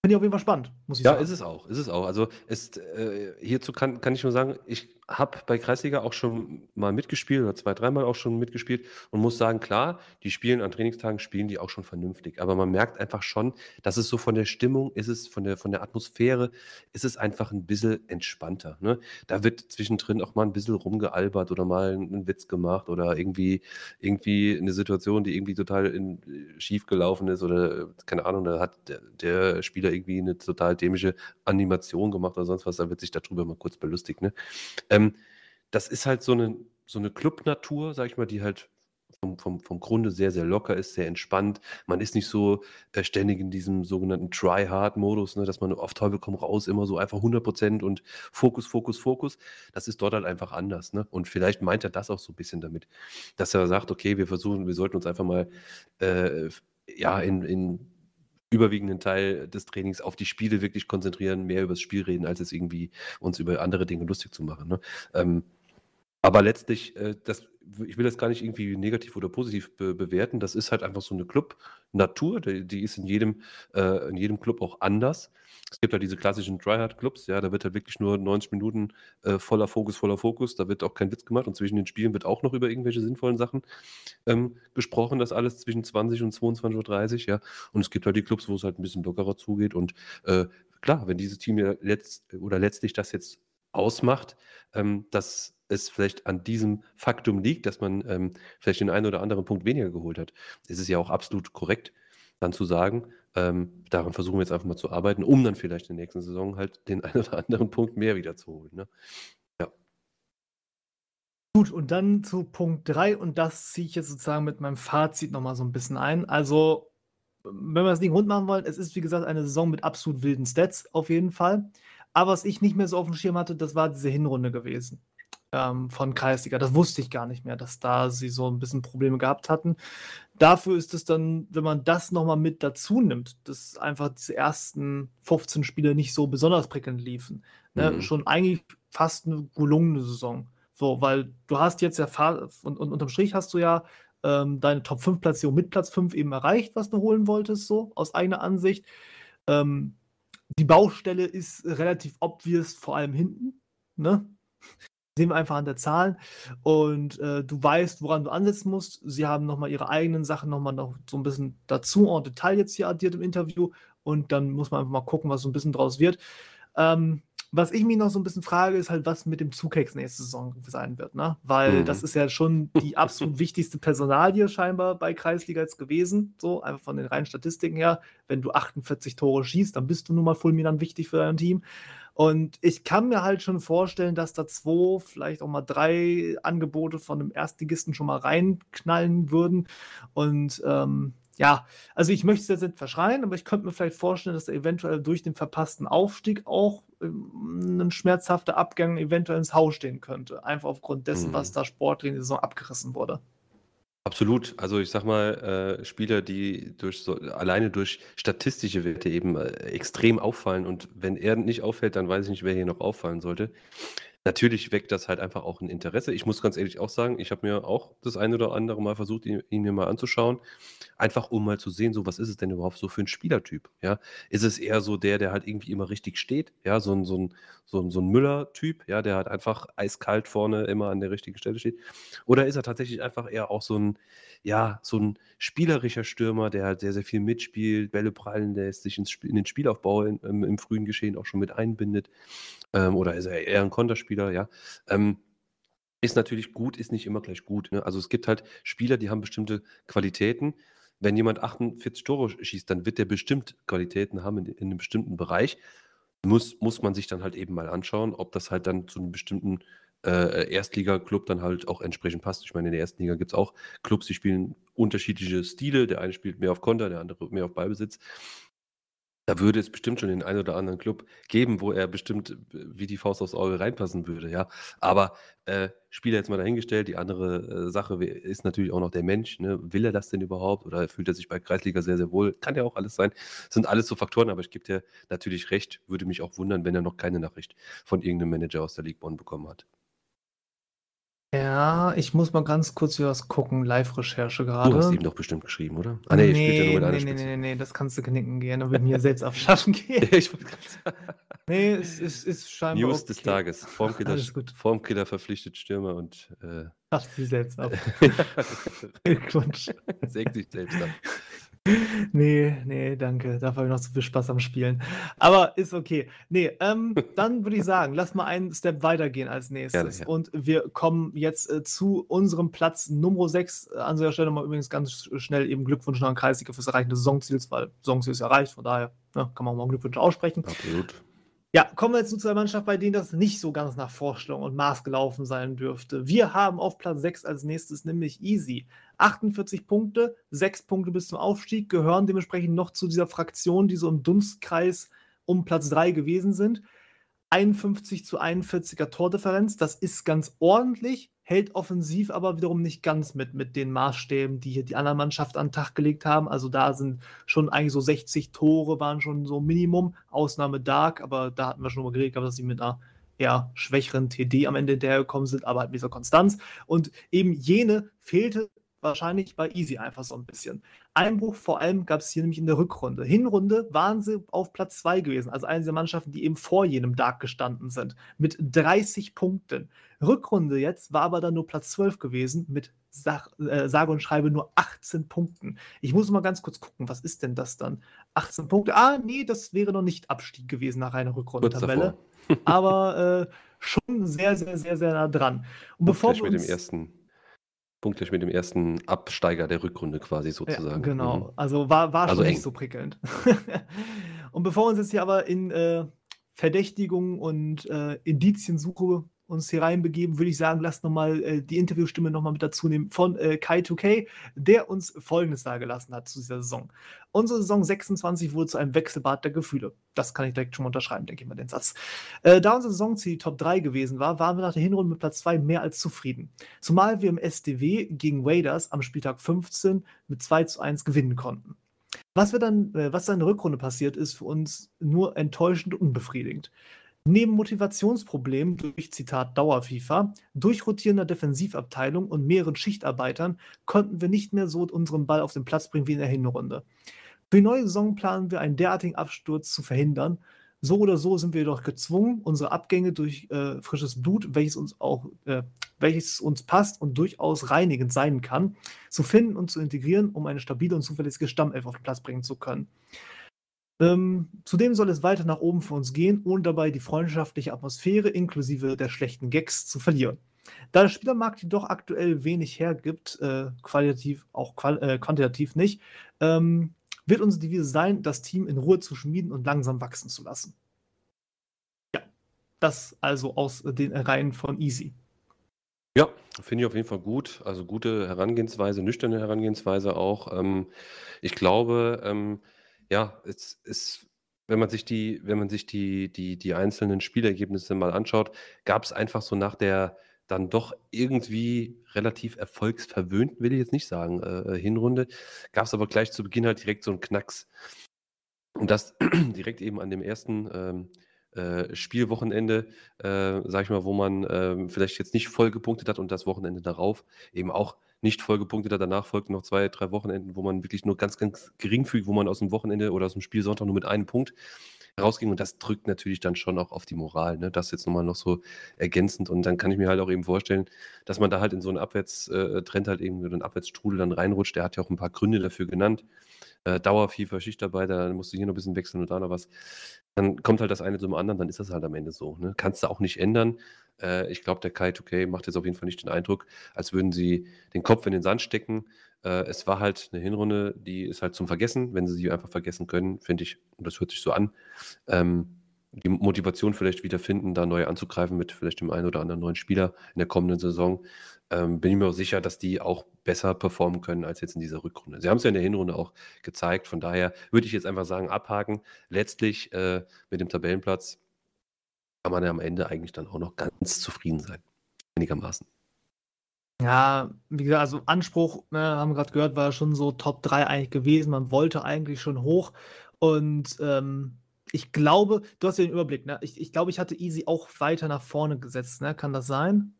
finde ich auf jeden Fall spannend. Muss ich ja, sagen. Ist es auch, ist es auch. Also es, äh, hierzu kann, kann ich nur sagen, ich habe bei Kreisliga auch schon mal mitgespielt oder zwei, dreimal auch schon mitgespielt und muss sagen, klar, die spielen an Trainingstagen, spielen die auch schon vernünftig. Aber man merkt einfach schon, dass es so von der Stimmung, ist es von der, von der Atmosphäre, ist es einfach ein bisschen entspannter. Ne? Da wird zwischendrin auch mal ein bisschen rumgealbert oder mal einen Witz gemacht oder irgendwie, irgendwie eine Situation, die irgendwie total in, schief gelaufen ist oder keine Ahnung, da hat der, der Spieler irgendwie eine total dämische Animation gemacht oder sonst was, da wird sich darüber mal kurz belustigt. Ne? Ähm, das ist halt so eine, so eine Clubnatur, sag ich mal, die halt vom, vom, vom Grunde sehr, sehr locker ist, sehr entspannt. Man ist nicht so äh, ständig in diesem sogenannten Try-Hard-Modus, ne, dass man auf Teufel komm raus immer so einfach 100% und Fokus, Fokus, Fokus. Das ist dort halt einfach anders. Ne? Und vielleicht meint er das auch so ein bisschen damit, dass er sagt, okay, wir versuchen, wir sollten uns einfach mal äh, ja, in, in überwiegenden Teil des Trainings auf die Spiele wirklich konzentrieren, mehr über das Spiel reden, als es irgendwie uns über andere Dinge lustig zu machen. Ne? Ähm, aber letztlich, äh, das, ich will das gar nicht irgendwie negativ oder positiv be bewerten. Das ist halt einfach so eine Club-Natur, die, die, ist in jedem, äh, in jedem Club auch anders. Es gibt halt diese klassischen Tryhard-Clubs, ja, da wird halt wirklich nur 90 Minuten äh, voller Fokus, voller Fokus, da wird auch kein Witz gemacht und zwischen den Spielen wird auch noch über irgendwelche sinnvollen Sachen ähm, gesprochen, das alles zwischen 20 und 22.30 Uhr, ja. Und es gibt halt die Clubs, wo es halt ein bisschen lockerer zugeht und äh, klar, wenn dieses Team ja letzt, oder letztlich das jetzt ausmacht, ähm, dass es vielleicht an diesem Faktum liegt, dass man ähm, vielleicht den einen oder anderen Punkt weniger geholt hat, ist es ja auch absolut korrekt, dann zu sagen, ähm, daran versuchen wir jetzt einfach mal zu arbeiten, um dann vielleicht in der nächsten Saison halt den einen oder anderen Punkt mehr wieder zu holen. Ne? Ja. Gut, und dann zu Punkt 3 und das ziehe ich jetzt sozusagen mit meinem Fazit nochmal so ein bisschen ein. Also, wenn wir das Ding rund machen wollen, es ist wie gesagt eine Saison mit absolut wilden Stats auf jeden Fall. Aber was ich nicht mehr so auf dem Schirm hatte, das war diese Hinrunde gewesen ähm, von Kreisliga. Das wusste ich gar nicht mehr, dass da sie so ein bisschen Probleme gehabt hatten. Dafür ist es dann, wenn man das nochmal mit dazu nimmt, dass einfach diese ersten 15 Spiele nicht so besonders prickelnd liefen. Ne? Mhm. Schon eigentlich fast eine gelungene Saison. So, weil du hast jetzt ja, und, und unterm Strich hast du ja ähm, deine Top 5 Platzierung mit Platz 5 eben erreicht, was du holen wolltest, so aus eigener Ansicht. Ähm, die Baustelle ist relativ obvious, vor allem hinten. Ne? Sehen wir einfach an der Zahl und äh, du weißt, woran du ansetzen musst. Sie haben nochmal ihre eigenen Sachen nochmal noch so ein bisschen dazu en Detail jetzt hier addiert im Interview und dann muss man einfach mal gucken, was so ein bisschen draus wird. Ähm, was ich mich noch so ein bisschen frage, ist halt, was mit dem Zukex nächste Saison sein wird, ne? Weil mhm. das ist ja schon die absolut wichtigste Personalie scheinbar bei Kreisliga jetzt gewesen, so einfach von den reinen Statistiken her. Wenn du 48 Tore schießt, dann bist du nun mal fulminant wichtig für dein Team. Und ich kann mir halt schon vorstellen, dass da zwei, vielleicht auch mal drei Angebote von einem Erstligisten schon mal reinknallen würden. Und ähm, ja, also ich möchte es jetzt nicht verschreien, aber ich könnte mir vielleicht vorstellen, dass da eventuell durch den verpassten Aufstieg auch ähm, ein schmerzhafter Abgang eventuell ins Haus stehen könnte. Einfach aufgrund dessen, mhm. was da sportlich in der Saison abgerissen wurde. Absolut. Also ich sag mal, äh, Spieler, die durch so, alleine durch statistische Werte eben äh, extrem auffallen und wenn er nicht auffällt, dann weiß ich nicht, wer hier noch auffallen sollte. Natürlich weckt das halt einfach auch ein Interesse. Ich muss ganz ehrlich auch sagen, ich habe mir auch das eine oder andere Mal versucht, ihn, ihn, mir mal anzuschauen. Einfach um mal zu sehen, so was ist es denn überhaupt so für ein Spielertyp? Ja? Ist es eher so der, der halt irgendwie immer richtig steht? Ja, so ein, so ein, so ein, so ein Müller-Typ, ja, der halt einfach eiskalt vorne immer an der richtigen Stelle steht? Oder ist er tatsächlich einfach eher auch so ein, ja, so ein spielerischer Stürmer, der halt sehr, sehr viel mitspielt, Bälle prallen lässt, sich ins, in den Spielaufbau in, im, im frühen Geschehen auch schon mit einbindet? Ähm, oder ist er eher ein Konterspieler, ja. Ähm, ist natürlich gut, ist nicht immer gleich gut. Ne? Also es gibt halt Spieler, die haben bestimmte Qualitäten. Wenn jemand 48 Tore schießt, dann wird der bestimmt Qualitäten haben in, in einem bestimmten Bereich. Muss, muss man sich dann halt eben mal anschauen, ob das halt dann zu einem bestimmten äh, Erstliga-Club dann halt auch entsprechend passt. Ich meine, in der ersten Liga gibt es auch Clubs, die spielen unterschiedliche Stile. Der eine spielt mehr auf Konter, der andere mehr auf Ballbesitz. Da würde es bestimmt schon den einen oder anderen Club geben, wo er bestimmt wie die Faust aufs Auge reinpassen würde, ja. Aber äh, Spieler jetzt mal dahingestellt, die andere äh, Sache ist natürlich auch noch der Mensch. Ne? Will er das denn überhaupt oder fühlt er sich bei Kreisliga sehr, sehr wohl? Kann ja auch alles sein. Das sind alles so Faktoren, aber ich gebe dir natürlich recht, würde mich auch wundern, wenn er noch keine Nachricht von irgendeinem Manager aus der League Bonn bekommen hat. Ja, ich muss mal ganz kurz hier was gucken. Live-Recherche Du hast gerade. ihm doch bestimmt geschrieben, oder? Ah, nee, spielt ja nur Nee, mit nee, nee, Spitze. nee, nee, das kannst du knicken gehen und mit mir selbst auf Schatten gehen. ich gerade. Nee, es ist, ist scheinbar News des okay. Tages. Formkiller. Formkiller verpflichtet Stürmer und äh, Schacht sie selbst ab. Glückwunsch. sägt sich selbst ab. Nee, nee, danke. Dafür habe ich noch zu viel Spaß am Spielen. Aber ist okay. Nee, ähm, dann würde ich sagen, lass mal einen Step weitergehen als nächstes. ja. Und wir kommen jetzt äh, zu unserem Platz Nummer 6. An dieser Stelle mal übrigens ganz sch- schnell eben Glückwunsch an Kreisliga fürs Erreichen des Saisonziels, weil Saisonziel ist erreicht, von daher ne, kann man auch mal Glückwunsch aussprechen. Absolut. Ja, kommen wir jetzt zu einer Mannschaft, bei denen das nicht so ganz nach Vorstellung und Maß gelaufen sein dürfte. Wir haben auf Platz 6 als nächstes nämlich Easy. 48 Punkte, 6 Punkte bis zum Aufstieg, gehören dementsprechend noch zu dieser Fraktion, die so im Dunstkreis um Platz 3 gewesen sind. 51 zu 41er Tordifferenz, das ist ganz ordentlich, hält offensiv aber wiederum nicht ganz mit, mit den Maßstäben, die hier die anderen Mannschaften an den Tag gelegt haben. Also da sind schon eigentlich so 60 Tore, waren schon so Minimum. Ausnahme Dark, aber da hatten wir schon mal geredet, dass sie mit einer eher schwächeren TD am Ende hinterhergekommen sind, aber halt mit dieser Konstanz. Und eben jene fehlte wahrscheinlich bei Easy einfach so ein bisschen. Einbruch vor allem gab es hier nämlich in der Rückrunde. Hinrunde waren sie auf Platz 2 gewesen, also eine dieser Mannschaften, die eben vor jenem Dark gestanden sind, mit 30 Punkten. Rückrunde jetzt war aber dann nur Platz 12 gewesen, mit Sach äh, sage und schreibe nur 18 Punkten. Ich muss mal ganz kurz gucken, was ist denn das dann? 18 Punkte. Ah, nee, das wäre noch nicht Abstieg gewesen nach einer Rückrundentabelle. aber äh, schon sehr, sehr, sehr, sehr nah dran. Und bevor Punktgleich wir mit uns, dem ersten Punktgleich mit dem ersten Absteiger der Rückrunde quasi Ja, sozusagen. genau. Mhm. Also war, war Also schon eng. nicht so prickelnd. und bevor uns jetzt hier aber in äh, Verdächtigung und äh, Indiziensuche uns hier reinbegeben, würde ich sagen, lasst nochmal äh, die Interviewstimme nochmal mit dazu nehmen von äh, Kai2K, der uns Folgendes dargelassen hat zu dieser Saison. Unsere Saison 26 wurde zu einem Wechselbad der Gefühle. Das kann ich direkt schon mal unterschreiben, denke ich mal, den Satz. Äh, da unser Saisonziel Top 3 gewesen war, waren wir nach der Hinrunde mit Platz 2 mehr als zufrieden. Zumal wir im SDW gegen Raiders am Spieltag 15 mit 2 zu 1 gewinnen konnten. Was, wir dann, äh, was dann in der Rückrunde passiert, ist für uns nur enttäuschend und unbefriedigend. Neben Motivationsproblemen durch Zitat Dauer-FIFA, durch rotierender Defensivabteilung und mehreren Schichtarbeitern konnten wir nicht mehr so unseren Ball auf den Platz bringen wie in der Hinrunde. Für die neue Saison planen wir einen derartigen Absturz zu verhindern. So oder so sind wir jedoch gezwungen, unsere Abgänge durch äh, frisches Blut, welches uns auch, äh, welches uns passt und durchaus reinigend sein kann, zu finden und zu integrieren, um eine stabile und zuverlässige Stammelf auf den Platz bringen zu können. Ähm, zudem soll es weiter nach oben für uns gehen, ohne dabei die freundschaftliche Atmosphäre inklusive der schlechten Gags zu verlieren. Da der Spielermarkt jedoch aktuell wenig hergibt, äh, qualitativ, auch qual äh, quantitativ nicht, ähm, wird unsere Devise sein, das Team in Ruhe zu schmieden und langsam wachsen zu lassen. Ja, das also aus den Reihen von Easy. Ja, finde ich auf jeden Fall gut. Also gute Herangehensweise, nüchterne Herangehensweise auch. Ähm, ich glaube, ähm, ja, es ist, wenn man sich die, wenn man sich die, die, die einzelnen Spielergebnisse mal anschaut, gab es einfach so nach der dann doch irgendwie relativ erfolgsverwöhnten, will ich jetzt nicht sagen, äh, Hinrunde, gab es aber gleich zu Beginn halt direkt so einen Knacks. Und das direkt eben an dem ersten ähm, äh, Spielwochenende, äh, sag ich mal, wo man ähm, vielleicht jetzt nicht voll gepunktet hat und das Wochenende darauf eben auch nicht voll gepunktet hat. Danach folgten noch zwei, drei Wochenenden, wo man wirklich nur ganz, ganz geringfügig, wo man aus dem Wochenende oder aus dem Spiel Sonntag nur mit einem Punkt rausging und das drückt natürlich dann schon auch auf die Moral. Ne? Das jetzt nochmal noch so ergänzend und dann kann ich mir halt auch eben vorstellen, dass man da halt in so einen Abwärtstrend halt eben, einen Abwärtsstrudel dann reinrutscht. Der hat ja auch ein paar Gründe dafür genannt. Äh, Dauer, FIFA, Schichtarbeiter, dann musst du hier noch ein bisschen wechseln und da noch was. Dann kommt halt das eine zum anderen, dann ist das halt am Ende so. Ne? Kannst du auch nicht ändern. Äh, ich glaube, der Kai2K macht jetzt auf jeden Fall nicht den Eindruck, als würden sie den Kopf in den Sand stecken. Äh, es war halt eine Hinrunde, die ist halt zum Vergessen. Wenn sie sie einfach vergessen können, finde ich, und das hört sich so an, ähm, die Motivation vielleicht wieder finden, da neu anzugreifen mit vielleicht dem einen oder anderen neuen Spieler in der kommenden Saison, ähm, bin ich mir auch sicher, dass die auch besser performen können als jetzt in dieser Rückrunde. Sie haben es ja in der Hinrunde auch gezeigt, von daher würde ich jetzt einfach sagen, abhaken. Letztlich äh, mit dem Tabellenplatz kann man ja am Ende eigentlich dann auch noch ganz zufrieden sein. Einigermaßen. Ja, wie gesagt, also Anspruch, ne, haben wir gerade gehört, war schon so Top 3 eigentlich gewesen. Man wollte eigentlich schon hoch. Und ähm, ich glaube, du hast ja den Überblick, ne? Ich, ich glaube, ich hatte Easy auch weiter nach vorne gesetzt, ne? Kann das sein?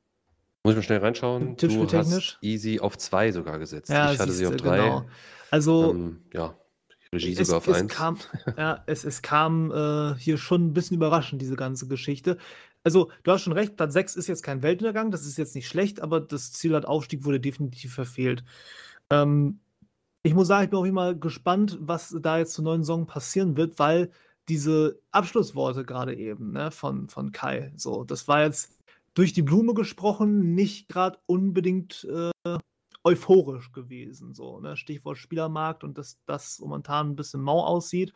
Muss ich mal schnell reinschauen. Du hast Easy auf 2 sogar gesetzt. Ja, ich hatte sie auf 3. Genau. Also, ähm, ja, Regie es, sogar auf 1. Kam, ja, es, es kam äh, hier schon ein bisschen überraschend, diese ganze Geschichte. Also, du hast schon recht, Platz 6 ist jetzt kein Weltuntergang, das ist jetzt nicht schlecht, aber das Ziel hat Aufstieg wurde definitiv verfehlt. Ähm, ich muss sagen, ich bin auch immer gespannt, was da jetzt zur neuen Saison passieren wird, weil diese Abschlussworte gerade eben ne, von, von Kai, so, das war jetzt durch die Blume gesprochen, nicht gerade unbedingt äh, euphorisch gewesen. So, ne? Stichwort Spielermarkt und dass das momentan ein bisschen mau aussieht.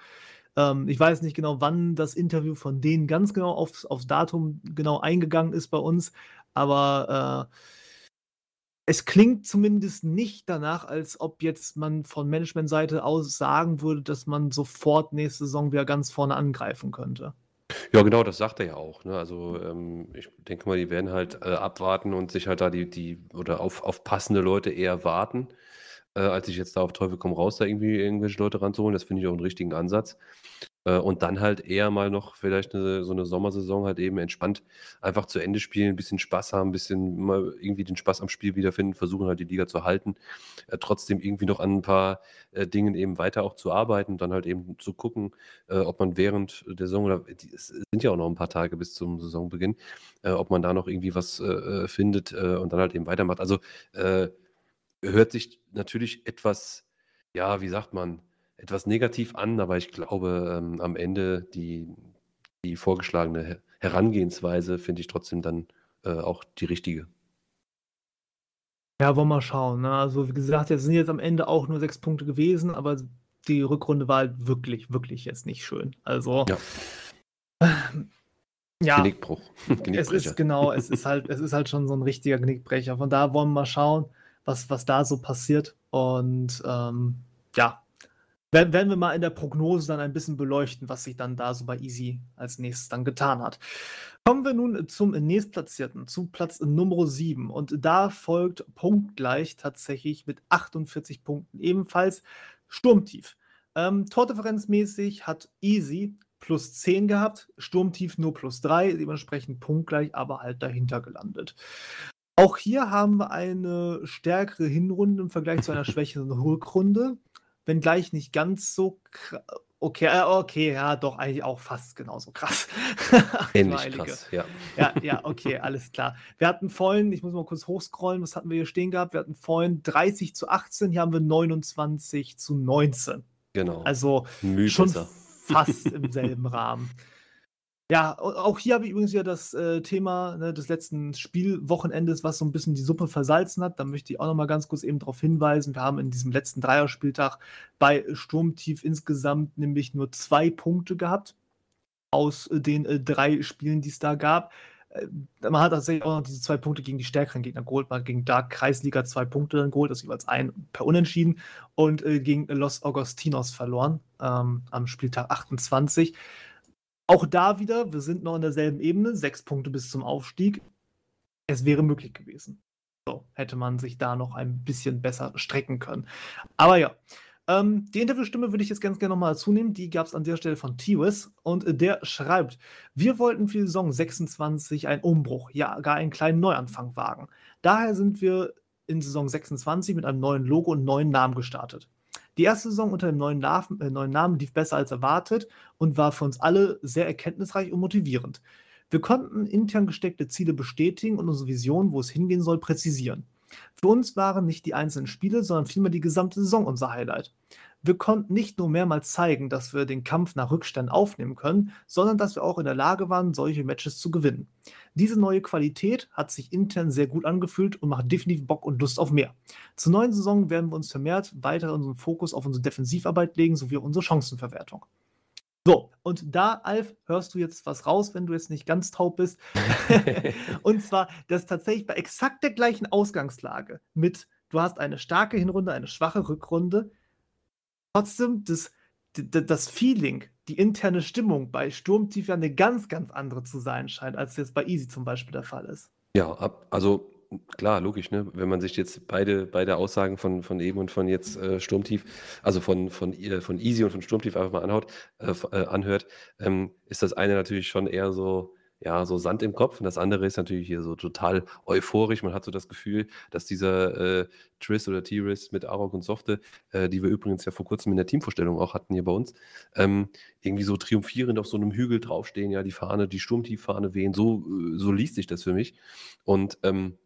Ähm, ich weiß nicht genau, wann das Interview von denen ganz genau aufs, aufs Datum genau eingegangen ist bei uns, aber äh, es klingt zumindest nicht danach, als ob jetzt man von Managementseite aus sagen würde, dass man sofort nächste Saison wieder ganz vorne angreifen könnte. Ja, genau, das sagt er ja auch. Ne? Also ähm, ich denke mal, die werden halt äh, abwarten und sich halt da die, die oder auf, auf passende Leute eher warten, äh, als sich jetzt da auf Teufel komm raus, da irgendwie irgendwelche Leute ranzuholen. Das finde ich auch einen richtigen Ansatz. Äh, und dann halt eher mal noch vielleicht eine, so eine Sommersaison halt eben entspannt einfach zu Ende spielen, ein bisschen Spaß haben, ein bisschen mal irgendwie den Spaß am Spiel wiederfinden, versuchen halt die Liga zu halten, äh, trotzdem irgendwie noch an ein paar äh, Dingen eben weiter auch zu arbeiten, dann halt eben zu gucken, äh, ob man während der Saison, oder die, es sind ja auch noch ein paar Tage bis zum Saisonbeginn, äh, ob man da noch irgendwie was findet und dann halt eben weitermacht. Also hört sich natürlich etwas, ja, wie sagt man, etwas negativ an, aber ich glaube, ähm, am Ende die, die vorgeschlagene Herangehensweise finde ich trotzdem dann äh, auch die richtige. Ja, wollen wir mal schauen. Ne? Also, wie gesagt, jetzt sind jetzt am Ende auch nur sechs Punkte gewesen, aber die Rückrunde war halt wirklich, wirklich jetzt nicht schön. Also, ja. ja Genickbruch. es ist genau, es ist halt, es ist halt schon so ein richtiger Genickbrecher. Von da wollen wir mal schauen, was, was da so passiert. Und ähm, ja, werden wir mal in der Prognose dann ein bisschen beleuchten, was sich dann da so bei Easy als nächstes dann getan hat. Kommen wir nun zum nächstplatzierten, zu Platz Nummer 7. Und da folgt punktgleich tatsächlich mit 48 Punkten ebenfalls Sturmtief. Ähm, Tordifferenzmäßig hat Easy plus 10 gehabt, Sturmtief nur plus 3, dementsprechend punktgleich, aber halt dahinter gelandet. Auch hier haben wir eine stärkere Hinrunde im Vergleich zu einer schwächeren Rückrunde wenngleich nicht ganz so okay, äh, okay, ja, doch eigentlich auch fast genauso krass. Ähnlich krass, ja. Ja, ja, okay, alles klar. Wir hatten vorhin, ich muss mal kurz hochscrollen, was hatten wir hier stehen gehabt? Wir hatten vorhin 30 zu 18, hier haben wir 29 zu 19. Genau. Also schon fast im selben Rahmen. Ja, auch hier habe ich übrigens wieder das äh, Thema ne, des letzten Spielwochenendes, was so ein bisschen die Suppe versalzen hat. Da möchte ich auch noch mal ganz kurz eben darauf hinweisen. Wir haben in diesem letzten Dreierspieltag bei Sturmtief insgesamt nämlich nur zwei Punkte gehabt aus äh, den äh, drei Spielen, die es da gab. Äh, man hat tatsächlich auch noch diese zwei Punkte gegen die stärkeren Gegner geholt. Man hat gegen Dark Kreisliga zwei Punkte dann geholt, das jeweils ein per Unentschieden und äh, gegen Los Augustinos verloren ähm, am Spieltag 28. Auch da wieder, wir sind noch in derselben Ebene, sechs Punkte bis zum Aufstieg. Es wäre möglich gewesen. So, hätte man sich da noch ein bisschen besser strecken können. Aber ja, ähm, die Interviewstimme würde ich jetzt ganz gerne nochmal zunehmen. Die gab es an der Stelle von Tiwis und der schreibt: Wir wollten für die Saison 26 einen Umbruch, ja, gar einen kleinen Neuanfang wagen. Daher sind wir in Saison 26 mit einem neuen Logo und neuen Namen gestartet. Die erste Saison unter dem neuen, Namen, äh, neuen Namen lief besser als erwartet und war für uns alle sehr erkenntnisreich und motivierend. Wir konnten intern gesteckte Ziele bestätigen und unsere Vision, wo es hingehen soll, präzisieren. Für uns waren nicht die einzelnen Spiele, sondern vielmehr die gesamte Saison unser Highlight. Wir konnten nicht nur mehrmals zeigen, dass wir den Kampf nach Rückstand aufnehmen können, sondern dass wir auch in der Lage waren, solche Matches zu gewinnen. Diese neue Qualität hat sich intern sehr gut angefühlt und macht definitiv Bock und Lust auf mehr. Zur neuen Saison werden wir uns vermehrt weiter unseren Fokus auf unsere Defensivarbeit legen sowie unsere Chancenverwertung. So, und da, Alf, hörst du jetzt was raus, wenn du jetzt nicht ganz taub bist. und zwar, dass tatsächlich bei exakt der gleichen Ausgangslage mit, du hast eine starke Hinrunde, eine schwache Rückrunde, trotzdem das, das Feeling, die interne Stimmung bei Sturmtief ja eine ganz, ganz andere zu sein scheint, als jetzt bei Easy zum Beispiel der Fall ist. Ja, ab, also klar, logisch, ne? Wenn man sich jetzt beide, beide Aussagen von, von eben und von jetzt äh, Sturmtief, also von, von, äh, von Easy und von Sturmtief einfach mal anhaut, äh, äh, anhört, ähm, ist das eine natürlich schon eher so, ja, so Sand im Kopf. Und das andere ist natürlich hier so total euphorisch. Man hat so das Gefühl, dass dieser äh, Triss oder T-Riss mit Arok und Softe, äh, die wir übrigens ja vor kurzem in der Teamvorstellung auch hatten hier bei uns, ähm, irgendwie so triumphierend auf so einem Hügel draufstehen, ja, die Fahne, die Sturmtieffahne wehen. So, äh, so liest sich das für mich. Und ähm,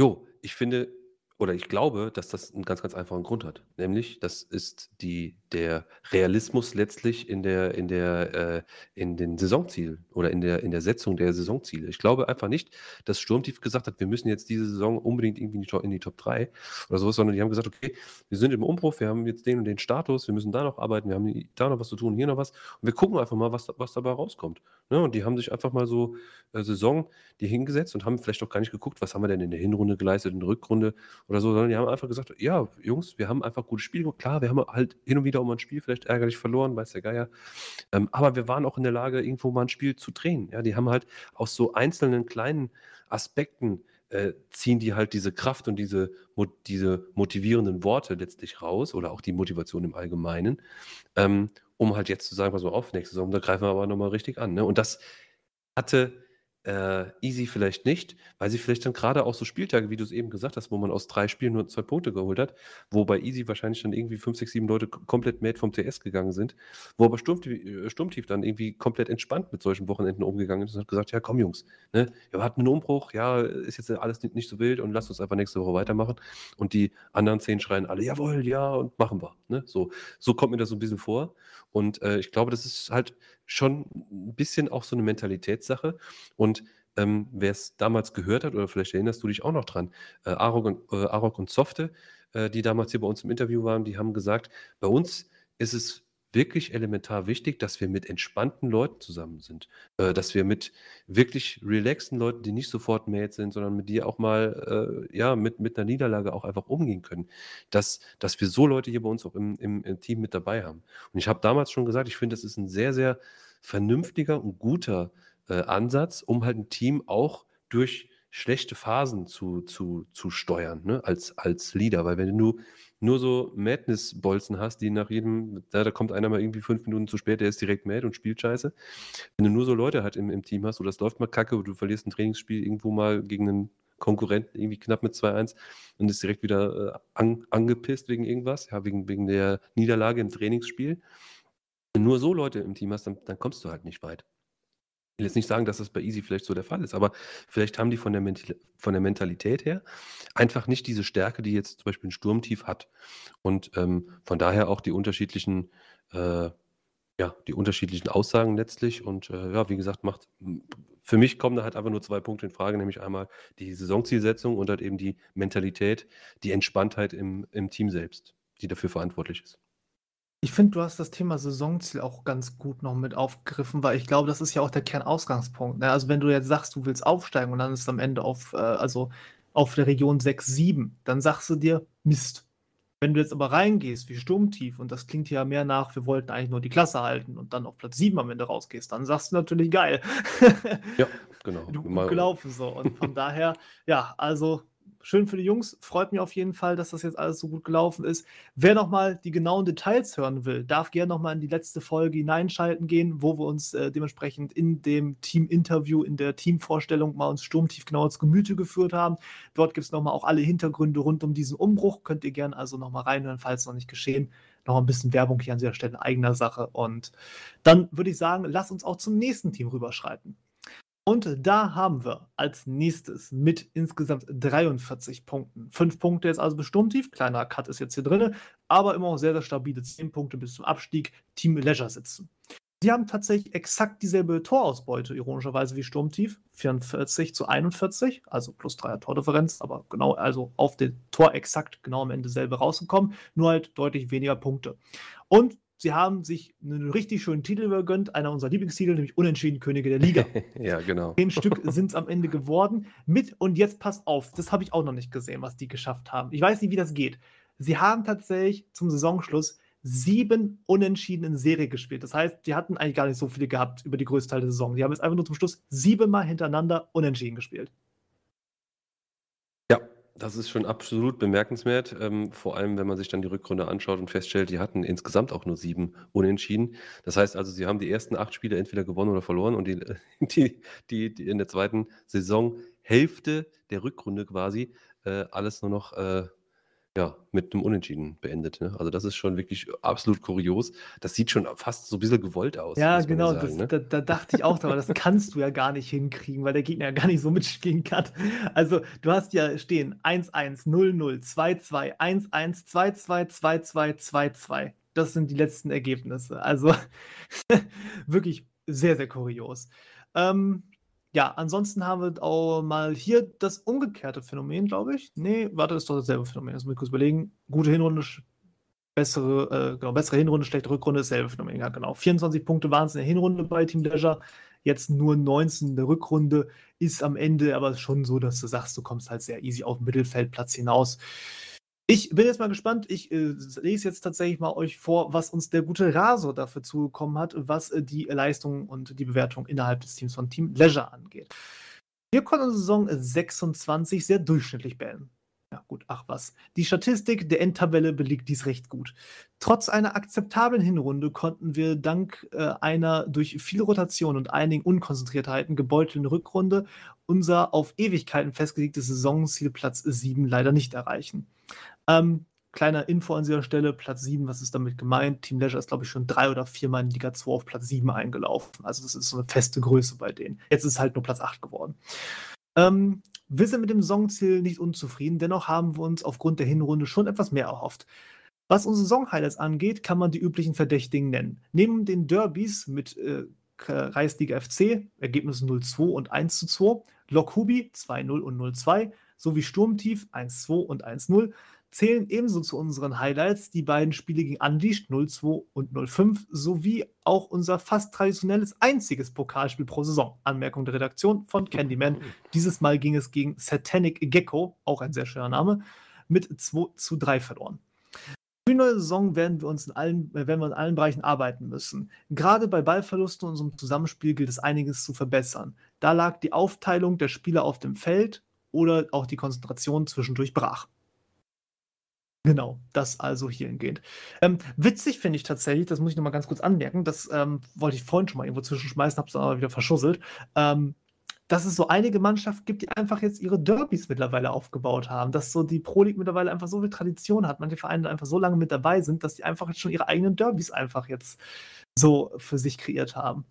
jo, ich finde, oder ich glaube, dass das einen ganz, ganz einfachen Grund hat. Nämlich, das ist die der Realismus letztlich in der in der, äh in den Saisonzielen oder in der in der Setzung der Saisonziele. Ich glaube einfach nicht, dass Sturmtief gesagt hat: „Wir müssen jetzt diese Saison unbedingt irgendwie in die To in die Top 3 oder so sondern die haben gesagt: „Okay, wir sind im Umbruch, wir haben jetzt den und den Status, wir müssen da noch arbeiten, wir haben da noch was zu tun, hier noch was und wir gucken einfach mal, was was dabei rauskommt“, ne? Und die haben sich einfach mal so, äh, Saison die hingesetzt und haben vielleicht auch gar nicht geguckt, was haben wir denn in der Hinrunde geleistet, in der Rückrunde oder so, sondern die haben einfach gesagt: „Ja, Jungs, wir haben einfach gutes Spiel gemacht. Klar, wir haben halt hin und wieder auch mal 'n Spiel vielleicht ärgerlich verloren, weiß der Geier. Ähm, aber wir waren auch in der Lage, irgendwo mal ein Spiel zu drehen.“ Ja, die haben halt aus so einzelnen kleinen Aspekten, äh, ziehen die halt diese Kraft und diese diese motivierenden Worte letztlich raus oder auch die Motivation im Allgemeinen, ähm, um halt jetzt zu sagen: „Pass mal auf, nächste Saison, da greifen wir aber noch mal richtig an“, ne? Und das hatte äh, Easy vielleicht nicht, weil sie vielleicht dann gerade auch so Spieltage, wie du es eben gesagt hast, wo man aus drei Spielen nur zwei Punkte geholt hat, wo bei Easy wahrscheinlich dann irgendwie fünf, sechs, sieben Leute komplett mad vom TS gegangen sind, wo aber Sturmtief, äh, Sturmtief dann irgendwie komplett entspannt mit solchen Wochenenden umgegangen ist und hat gesagt, ja komm Jungs, ne, wir hatten einen Umbruch, ja, ist jetzt alles nicht, nicht so wild und lasst uns einfach nächste Woche weitermachen. Und die anderen zehn schreien alle, jawohl, ja, und machen wir. Ne? So, so kommt mir das so ein bisschen vor. Und äh, ich glaube, das ist halt schon ein bisschen auch so eine Mentalitätssache. Und ähm, wer es damals gehört hat, oder vielleicht erinnerst du dich auch noch dran, äh, Arok und, äh, Arok und Softe, äh, die damals hier bei uns im Interview waren, die haben gesagt, bei uns ist es wirklich elementar wichtig, dass wir mit entspannten Leuten zusammen sind. Äh, dass wir mit wirklich relaxten Leuten, die nicht sofort mad sind, sondern mit dir auch mal, äh, ja, mit, mit einer Niederlage auch einfach umgehen können. Dass, dass wir so Leute hier bei uns auch im, im, im Team mit dabei haben. Und ich habe damals schon gesagt, ich finde, das ist ein sehr, sehr vernünftiger und guter äh, Ansatz, um halt ein Team auch durch schlechte Phasen zu, zu, zu steuern, ne? als, als Leader. Weil wenn du nur so Madness-Bolzen hast, die nach jedem, da, da kommt einer mal irgendwie fünf Minuten zu spät, der ist direkt mad und spielt scheiße. Wenn du nur so Leute halt im, im Team hast, oder das läuft mal kacke, oder du verlierst ein Trainingsspiel irgendwo mal gegen einen Konkurrenten irgendwie knapp mit 2-1 und ist direkt wieder äh, an, angepisst wegen irgendwas, ja, wegen, wegen der Niederlage im Trainingsspiel. Wenn du nur so Leute im Team hast, dann, dann kommst du halt nicht weit. Ich will jetzt nicht sagen, dass das bei Easy vielleicht so der Fall ist, aber vielleicht haben die von der, von der Mentalität her einfach nicht diese Stärke, die jetzt zum Beispiel ein Sturmtief hat. Und ähm, von daher auch die unterschiedlichen, äh, ja, die unterschiedlichen Aussagen letztlich. Und äh, ja, wie gesagt, macht für mich kommen da halt einfach nur zwei Punkte in Frage, nämlich einmal die Saisonzielsetzung und halt eben die Mentalität, die Entspanntheit im, im Team selbst, die dafür verantwortlich ist. Ich finde, du hast das Thema Saisonziel auch ganz gut noch mit aufgegriffen, weil ich glaube, das ist ja auch der Kernausgangspunkt. Ne? Also wenn du jetzt sagst, du willst aufsteigen und dann ist es am Ende auf, äh, also auf der Region 6, 7, dann sagst du dir, Mist. Wenn du jetzt aber reingehst wie Sturmtief und das klingt ja mehr nach, wir wollten eigentlich nur die Klasse halten und dann auf Platz 7 am Ende rausgehst, dann sagst du natürlich geil. Ja, genau. Du, gut gelaufen so. Und von daher, ja, also schön für die Jungs. Freut mich auf jeden Fall, dass das jetzt alles so gut gelaufen ist. Wer nochmal die genauen Details hören will, darf gerne nochmal in die letzte Folge hineinschalten gehen, wo wir uns äh, dementsprechend in dem Team-Interview, in der Teamvorstellung mal uns sturmtief genau ins Gemüte geführt haben. Dort gibt es nochmal auch alle Hintergründe rund um diesen Umbruch. Könnt ihr gerne also nochmal reinhören, falls noch nicht geschehen. Noch ein bisschen Werbung hier an dieser Stelle eigener Sache. Und dann würde ich sagen, lass uns auch zum nächsten Team rüberschreiten. Und da haben wir als nächstes mit insgesamt 43 Punkten. Fünf Punkte jetzt also bestimmt tief. Kleiner Cut ist jetzt hier drin, aber immer noch sehr, sehr stabile 10 Punkte bis zum Abstieg. Team Leisure sitzen. Sie haben tatsächlich exakt dieselbe Torausbeute, ironischerweise wie Sturmtief. 44 zu 41, also plus 3er Tordifferenz, aber genau, also auf den Tor exakt genau am Ende selber rausgekommen, nur halt deutlich weniger Punkte. Und sie haben sich einen richtig schönen Titel gegönnt, einer unserer Lieblingstitel, nämlich Unentschieden Könige der Liga. ja, genau. Zehn Stück sind es am Ende geworden. Mit, und jetzt passt auf, das habe ich auch noch nicht gesehen, was die geschafft haben. Ich weiß nicht, wie das geht. Sie haben tatsächlich zum Saisonschluss sieben Unentschieden in Serie gespielt. Das heißt, die hatten eigentlich gar nicht so viele gehabt über die größte Teil der Saison. Die haben jetzt einfach nur zum Schluss siebenmal hintereinander Unentschieden gespielt. Das ist schon absolut bemerkenswert, ähm, vor allem, wenn man sich dann die Rückrunde anschaut und feststellt, die hatten insgesamt auch nur sieben Unentschieden. Das heißt also, sie haben die ersten acht Spiele entweder gewonnen oder verloren und die, die, die, die in der zweiten Saison Hälfte der Rückrunde quasi äh, alles nur noch äh, ja, mit einem Unentschieden beendet, ne? Also, das ist schon wirklich absolut kurios. Das sieht schon fast so ein bisschen gewollt aus, Ja, muss man genau, sagen, das, ne? da, da dachte ich auch dran, das kannst du ja gar nicht hinkriegen, weil der Gegner ja gar nicht so mitspielen kann. Also, du hast ja stehen 1-1, 0-0, 2-2, 1-1, 2-2, 2-2, 2-2. Das sind die letzten Ergebnisse. Also, wirklich sehr, sehr kurios. Ähm, ja, ansonsten haben wir auch mal hier das umgekehrte Phänomen, glaube ich. Nee, warte, ist doch dasselbe Phänomen. Das muss ich kurz überlegen. Gute Hinrunde, bessere, äh, genau, bessere Hinrunde, schlechte Rückrunde, dasselbe Phänomen. Ja, genau. 24 Punkte waren es in der Hinrunde bei Team Leisure. Jetzt nur 19 in der Rückrunde. Ist am Ende aber schon so, dass du sagst, du kommst halt sehr easy auf den Mittelfeldplatz hinaus. Ich bin jetzt mal gespannt. Ich äh, lese jetzt tatsächlich mal euch vor, was uns der gute Raso dafür zugekommen hat, was äh, die Leistung und die Bewertung innerhalb des Teams von Team Leisure angeht. Wir konnten Saison 26 sehr durchschnittlich beenden. Ja, gut, ach was. Die Statistik der Endtabelle belegt dies recht gut. Trotz einer akzeptablen Hinrunde konnten wir dank äh, einer durch viel Rotation und einigen Unkonzentriertheiten gebeutelten Rückrunde unser auf Ewigkeiten festgelegtes Saisonziel Platz 7 leider nicht erreichen. Ähm, kleiner Info an dieser Stelle, Platz 7, was ist damit gemeint? Team Leisure ist, glaube ich, schon drei oder viermal in Liga 2 auf Platz 7 eingelaufen. Also das ist so eine feste Größe bei denen. Jetzt ist es halt nur Platz 8 geworden. Ähm, wir sind mit dem Saisonziel nicht unzufrieden, dennoch haben wir uns aufgrund der Hinrunde schon etwas mehr erhofft. Was unsere Saison-Highlights angeht, kann man die üblichen Verdächtigen nennen. Neben den Derbys mit äh, Kreisliga FC, Ergebnisse 0-2 und 1-2, Lok Hubi 2-0 und 0-2, sowie Sturmtief 1-2 und 1-0, zählen ebenso zu unseren Highlights die beiden Spiele gegen Unleashed 0-2 und 0-5 sowie auch unser fast traditionelles einziges Pokalspiel pro Saison. Anmerkung der Redaktion von Candyman. Dieses Mal ging es gegen Satanic Gecko, auch ein sehr schöner Name, mit 2 zu 3 verloren. Für die neue Saison werden wir uns in allen, äh, werden wir in allen Bereichen arbeiten müssen. Gerade bei Ballverlusten und unserem Zusammenspiel gilt es einiges zu verbessern. Da lag die Aufteilung der Spieler auf dem Feld oder auch die Konzentration zwischendurch brach. Genau, das also hierhingehend. Ähm, witzig finde ich tatsächlich, das muss ich noch mal ganz kurz anmerken, das ähm, wollte ich vorhin schon mal irgendwo zwischenschmeißen, habe es aber wieder verschusselt, ähm, dass es so einige Mannschaften gibt, die einfach jetzt ihre Derbys mittlerweile aufgebaut haben, dass so die Pro League mittlerweile einfach so viel Tradition hat, manche Vereine einfach so lange mit dabei sind, dass die einfach jetzt schon ihre eigenen Derbys einfach jetzt so für sich kreiert haben.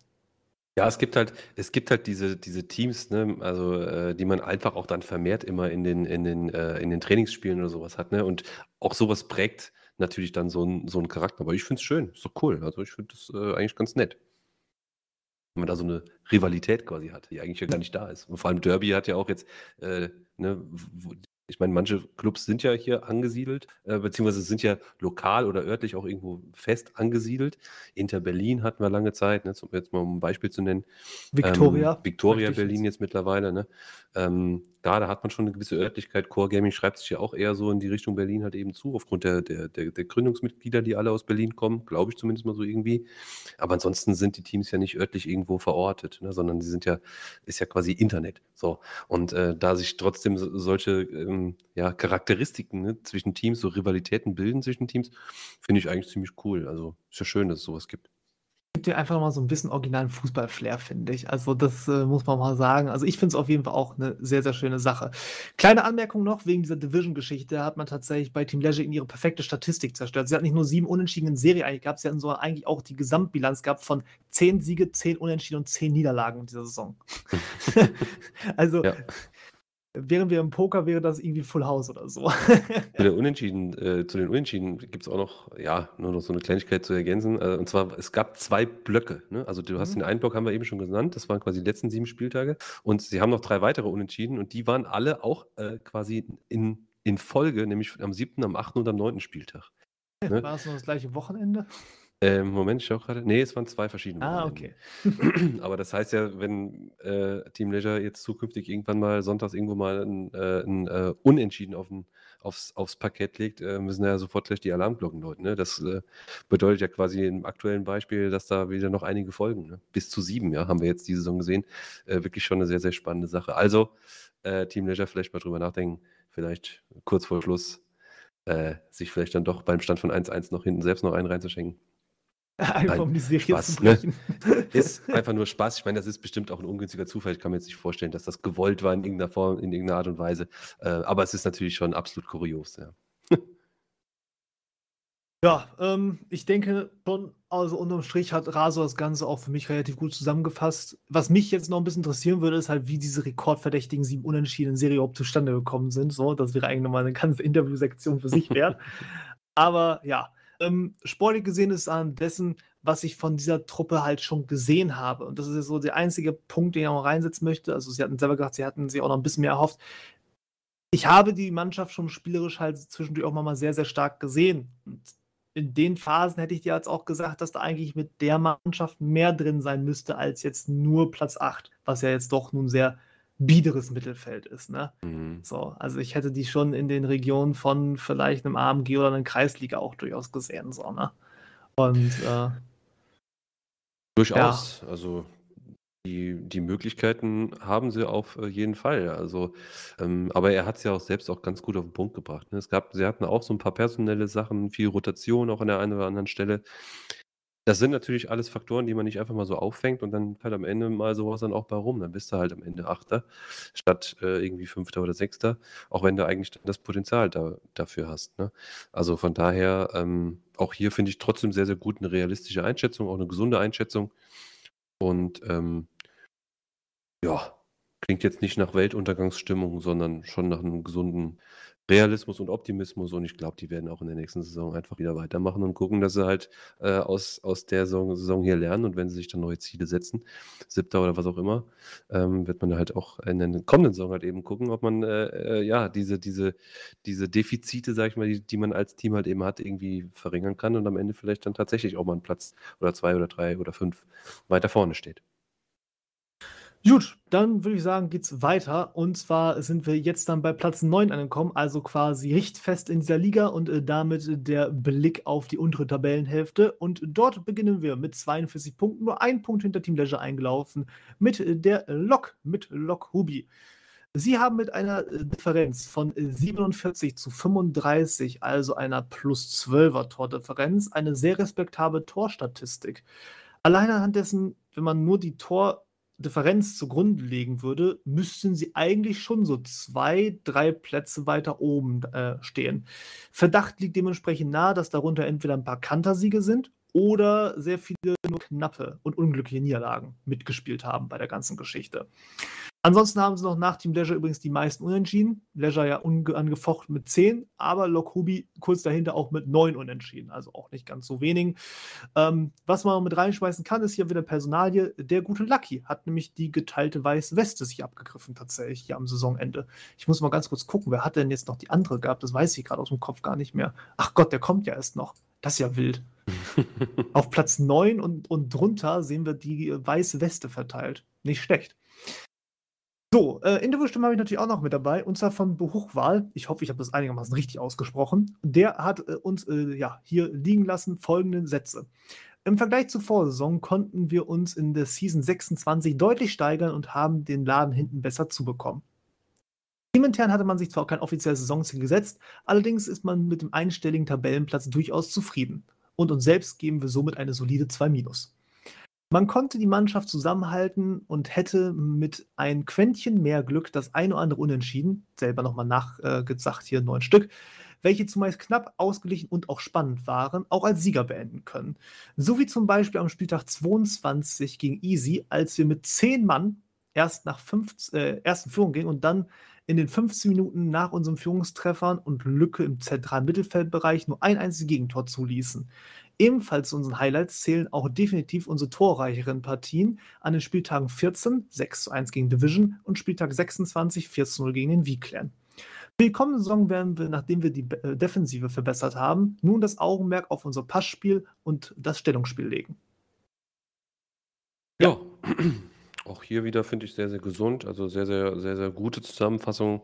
Ja, es gibt halt, es gibt halt diese, diese Teams, ne, also äh, die man einfach auch dann vermehrt immer in den, in den, äh, in den Trainingsspielen oder sowas hat, ne? Und auch sowas prägt natürlich dann so einen so einen Charakter. Aber ich finde es schön, ist doch cool. Also ich finde das äh, eigentlich ganz nett. Wenn man da so eine Rivalität quasi hat, die eigentlich ja gar nicht da ist. Und vor allem Derby hat ja auch jetzt, äh, ne, w- ich meine, manche Clubs sind ja hier angesiedelt, äh, beziehungsweise sind ja lokal oder örtlich auch irgendwo fest angesiedelt. Inter Berlin hatten wir lange Zeit, ne, zum, jetzt mal um ein Beispiel zu nennen. Victoria. Ähm, Victoria Berlin jetzt mittlerweile, ne? Ähm, da, da hat man schon eine gewisse Örtlichkeit. Core Gaming schreibt sich ja auch eher so in die Richtung Berlin halt eben zu, aufgrund der, der, der, der Gründungsmitglieder, die alle aus Berlin kommen, glaube ich zumindest mal so irgendwie. Aber ansonsten sind die Teams ja nicht örtlich irgendwo verortet, ne? sondern sie sind ja, ist ja quasi Internet. So. Und äh, da sich trotzdem so, solche ähm, ja, Charakteristiken ne, zwischen Teams, so Rivalitäten bilden zwischen Teams, finde ich eigentlich ziemlich cool. Also ist ja schön, dass es sowas gibt. Gibt dir einfach mal so ein bisschen originalen Fußball-Flair, finde ich. Also das äh, muss man mal sagen. Also ich finde es auf jeden Fall auch eine sehr, sehr schöne Sache. Kleine Anmerkung noch, wegen dieser Division-Geschichte hat man tatsächlich bei Team Leisure in ihre perfekte Statistik zerstört. Sie hat nicht nur sieben Unentschieden in Serie eigentlich gehabt, sie hatten so eigentlich auch die Gesamtbilanz gehabt von zehn Siege, zehn Unentschieden und zehn Niederlagen in dieser Saison. also Ja. Wären wir im Poker, wäre das irgendwie Full House oder so. Zu, der Unentschieden, äh, zu den Unentschieden gibt es auch noch, ja, nur noch so eine Kleinigkeit zu ergänzen. Äh, und zwar, es gab zwei Blöcke. Ne? Also du hast Mhm. den einen Block, haben wir eben schon genannt, das waren quasi die letzten sieben Spieltage. Und sie haben noch drei weitere Unentschieden und die waren alle auch äh, quasi in, in Folge, nämlich am siebten, am achten und am neunten Spieltag. Ne? War es noch das gleiche Wochenende? Ähm, Moment, ich schau gerade. Nee, es waren zwei verschiedene Ah, okay. Aber das heißt ja, wenn äh, Team Leisure jetzt zukünftig irgendwann mal sonntags irgendwo mal ein, äh, ein äh, Unentschieden auf ein, aufs, aufs Parkett legt, äh, müssen ja sofort gleich die Alarmglocken läuten. Ne? Das äh, bedeutet ja quasi im aktuellen Beispiel, dass da wieder noch einige folgen. Ne? Bis zu sieben, ja, haben wir jetzt diese Saison gesehen. Äh, wirklich schon eine sehr, sehr spannende Sache. Also, Team Leisure vielleicht mal drüber nachdenken, vielleicht kurz vor Schluss sich vielleicht dann doch beim Stand von 1-1 noch hinten selbst noch einen reinzuschenken. Einfach um die Serie Spaß, zu ne? brechen. Ist einfach nur Spaß. Ich meine, das ist bestimmt auch ein ungünstiger Zufall. Ich kann mir jetzt nicht vorstellen, dass das gewollt war in irgendeiner Form, in irgendeiner Art und Weise. Äh, aber es ist natürlich schon absolut kurios, ja. Ja, ähm, ich denke schon, also unterm Strich hat Raso das Ganze auch für mich relativ gut zusammengefasst. Was mich jetzt noch ein bisschen interessieren würde, ist halt, wie diese rekordverdächtigen sieben Unentschieden in Serie überhaupt zustande gekommen sind. So, das wäre eigentlich nochmal eine ganze Interviewsektion für sich wert. Aber ja, ähm, sportlich gesehen ist an dessen, was ich von dieser Truppe halt schon gesehen habe. Und das ist so der einzige Punkt, den ich auch reinsetzen möchte. Also, sie hatten selber gesagt, sie hatten sich auch noch ein bisschen mehr erhofft. Ich habe die Mannschaft schon spielerisch halt zwischendurch auch mal sehr, sehr stark gesehen. Und in den Phasen hätte ich dir jetzt auch gesagt, dass da eigentlich mit der Mannschaft mehr drin sein müsste als jetzt nur Platz 8, was ja jetzt doch nun sehr biederes Mittelfeld ist. Ne? Mhm. So, also ich hätte die schon in den Regionen von vielleicht einem AMG oder einer Kreisliga auch durchaus gesehen. So, ne? Und äh, Durchaus. Also die, die Möglichkeiten haben sie auf äh, jeden Fall. Also, ähm, aber er hat es ja auch selbst auch ganz gut auf den Punkt gebracht. Ne? Es gab, sie hatten auch so ein paar personelle Sachen, viel Rotation auch an der einen oder anderen Stelle. Das sind natürlich alles Faktoren, die man nicht einfach mal so auffängt und dann halt am Ende mal sowas dann auch bei rum. Dann bist du halt am Ende Achter statt äh, irgendwie Fünfter oder Sechster, auch wenn du eigentlich das Potenzial da, dafür hast. Ne? Also von daher, ähm, auch hier finde ich trotzdem sehr, sehr gut eine realistische Einschätzung, auch eine gesunde Einschätzung. Und ähm, ja, klingt jetzt nicht nach Weltuntergangsstimmung, sondern schon nach einem gesunden Realismus und Optimismus. Und ich glaube, die werden auch in der nächsten Saison einfach wieder weitermachen und gucken, dass sie halt äh, aus, aus der Saison, Saison hier lernen. Und wenn sie sich dann neue Ziele setzen, siebter oder was auch immer, ähm, wird man halt auch in der kommenden Saison halt eben gucken, ob man äh, äh, ja diese, diese, diese Defizite, sag ich mal, die, die man als Team halt eben hat, irgendwie verringern kann und am Ende vielleicht dann tatsächlich auch mal einen Platz oder zwei oder drei oder fünf weiter vorne steht. Gut, dann würde ich sagen, geht's weiter. Und zwar sind wir jetzt dann bei Platz 9 angekommen, also quasi richtfest in dieser Liga und äh, damit der Blick auf die untere Tabellenhälfte. Und dort beginnen wir mit 42 Punkten, nur ein Punkt hinter Team Leisure eingelaufen, mit äh, der Lok, mit Lok Hubi. Sie haben mit einer äh, Differenz von äh, 47 zu 35, also einer plus 12er Tordifferenz, eine sehr respektable Torstatistik. Allein anhand dessen, wenn man nur die Tordifferenz zugrunde legen würde, müssten sie eigentlich schon so zwei, drei Plätze weiter oben äh, stehen. Verdacht liegt dementsprechend nahe, dass darunter entweder ein paar Kantersiege sind oder sehr viele nur knappe und unglückliche Niederlagen mitgespielt haben bei der ganzen Geschichte. Ansonsten haben sie noch nach Team Leisure übrigens die meisten Unentschieden. Leisure ja angefochten mit 10, aber Lok Hubi kurz dahinter auch mit 9 Unentschieden, also auch nicht ganz so wenig. Ähm, was man mit reinschmeißen kann, ist hier wieder Personalie. Der gute Lucky hat nämlich die geteilte weiße Weste sich abgegriffen, tatsächlich hier am Saisonende. Ich muss mal ganz kurz gucken, wer hat denn jetzt noch die andere gehabt? Das weiß ich gerade aus dem Kopf gar nicht mehr. Ach Gott, der kommt ja erst noch. Das ist ja wild. Auf Platz 9 und, und drunter sehen wir die weiße Weste verteilt. Nicht schlecht. So, äh, Interviewstimme habe ich natürlich auch noch mit dabei, und zwar von Behuchwahl. Ich hoffe, ich habe das einigermaßen richtig ausgesprochen. Der hat äh, uns äh, ja, hier liegen lassen folgende Sätze. Im Vergleich zur Vorsaison konnten wir uns in der Season 26 deutlich steigern und haben den Laden hinten besser zubekommen. Teamintern hatte man sich zwar auch kein offizielles Saisonziel gesetzt, allerdings ist man mit dem einstelligen Tabellenplatz durchaus zufrieden. Und uns selbst geben wir somit eine solide 2-. Man konnte die Mannschaft zusammenhalten und hätte mit ein Quäntchen mehr Glück das eine oder andere Unentschieden, selber nochmal nachgesagt, hier neun Stück, welche zumeist knapp ausgeglichen und auch spannend waren, auch als Sieger beenden können. So wie zum Beispiel am Spieltag 22 gegen Easy, als wir mit zehn Mann erst nach fünf, äh, ersten Führung gingen und dann in den 15 Minuten nach unseren Führungstreffern und Lücke im zentralen Mittelfeldbereich nur ein einziges Gegentor zuließen. Ebenfalls zu unseren Highlights zählen auch definitiv unsere torreicheren Partien an den Spieltagen 14, 6 zu 1 gegen Division und Spieltag 26, 4 zu 0 gegen den V-Clan. Für die kommende Saison werden wir, nachdem wir die äh, Defensive verbessert haben, nun das Augenmerk auf unser Passspiel und das Stellungsspiel legen. Ja, auch hier wieder finde ich sehr, sehr gesund. Also sehr, sehr, sehr, sehr gute Zusammenfassung,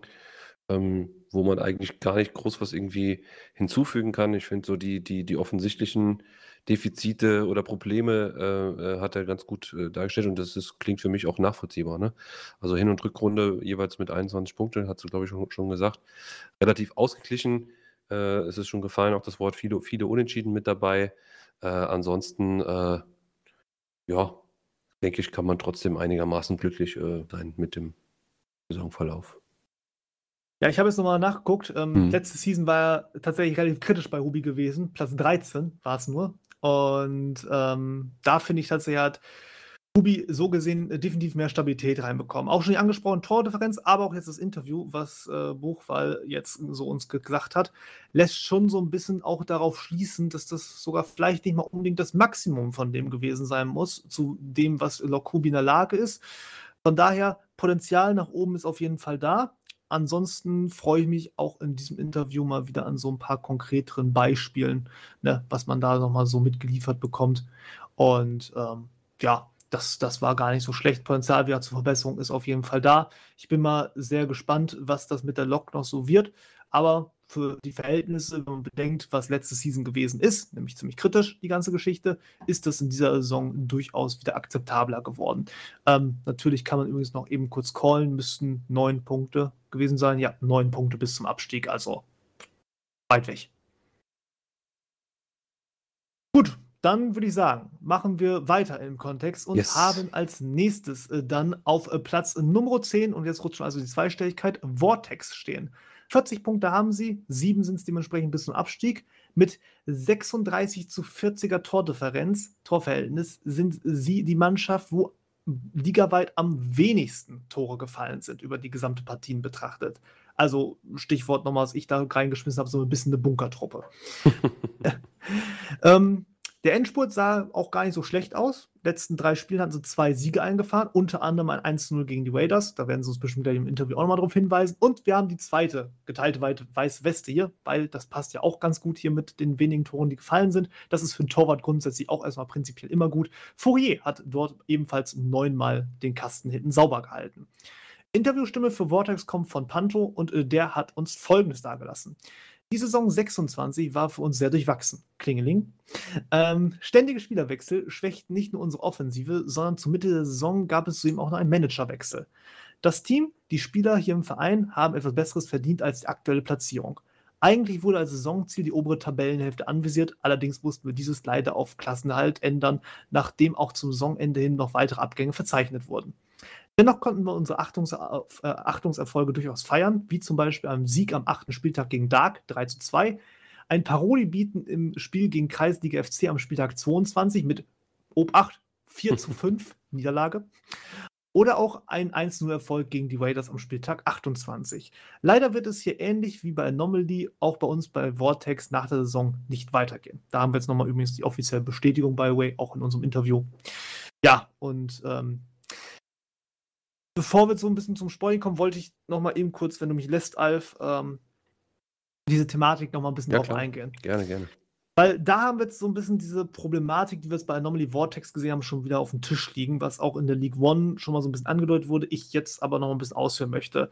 ähm, wo man eigentlich gar nicht groß was irgendwie hinzufügen kann. Ich finde so die, die, die offensichtlichen Defizite oder Probleme äh, äh, hat er ganz gut äh, dargestellt und das ist, klingt für mich auch nachvollziehbar. Ne? Also Hin- und Rückrunde jeweils mit 21 Punkten, hat sie, glaube ich, schon, schon gesagt. Relativ ausgeglichen. Äh, es ist schon gefallen, auch das Wort viele, viele Unentschieden mit dabei. Äh, ansonsten, äh, ja, denke ich, kann man trotzdem einigermaßen glücklich äh, sein mit dem Saisonverlauf. Ja, ich habe jetzt nochmal nachgeguckt. Ähm, Hm. Letzte Season war er tatsächlich relativ kritisch bei Ruby gewesen. Platz 13 war es nur. Und ähm, da finde ich tatsächlich, hat Ruby so gesehen äh, definitiv mehr Stabilität reinbekommen. Auch schon die angesprochene Tordifferenz, aber auch jetzt das Interview, was äh, Buchwald jetzt so uns gesagt hat, lässt schon so ein bisschen auch darauf schließen, dass das sogar vielleicht nicht mal unbedingt das Maximum von dem gewesen sein muss, zu dem, was Lokubi in der Lage ist. Von daher, Potenzial nach oben ist auf jeden Fall da. Ansonsten freue ich mich auch in diesem Interview mal wieder an so ein paar konkreteren Beispielen, ne, was man da nochmal so mitgeliefert bekommt. Und ähm, ja, das, das war gar nicht so schlecht. Potenzial wieder zur Verbesserung ist auf jeden Fall da. Ich bin mal sehr gespannt, was das mit der Lok noch so wird. Aber für die Verhältnisse, wenn man bedenkt, was letzte Season gewesen ist, nämlich ziemlich kritisch, die ganze Geschichte, ist das in dieser Saison durchaus wieder akzeptabler geworden. Ähm, natürlich kann man übrigens noch eben kurz callen, müssten neun Punkte gewesen sein. Ja, neun Punkte bis zum Abstieg, also weit weg. Gut, dann würde ich sagen, machen wir weiter im Kontext und Yes. haben als nächstes äh, dann auf äh, Platz Nummer 10 und jetzt rutschen also die Zweistelligkeit Vortex stehen. 40 Punkte haben sie, sieben sind es dementsprechend bis zum Abstieg. Mit 36 zu 40er Tordifferenz, Torverhältnis, sind sie die Mannschaft, wo ligaweit am wenigsten Tore gefallen sind, über die gesamte Partien betrachtet. Also Stichwort nochmal, was ich da reingeschmissen habe, so ein bisschen eine Bunkertruppe. ähm, der Endspurt sah auch gar nicht so schlecht aus. Letzten drei Spielen hatten sie zwei Siege eingefahren, unter anderem ein 1-0 gegen die Raiders. Da werden sie uns bestimmt gleich im Interview auch nochmal darauf hinweisen. Und wir haben die zweite geteilte Weite Weiß-Weste hier, weil das passt ja auch ganz gut hier mit den wenigen Toren, die gefallen sind. Das ist für einen Torwart grundsätzlich auch erstmal prinzipiell immer gut. Fourier hat dort ebenfalls neunmal den Kasten hinten sauber gehalten. Interviewstimme für Vortex kommt von Panto und äh, der hat uns Folgendes dargelassen. Die Saison 26 war für uns sehr durchwachsen. Klingeling. Ähm, ständige Spielerwechsel schwächten nicht nur unsere Offensive, sondern zur Mitte der Saison gab es zudem auch noch einen Managerwechsel. Das Team, die Spieler hier im Verein haben etwas Besseres verdient als die aktuelle Platzierung. Eigentlich wurde als Saisonziel die obere Tabellenhälfte anvisiert, allerdings mussten wir dieses leider auf Klassenerhalt ändern, nachdem auch zum Saisonende hin noch weitere Abgänge verzeichnet wurden. Dennoch konnten wir unsere Achtungs äh, Achtungserfolge durchaus feiern, wie zum Beispiel am Sieg am achten Spieltag gegen Dark 3 zu 2, ein Paroli bieten im Spiel gegen Kreisliga FC am Spieltag 22 mit Obacht 4 zu 5 Niederlage. Oder auch ein 1-0-Erfolg gegen die Raiders am Spieltag 28. Leider wird es hier ähnlich wie bei Anomaly auch bei uns bei Vortex nach der Saison nicht weitergehen. Da haben wir jetzt nochmal übrigens die offizielle Bestätigung, by the way, auch in unserem Interview. Ja, und ähm, bevor wir so ein bisschen zum Spoiling kommen, wollte ich nochmal eben kurz, wenn du mich lässt, Alf, ähm, diese Thematik nochmal ein bisschen Ja, drauf klar. eingehen. Gerne, gerne. Weil da haben wir jetzt so ein bisschen diese Problematik, die wir jetzt bei Anomaly Vortex gesehen haben, schon wieder auf dem Tisch liegen, was auch in der League One schon mal so ein bisschen angedeutet wurde, ich jetzt aber noch ein bisschen ausführen möchte.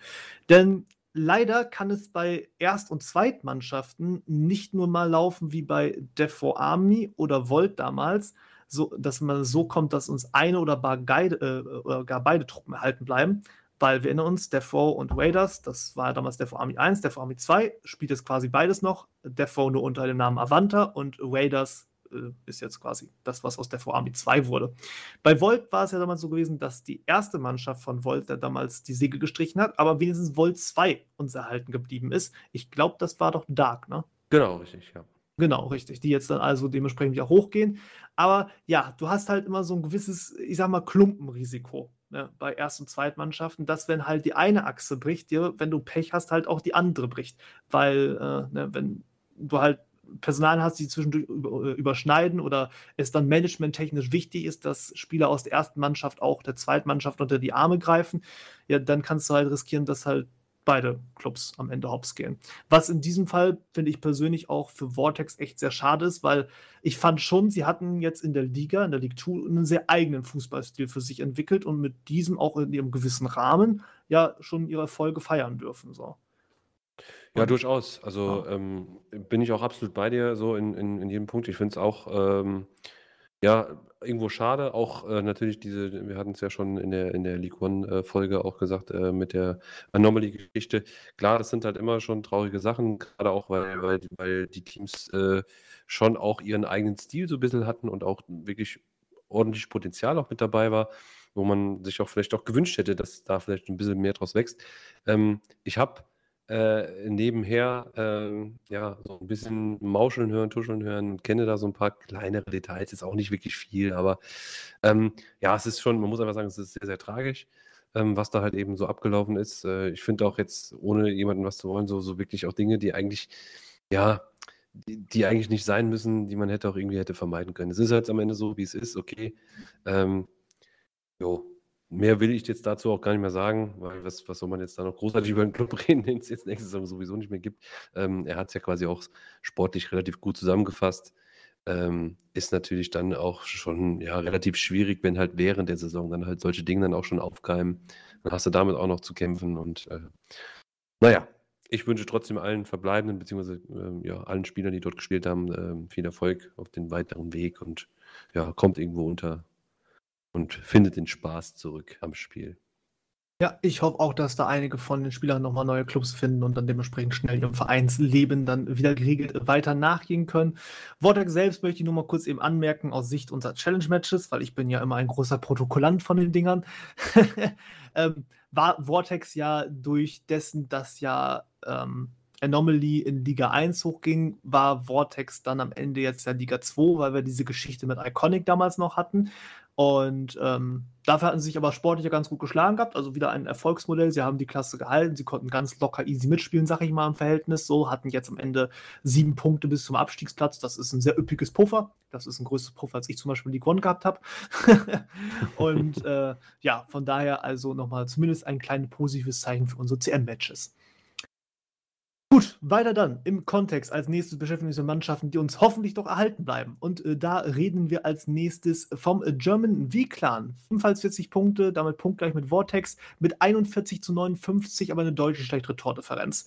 Denn leider kann es bei Erst- und Zweitmannschaften nicht nur mal laufen wie bei Death for Army oder Volt damals, so, dass man so kommt, dass uns eine oder gar, beide, äh, gar beide Truppen erhalten bleiben, weil wir erinnern uns, Row und Raiders, das war damals Row Army 1, Death Row Army 2, spielt jetzt quasi beides noch. Row nur unter dem Namen Avanta und Raiders äh, ist jetzt quasi das, was aus Row Army 2 wurde. Bei Volt war es ja damals so gewesen, dass die erste Mannschaft von Volt, der damals die Segel gestrichen hat, aber wenigstens Volt 2 uns erhalten geblieben ist. Ich glaube, das war doch Dark, ne? Genau, richtig, ja. Genau, richtig. Die jetzt dann also dementsprechend wieder hochgehen. Aber ja, du hast halt immer so ein gewisses, ich sag mal, Klumpenrisiko ne, bei Erst- und Zweitmannschaften, dass wenn halt die eine Achse bricht, dir, wenn du Pech hast, halt auch die andere bricht. Weil, äh, ne, wenn du halt Personal hast, die zwischendurch äh, überschneiden oder es dann managementtechnisch wichtig ist, dass Spieler aus der ersten Mannschaft auch der Zweitmannschaft unter die Arme greifen, ja, dann kannst du halt riskieren, dass halt beide Clubs am Ende hops gehen. Was in diesem Fall, finde ich persönlich, auch für Vortex echt sehr schade ist, weil ich fand schon, sie hatten jetzt in der Liga, in der League 2, einen sehr eigenen Fußballstil für sich entwickelt und mit diesem auch in ihrem gewissen Rahmen ja schon ihre Erfolge feiern dürfen. So. Ja, durchaus. Also ähm, bin ich auch absolut bei dir, so in, in, in jedem Punkt. Ich finde es auch ähm, ja, irgendwo schade. Auch äh, natürlich diese, wir hatten es ja schon in der, in der League One-Folge äh, auch gesagt, äh, mit der Anomaly-Geschichte. Klar, das sind halt immer schon traurige Sachen, gerade auch, weil, weil, weil die Teams äh, schon auch ihren eigenen Stil so ein bisschen hatten und auch wirklich ordentlich Potenzial auch mit dabei war, wo man sich auch vielleicht auch gewünscht hätte, dass da vielleicht ein bisschen mehr draus wächst. Ähm, ich habe äh, nebenher äh, ja, so ein bisschen Mauscheln hören, Tuscheln hören kenne da so ein paar kleinere Details, ist auch nicht wirklich viel, aber ähm, ja, es ist schon, man muss einfach sagen, es ist sehr, sehr tragisch, ähm, was da halt eben so abgelaufen ist. Äh, ich finde auch jetzt, ohne jemandem was zu wollen, so, so wirklich auch Dinge, die eigentlich, ja, die, die, eigentlich nicht sein müssen, die man hätte auch irgendwie hätte vermeiden können. Es ist halt am Ende so, wie es ist, okay. Ähm, jo, Mehr will ich jetzt dazu auch gar nicht mehr sagen, weil was, was soll man jetzt da noch großartig über den Club reden, den es jetzt nächste Saison sowieso nicht mehr gibt. Ähm, er hat es ja quasi auch sportlich relativ gut zusammengefasst. Ähm, ist natürlich dann auch schon ja, relativ schwierig, wenn halt während der Saison dann halt solche Dinge dann auch schon aufkeimen. Dann hast du damit auch noch zu kämpfen und äh, naja, ich wünsche trotzdem allen Verbleibenden, beziehungsweise äh, ja, allen Spielern, die dort gespielt haben, äh, viel Erfolg auf den weiteren Weg und ja, kommt irgendwo unter und findet den Spaß zurück am Spiel. Ja, ich hoffe auch, dass da einige von den Spielern nochmal neue Clubs finden und dann dementsprechend schnell ihrem Vereinsleben dann wieder geregelt weiter nachgehen können. Vortex selbst möchte ich nur mal kurz eben anmerken aus Sicht unserer Challenge-Matches, weil ich bin ja immer ein großer Protokollant von den Dingern. ähm, war Vortex ja durch dessen, dass ja ähm, Anomaly in Liga 1 hochging, war Vortex dann am Ende jetzt ja Liga 2, weil wir diese Geschichte mit Iconic damals noch hatten. Und ähm, dafür hatten sie sich aber sportlich ja ganz gut geschlagen gehabt. Also wieder ein Erfolgsmodell. Sie haben die Klasse gehalten. Sie konnten ganz locker easy mitspielen, sag ich mal, im Verhältnis. So hatten jetzt am Ende sieben Punkte bis zum Abstiegsplatz. Das ist ein sehr üppiges Puffer. Das ist ein größeres Puffer, als ich zum Beispiel die One gehabt habe. Und äh, ja, von daher also nochmal zumindest ein kleines positives Zeichen für unsere CM-Matches. Gut, weiter dann im Kontext. Als nächstes beschäftigen wir uns mit Mannschaften, die uns hoffentlich doch erhalten bleiben. Und äh, da reden wir als nächstes vom äh, German V-Clan. 45 Punkte, damit punktgleich mit Vortex, mit 41 zu 59, aber eine deutlich schlechtere Tordifferenz.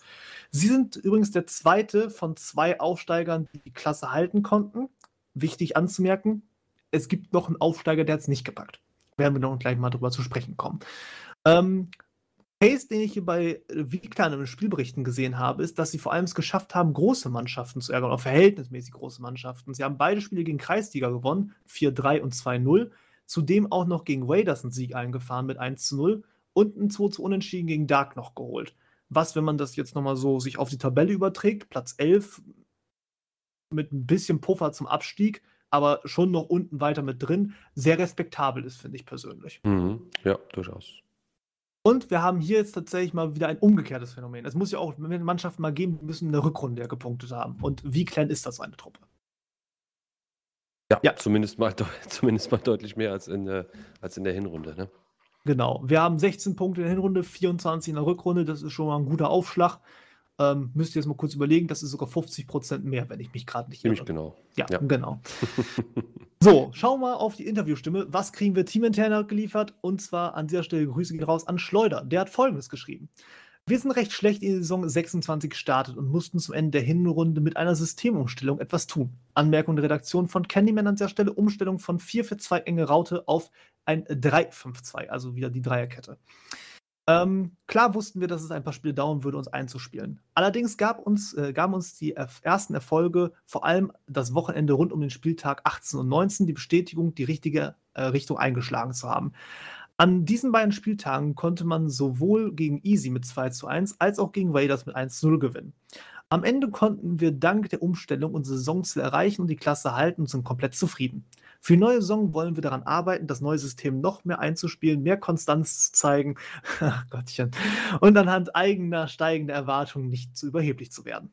Sie sind übrigens der zweite von zwei Aufsteigern, die die Klasse halten konnten. Wichtig anzumerken, es gibt noch einen Aufsteiger, der hat es nicht gepackt. Werden wir noch gleich mal drüber zu sprechen kommen. Ähm, Case, den ich hier bei Wiegklan in Spielberichten gesehen habe, ist, dass sie vor allem es geschafft haben, große Mannschaften zu ärgern, oder verhältnismäßig große Mannschaften. Sie haben beide Spiele gegen Kreisliga gewonnen, 4-3 und 2-0. Zudem auch noch gegen Raiders einen Sieg eingefahren mit 1-0 und ein 2 Unentschieden gegen Dark noch geholt. Was, wenn man das jetzt nochmal so sich auf die Tabelle überträgt, Platz 11 mit ein bisschen Puffer zum Abstieg, aber schon noch unten weiter mit drin, sehr respektabel ist, finde ich persönlich. Mhm. Ja, durchaus. Und wir haben hier jetzt tatsächlich mal wieder ein umgekehrtes Phänomen. Es muss ja auch Mannschaften mal geben, die müssen eine Rückrunde ja gepunktet haben. Und wie klein ist das eine Truppe? Ja, ja. Zumindest, mal, zumindest mal deutlich mehr als in der, als in der Hinrunde. Ne? Genau. Wir haben 16 Punkte in der Hinrunde, 24 in der Rückrunde. Das ist schon mal ein guter Aufschlag. Ähm, müsst ihr jetzt mal kurz überlegen, das ist sogar 50 Prozent mehr, wenn ich mich gerade nicht irre. Ziemlich genau. Ja, ja. genau. so, schauen wir auf die Interviewstimme. Was kriegen wir teamintern geliefert? Und zwar an dieser Stelle Grüße gehen raus an Schleuder. Der hat folgendes geschrieben. Wir sind recht schlecht in die Saison 26 gestartet und mussten zum Ende der Hinrunde mit einer Systemumstellung etwas tun. Anmerkung der Redaktion von Candyman an dieser Stelle: Umstellung von 4 für 2 enge Raute auf ein 3-5-2, also wieder die Dreierkette. Ähm, klar wussten wir, dass es ein paar Spiele dauern würde, uns einzuspielen. Allerdings gab uns, äh, gaben uns die ersten Erfolge, vor allem das Wochenende rund um den Spieltag 18 und 19, die Bestätigung, die richtige äh, Richtung eingeschlagen zu haben. An diesen beiden Spieltagen konnte man sowohl gegen Easy mit 2 zu 1 als auch gegen Raiders mit 1 zu 0 gewinnen. Am Ende konnten wir dank der Umstellung unsere Saisonziel erreichen und die Klasse halten und sind komplett zufrieden. Für neue Saison wollen wir daran arbeiten, das neue System noch mehr einzuspielen, mehr Konstanz zu zeigen, Gottchen, und anhand eigener steigender Erwartungen nicht zu überheblich zu werden.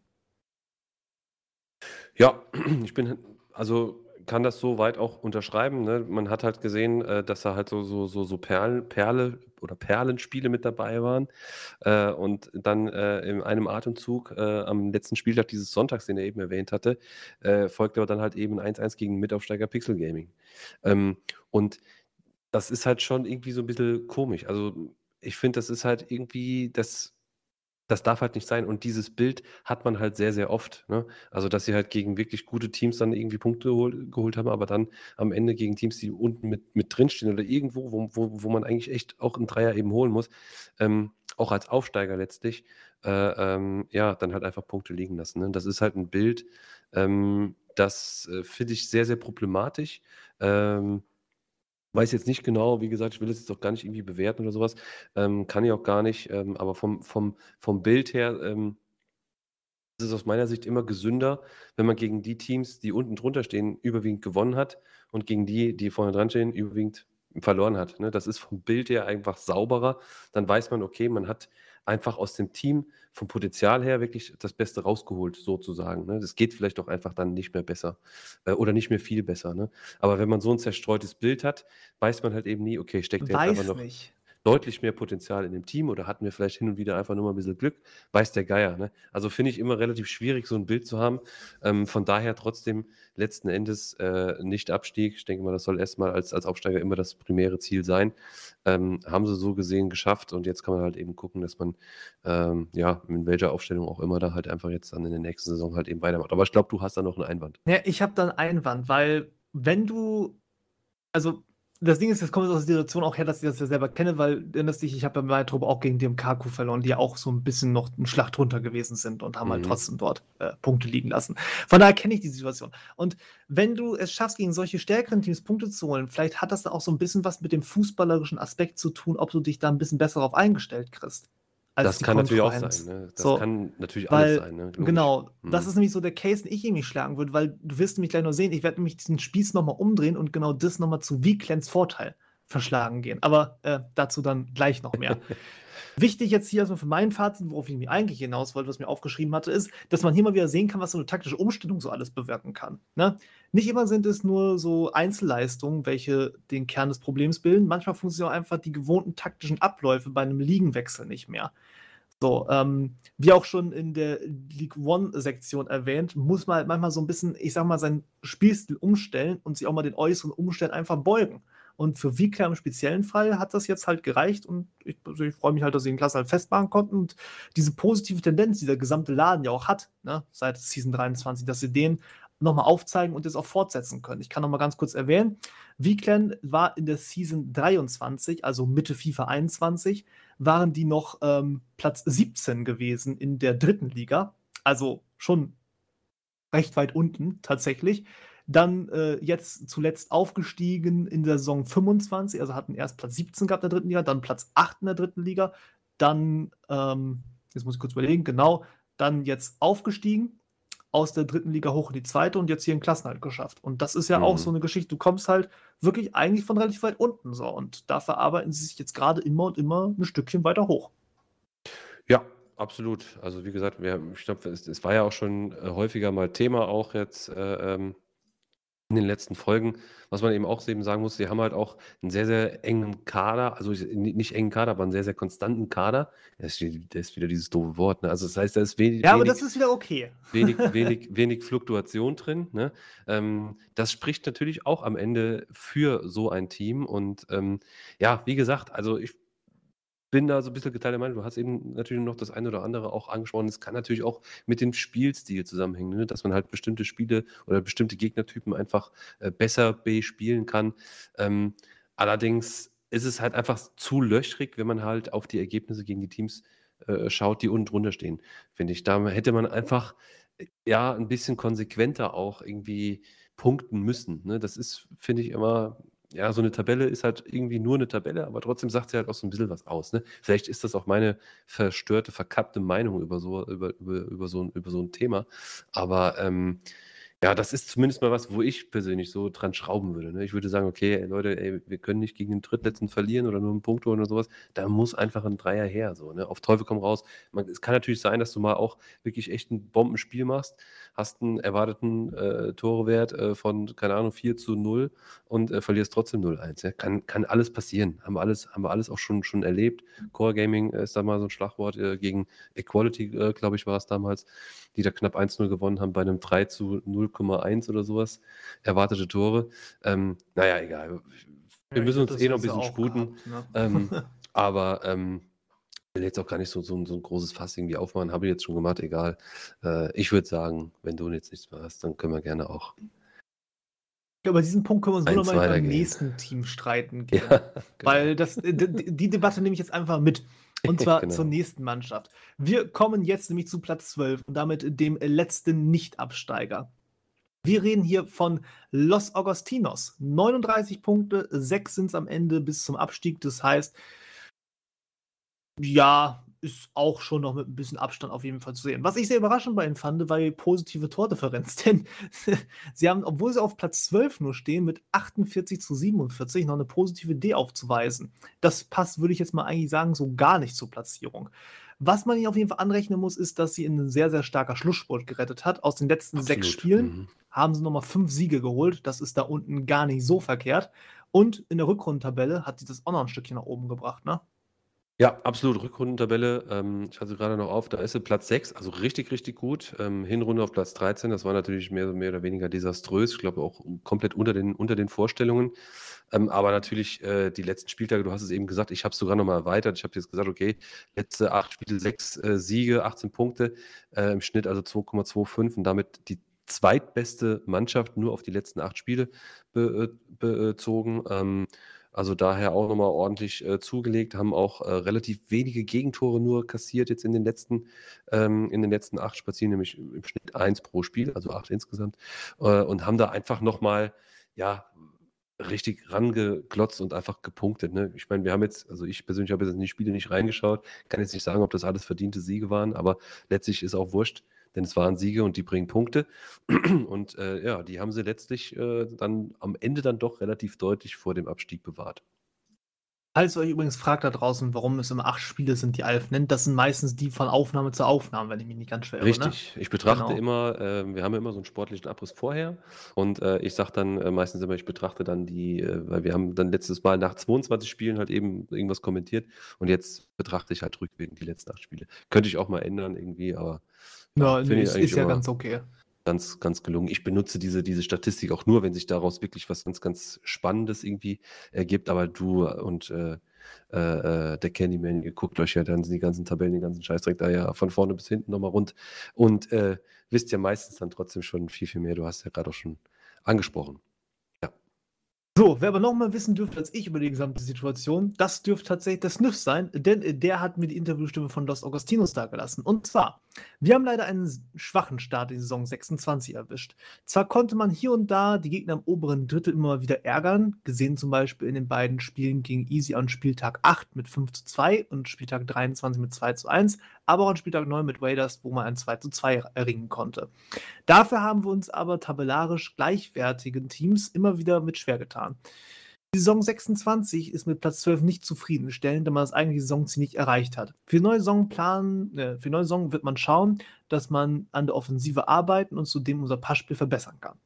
Ja, ich bin, also kann das so weit auch unterschreiben. Ne? Man hat halt gesehen, äh, dass da halt so, so, so, so Perl, Perle oder Perlenspiele mit dabei waren. Äh, und dann äh, in einem Atemzug äh, am letzten Spieltag dieses Sonntags, den er eben erwähnt hatte, äh, folgte aber dann halt eben 1-1 gegen Mitaufsteiger Pixel Gaming. Ähm, und das ist halt schon irgendwie so ein bisschen komisch. Also ich finde, das ist halt irgendwie, das das darf halt nicht sein. Und dieses Bild hat man halt sehr, sehr oft. Ne? Also, dass sie halt gegen wirklich gute Teams dann irgendwie Punkte gehol geholt haben, aber dann am Ende gegen Teams, die unten mit, mit drinstehen oder irgendwo, wo, wo, wo man eigentlich echt auch einen Dreier eben holen muss, ähm, auch als Aufsteiger letztlich, äh, ähm, ja, dann halt einfach Punkte liegen lassen. Ne? Das ist halt ein Bild, ähm, das äh, finde ich sehr, sehr problematisch. Ähm, Weiß jetzt nicht genau, wie gesagt, ich will es jetzt auch gar nicht irgendwie bewerten oder sowas. Ähm, kann ich auch gar nicht. Ähm, aber vom, vom, vom Bild her ähm, ist es aus meiner Sicht immer gesünder, wenn man gegen die Teams, die unten drunter stehen, überwiegend gewonnen hat und gegen die, die vorne dran stehen, überwiegend verloren hat. Ne? Das ist vom Bild her einfach sauberer. Dann weiß man, okay, man hat einfach aus dem Team vom Potenzial her wirklich das Beste rausgeholt, sozusagen. Ne? Das geht vielleicht auch einfach dann nicht mehr besser äh, oder nicht mehr viel besser. Ne? Aber wenn man so ein zerstreutes Bild hat, weiß man halt eben nie, okay, steckt der jetzt aber noch. Nicht deutlich mehr Potenzial in dem Team oder hatten wir vielleicht hin und wieder einfach nur mal ein bisschen Glück, weiß der Geier. Ne? Also finde ich immer relativ schwierig, so ein Bild zu haben. Ähm, von daher trotzdem letzten Endes äh, nicht Abstieg. Ich denke mal, das soll erstmal als, als Aufsteiger immer das primäre Ziel sein. Ähm, haben sie so gesehen geschafft und jetzt kann man halt eben gucken, dass man ähm, ja in welcher Aufstellung auch immer da halt einfach jetzt dann in der nächsten Saison halt eben weitermacht. Aber ich glaube, du hast da noch einen Einwand. Ja, ich habe da einen Einwand, weil wenn du, also das Ding ist, das kommt aus der Situation auch her, dass ich das ja selber kenne, weil erinnerst dich, ich habe ja bei meiner Truppe auch gegen die MKQ verloren, die ja auch so ein bisschen noch einen Schlag drunter gewesen sind und haben halt Mhm. trotzdem dort äh, Punkte liegen lassen. Von daher kenne ich die Situation. Und wenn du es schaffst, gegen solche stärkeren Teams Punkte zu holen, vielleicht hat das dann auch so ein bisschen was mit dem fußballerischen Aspekt zu tun, ob du dich da ein bisschen besser darauf eingestellt kriegst. Das kann natürlich auch sein. Ne? Das So, kann natürlich alles weil, sein. Ne? Genau, das Mhm. ist nämlich so der Case, den ich irgendwie schlagen würde, weil du wirst nämlich gleich noch sehen, ich werde nämlich diesen Spieß nochmal umdrehen und genau das nochmal zu Weeklands Vorteil verschlagen gehen. Aber äh, dazu dann gleich noch mehr. Wichtig jetzt hier erstmal für mein Fazit, worauf ich mich eigentlich hinaus wollte, was mir aufgeschrieben hatte, ist, dass man hier mal wieder sehen kann, was so eine taktische Umstellung so alles bewirken kann. Ne? Nicht immer sind es nur so Einzelleistungen, welche den Kern des Problems bilden. Manchmal funktionieren auch einfach die gewohnten taktischen Abläufe bei einem Liegenwechsel nicht mehr. So, ähm, wie auch schon in der League One-Sektion erwähnt, muss man halt manchmal so ein bisschen, ich sag mal, seinen Spielstil umstellen und sich auch mal den äußeren Umständen einfach beugen. Und für Wickler im speziellen Fall hat das jetzt halt gereicht und ich, also ich freue mich halt, dass sie den Klasse halt festmachen konnten und diese positive Tendenz, die der gesamte Laden ja auch hat, ne, seit Season 23, dass sie den nochmal aufzeigen und das auch fortsetzen können. Ich kann nochmal ganz kurz erwähnen, Wieklen war in der Season 23, also Mitte FIFA 21, waren die noch ähm, Platz 17 gewesen in der dritten Liga. Also schon recht weit unten tatsächlich. Dann äh, jetzt zuletzt aufgestiegen in der Saison 25, also hatten erst Platz 17 gehabt in der dritten Liga, dann Platz 8 in der dritten Liga, dann, ähm, jetzt muss ich kurz überlegen, genau, dann jetzt aufgestiegen aus der dritten Liga hoch in die zweite und jetzt hier einen Klassenhalt geschafft. Und das ist ja auch Mhm. so eine Geschichte, du kommst halt wirklich eigentlich von relativ weit unten so und dafür arbeiten sie sich jetzt gerade immer und immer ein Stückchen weiter hoch. Ja, absolut. Also wie gesagt, wir, ich glaube, es, es war ja auch schon äh, häufiger mal Thema auch jetzt äh, ähm, in den letzten Folgen, was man eben auch eben sagen muss, sie haben halt auch einen sehr, sehr engen Kader, also ich- ni- nicht engen Kader, aber einen sehr, sehr konstanten Kader. Das ist, wie- das ist wieder dieses doofe Wort. Ne? Also das heißt, da ist wenig, Ja, aber wenig, das ist wieder okay. wenig, wenig, wenig Fluktuation drin. Ne? Ähm, das spricht natürlich auch am Ende für so ein Team. Und ähm, ja, wie gesagt, also ich bin da so ein bisschen geteilter Meinung. Du hast eben natürlich noch das eine oder andere auch angesprochen. Es kann natürlich auch mit dem Spielstil zusammenhängen, ne? dass man halt bestimmte Spiele oder bestimmte Gegnertypen einfach äh, besser bespielen kann. Ähm, allerdings ist es halt einfach zu löchrig, wenn man halt auf die Ergebnisse gegen die Teams äh, schaut, die unten drunter stehen, finde ich. Da hätte man einfach äh, ja ein bisschen konsequenter auch irgendwie punkten müssen. Ne? Das ist, finde ich, immer ja, so eine Tabelle ist halt irgendwie nur eine Tabelle, aber trotzdem sagt sie halt auch so ein bisschen was aus. Ne? Vielleicht ist das auch meine verstörte, verkappte Meinung über so, über, über, über so, ein, über so ein Thema. Aber ähm, Ja, das ist zumindest mal was, wo ich persönlich so dran schrauben würde, ne? Ich würde sagen: „Okay, ey, Leute, ey, wir können nicht gegen den Drittletzten verlieren oder nur 'n Punkt holen oder sowas. Da muss einfach ein Dreier her so, ne? Auf Teufel komm raus. Man es kann natürlich sein, dass du mal auch wirklich echt ein Bombenspiel machst, hast einen erwarteten, äh, Torwert, äh, von, keine Ahnung, 4 zu 0 und, äh, verlierst trotzdem 0-1, ja? Kann kann alles passieren. Haben wir alles haben wir alles auch schon schon erlebt. Core Gaming ist da mal so ein Schlagwort, äh, gegen Equality, äh, glaube ich, war es damals, die da knapp 1-0 gewonnen haben bei einem 3 zu 0,1 oder sowas erwartete Tore. Ähm, na ja, egal. Wir Ja, müssen uns eh noch ein ja bisschen sputen. gehabt, ne? Ähm, aber, ähm, will jetzt auch gar nicht so so so 'n großes Fass irgendwie aufmachen. Habe ich jetzt schon gemacht, egal. Äh, ich würde sagen, wenn du jetzt nichts mehr hast, dann können wir gerne auch Über diesen Punkt können wir uns Eins wunderbar beim weitergehen. nächsten Team streiten Ja, genau. Weil das äh, d d die Debatte nehme ich jetzt einfach mit. Und zwar Genau. zur nächsten Mannschaft. Wir kommen jetzt nämlich zu Platz 12 und damit dem letzten Nicht-Absteiger. Wir reden hier von Los Agostinos. 39 Punkte, 6 sind es am Ende bis zum Abstieg. Das heißt, ja, ist auch schon noch mit ein bisschen Abstand auf jeden Fall zu sehen. Was ich sehr überraschend bei ihnen fand, war die positive Tordifferenz. Denn sie haben, obwohl sie auf Platz 12 nur stehen, mit 48 zu 47 noch eine positive D aufzuweisen. Das passt, würde ich jetzt mal eigentlich sagen, so gar nicht zur Platzierung. Was man ihnen auf jeden Fall anrechnen muss, ist, dass sie in sehr, sehr starker Schlussspurt gerettet hat. Aus den letzten sechs Absolut. Spielen Mhm. haben sie nochmal fünf Siege geholt. Das ist da unten gar nicht so verkehrt. Und in der Rückrundentabelle hat sie das auch noch ein Stückchen nach oben gebracht, ne? Ja, absolut. Rückrundentabelle, ähm, ich hatte gerade noch auf, da ist sie Platz 6, also richtig, richtig gut. Ähm, Hinrunde auf Platz 13, das war natürlich mehr, mehr oder weniger desaströs. Ich glaube auch komplett unter den, unter den Vorstellungen. Ähm, aber natürlich äh, die letzten Spieltage, du hast es eben gesagt, ich habe es sogar nochmal erweitert. Ich habe jetzt gesagt, okay, letzte acht Spiele, sechs äh, Siege, 18 Punkte, äh, im Schnitt also 2,25 und damit die zweitbeste Mannschaft nur auf die letzten acht Spiele be, äh, bezogen. Ähm, also daher auch nochmal ordentlich äh, zugelegt, haben auch äh, relativ wenige Gegentore nur kassiert jetzt in den letzten, ähm, in den letzten acht Spazieren, nämlich im Schnitt eins pro Spiel, also acht insgesamt, äh, und haben da einfach nochmal, ja, richtig rangeklotzt und einfach gepunktet. Ne? Ich meine, wir haben jetzt, also ich persönlich habe jetzt in die Spiele nicht reingeschaut, kann jetzt nicht sagen, ob das alles verdiente Siege waren, aber letztlich ist auch wurscht, denn es waren Siege und die bringen Punkte. Und äh, ja, die haben sie letztlich äh, dann am Ende dann doch relativ deutlich vor dem Abstieg bewahrt. Falls ihr euch übrigens fragt da draußen, warum es immer acht Spiele sind, die Alf nennt, das sind meistens die von Aufnahme zu Aufnahme, wenn ich mich nicht ganz schwer irre. Ne? Richtig. Ich betrachte Genau. immer, äh, wir haben ja immer so einen sportlichen Abriss vorher und äh, ich sage dann äh, meistens immer, ich betrachte dann die, äh, weil wir haben dann letztes Mal nach 22 Spielen halt eben irgendwas kommentiert und jetzt betrachte ich halt rückwirkend die letzten acht Spiele. Könnte ich auch mal ändern irgendwie, aber Ja, nee, ich ist, ja ganz okay. ganz, ganz gelungen. Ich benutze diese, diese Statistik auch nur, wenn sich daraus wirklich was ganz, ganz Spannendes irgendwie ergibt. Aber du und äh, äh, äh, der Candyman, ihr guckt euch ja dann die ganzen Tabellen, den ganzen Scheißdreck da ja von vorne bis hinten nochmal rund und äh, wisst ja meistens dann trotzdem schon viel, viel mehr. Du hast ja gerade auch schon angesprochen. So, wer aber noch mal wissen dürfte als ich über die gesamte Situation, das dürfte tatsächlich der Sniff sein, denn der hat mir die Interviewstimme von Los Augustinos dagelassen. Und zwar, wir haben leider einen schwachen Start in die Saison 26 erwischt. Zwar konnte man hier und da die Gegner im oberen Drittel immer wieder ärgern, gesehen zum Beispiel in den beiden Spielen gegen Easy an Spieltag 8 mit 5 zu 2 und Spieltag 23 mit 2 zu 1, aber auch an Spieltag 9 mit Raiders, wo man ein 2 zu 2 erringen konnte. Dafür haben wir uns aber tabellarisch gleichwertigen Teams immer wieder mit schwer getan. Die Saison 26 ist mit Platz 12 nicht zufriedenstellend, da man das eigentliche Saisonziel nicht erreicht hat. Für die neue Saison planen, äh, für neue Saison wird man schauen, dass man an der Offensive arbeiten und zudem unser Passspiel verbessern kann.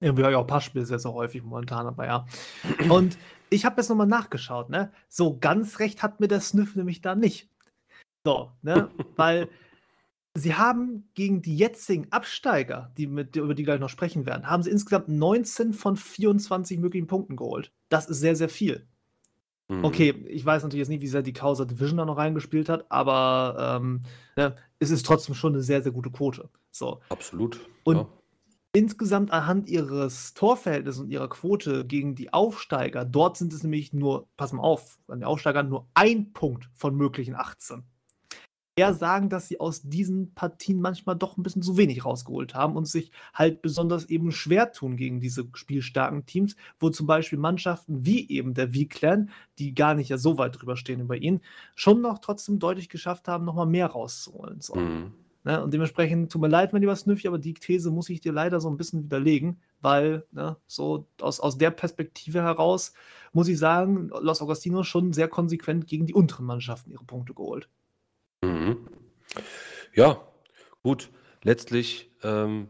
Ja, wir haben ja auch Passspiel sehr, sehr häufig momentan, aber ja. Und ich habe jetzt nochmal nachgeschaut, ne? So ganz recht hat mir der Sniff nämlich da nicht. So, ne? Weil sie haben gegen die jetzigen Absteiger, die mit, über die wir gleich noch sprechen werden, haben sie insgesamt 19 von 24 möglichen Punkten geholt. Das ist sehr, sehr viel. Mhm. Okay, ich weiß natürlich jetzt nicht, wie sehr die Causa Division da noch reingespielt hat, aber ähm, ne, es ist trotzdem schon eine sehr, sehr gute Quote. So. Absolut. Und ja. Insgesamt anhand ihres Torverhältnisses und ihrer Quote gegen die Aufsteiger, dort sind es nämlich nur, pass mal auf, an den Aufsteigern nur ein Punkt von möglichen 18. Eher sagen, dass sie aus diesen Partien manchmal doch ein bisschen zu wenig rausgeholt haben und sich halt besonders eben schwer tun gegen diese spielstarken Teams, wo zum Beispiel Mannschaften wie eben der V-Clan, die gar nicht ja so weit drüber stehen über ihn, schon noch trotzdem deutlich geschafft haben, nochmal mehr rauszuholen. So. Mhm. Ne? Und dementsprechend, tut mir leid, mein lieber Sniffy, aber die These muss ich dir leider so ein bisschen widerlegen, weil ne, so aus, aus der Perspektive heraus muss ich sagen, Los Augustinos schon sehr konsequent gegen die unteren Mannschaften ihre Punkte geholt. Mhm. Ja, gut. Letztlich, ähm,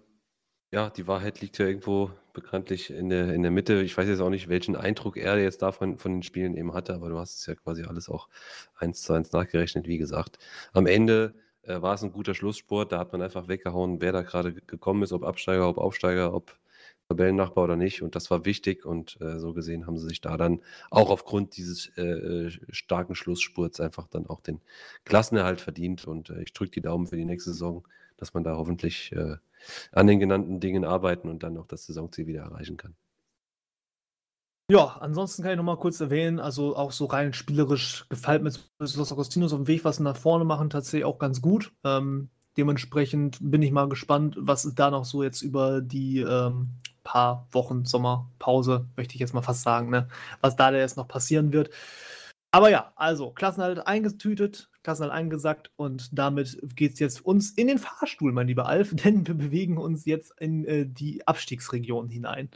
ja, die Wahrheit liegt ja irgendwo bekanntlich in der, in der Mitte. Ich weiß jetzt auch nicht, welchen Eindruck er jetzt davon von den Spielen eben hatte, aber du hast es ja quasi alles auch eins zu eins nachgerechnet, wie gesagt. Am Ende äh, war es ein guter Schlusssport, da hat man einfach weggehauen, wer da gerade gekommen ist, ob Absteiger, ob Aufsteiger, ob Tabellennachbar oder nicht. Und das war wichtig und äh, so gesehen haben sie sich da dann auch aufgrund dieses äh, äh starken Schlussspurts einfach dann auch den Klassenerhalt verdient. Und äh, ich drücke die Daumen für die nächste Saison, dass man da hoffentlich äh, an den genannten Dingen arbeiten und dann auch das Saisonziel wieder erreichen kann. Ja, ansonsten kann ich noch mal kurz erwähnen, also auch so rein spielerisch gefällt mir Los Agostinos auf dem Weg, was sie nach vorne machen, tatsächlich auch ganz gut. Ähm, dementsprechend bin ich mal gespannt, was da noch so jetzt über die ähm, paar Wochen Sommerpause, möchte ich jetzt mal fast sagen, ne, was da jetzt noch passieren wird. Aber ja, also Klassenhalt eingetütet, Klassenhalt eingesackt und damit geht es jetzt uns in den Fahrstuhl, mein lieber Alf, denn wir bewegen uns jetzt in äh, die Abstiegsregion hinein.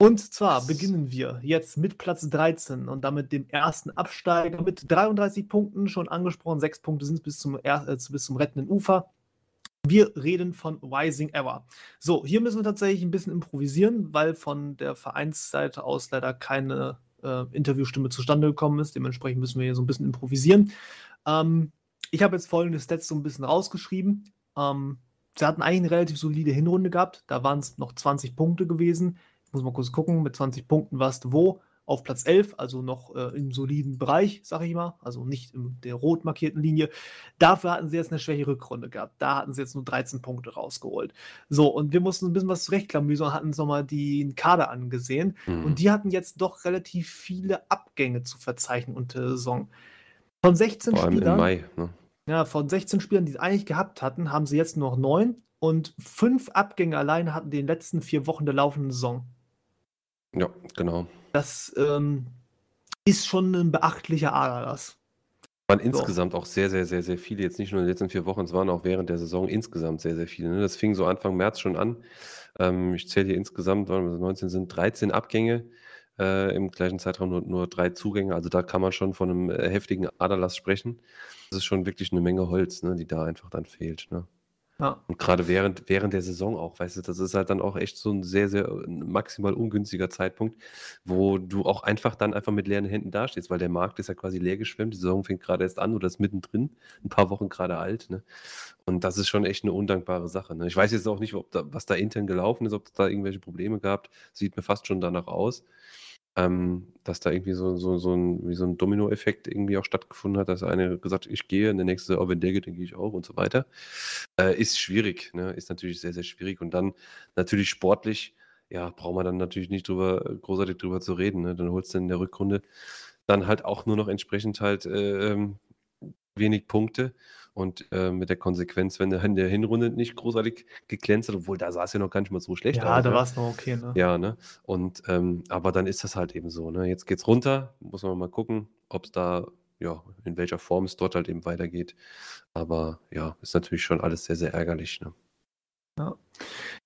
Und zwar beginnen wir jetzt mit Platz 13 und damit dem ersten Absteiger mit 33 Punkten, schon angesprochen, sechs Punkte sind es bis zum, äh, bis zum rettenden Ufer. Wir reden von Rising Ever. So, hier müssen wir tatsächlich ein bisschen improvisieren, weil von der Vereinsseite aus leider keine äh, Interviewstimme zustande gekommen ist. Dementsprechend müssen wir hier so ein bisschen improvisieren. Ähm, ich habe jetzt folgende Stats so ein bisschen rausgeschrieben. Ähm, sie hatten eigentlich eine relativ solide Hinrunde gehabt. Da waren es noch 20 Punkte gewesen. Ich muss mal kurz gucken, mit 20 Punkten warst du wo? Auf Platz 11, also noch äh, im soliden Bereich, sag ich mal, also nicht in der rot markierten Linie. Dafür hatten sie jetzt eine schwäche Rückrunde gehabt. Da hatten sie jetzt nur 13 Punkte rausgeholt. So, und wir mussten ein bisschen was zurechtklamüsern und hatten uns nochmal den Kader angesehen. Mhm. Und die hatten jetzt doch relativ viele Abgänge zu verzeichnen unter der Saison. Von 16 Vor allem Spielern. Im Mai, ne? Ja, von 16 Spielern, die es eigentlich gehabt hatten, haben sie jetzt noch neun und fünf Abgänge alleine hatten die in den letzten vier Wochen der laufenden Saison. Ja, genau. Das ähm, ist schon ein beachtlicher Aderlass. Waren insgesamt auch sehr, sehr, sehr, sehr viele, jetzt nicht nur in den letzten vier Wochen, es waren auch während der Saison insgesamt sehr, sehr viele. Ne? Das fing so Anfang März schon an. Ähm, ich zähle hier insgesamt, 19 sind 13 Abgänge, äh, im gleichen Zeitraum nur, nur drei Zugänge. Also da kann man schon von einem äh, heftigen Aderlass sprechen. Das ist schon wirklich eine Menge Holz, ne, die da einfach dann fehlt. Ne? Ja. Und gerade während, während der Saison auch, weißt du, das ist halt dann auch echt so ein sehr, sehr äh, maximal ungünstiger Zeitpunkt, wo du auch einfach dann einfach mit leeren Händen dastehst, weil der Markt ist ja quasi leer geschwemmt. Die Saison fängt gerade erst an oder ist mittendrin, ein paar Wochen gerade alt. Ne? Und das ist schon echt eine undankbare Sache. Ne? Ich weiß jetzt auch nicht, ob da, was da intern gelaufen ist, ob es da irgendwelche Probleme gab. Sieht mir fast schon danach aus ähm, dass da irgendwie so, so, so ein, so ein Dominoeffekt irgendwie auch stattgefunden hat, dass eine gesagt ich gehe, und der nächste, oh, wenn der geht, dann gehe ich auch und so weiter. Äh, ist schwierig, ne? ist natürlich sehr, sehr schwierig. Und dann natürlich sportlich, ja, braucht man dann natürlich nicht drüber, großartig drüber zu reden. Ne? Dann holst du in der Rückrunde dann halt auch nur noch entsprechend halt äh, ähm, wenig Punkte. Und äh, mit der Konsequenz, wenn er in der Hinrunde nicht großartig geglänzt hat, obwohl da sah es ja noch gar nicht mal so schlecht ja, aus. Ja, da war es noch okay, ne? Ja, ne? Und ähm, aber dann ist das halt eben so, ne? Jetzt geht's runter, muss man mal gucken, ob es da, ja, in welcher Form es dort halt eben weitergeht. Aber ja, ist natürlich schon alles sehr, sehr ärgerlich, ne? Ja.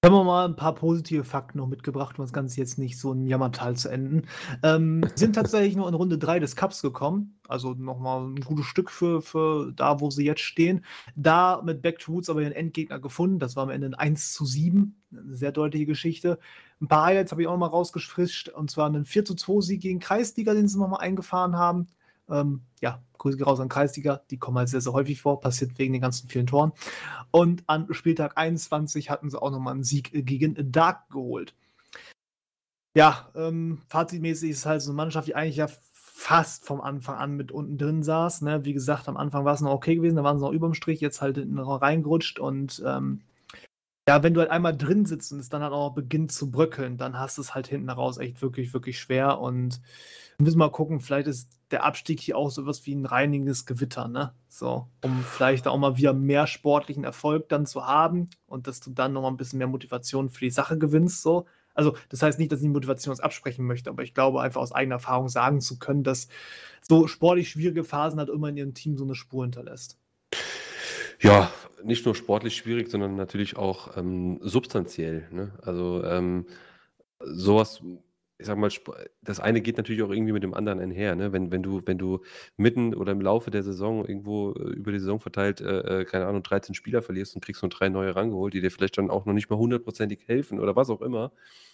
Haben wir mal ein paar positive Fakten noch mitgebracht, um das Ganze jetzt nicht so ein Jammertal zu enden. Ähm, sind tatsächlich nur in Runde 3 des Cups gekommen. Also nochmal ein gutes Stück für, für da, wo sie jetzt stehen. Da mit Back to Woods aber ihren Endgegner gefunden. Das war am Ende ein 1 zu 7. Eine sehr deutliche Geschichte. Ein paar Highlights habe ich auch nochmal rausgefrischt. Und zwar einen 4 zu 2 Sieg gegen Kreisliga, den sie nochmal eingefahren haben. Ähm, ja, Grüße raus an Kreisliga, die kommen halt sehr, sehr häufig vor, passiert wegen den ganzen vielen Toren. Und an Spieltag 21 hatten sie auch nochmal einen Sieg gegen Dark geholt. Ja, ähm, fazitmäßig ist es halt so eine Mannschaft, die eigentlich ja fast vom Anfang an mit unten drin saß. Ne? Wie gesagt, am Anfang war es noch okay gewesen, da waren sie noch überm Strich, jetzt halt noch reingerutscht und ähm, ja, wenn du halt einmal drin sitzt und es dann halt auch beginnt zu bröckeln, dann hast du es halt hinten raus echt wirklich, wirklich schwer und wir müssen mal gucken, vielleicht ist der Abstieg hier auch so was wie ein reinigendes Gewitter, ne? So, um vielleicht auch mal wieder mehr sportlichen Erfolg dann zu haben und dass du dann noch mal ein bisschen mehr Motivation für die Sache gewinnst, so. Also, das heißt nicht, dass ich die Motivation absprechen möchte, aber ich glaube einfach aus eigener Erfahrung sagen zu können, dass so sportlich schwierige Phasen halt immer in ihrem Team so eine Spur hinterlässt. Ja, nicht nur sportlich schwierig, sondern natürlich auch ähm, substanziell. Ne? Also ähm, sowas ich sage mal, das eine geht natürlich auch irgendwie mit dem anderen einher, ne? Wenn wenn du wenn du mitten oder im Laufe der Saison irgendwo, äh, über die Saison verteilt, äh, äh keine Ahnung, 13 Spieler verlierst und kriegst nur drei neue rangeholt, die dir vielleicht dann auch noch nicht mal hundertprozentig helfen oder was auch immer,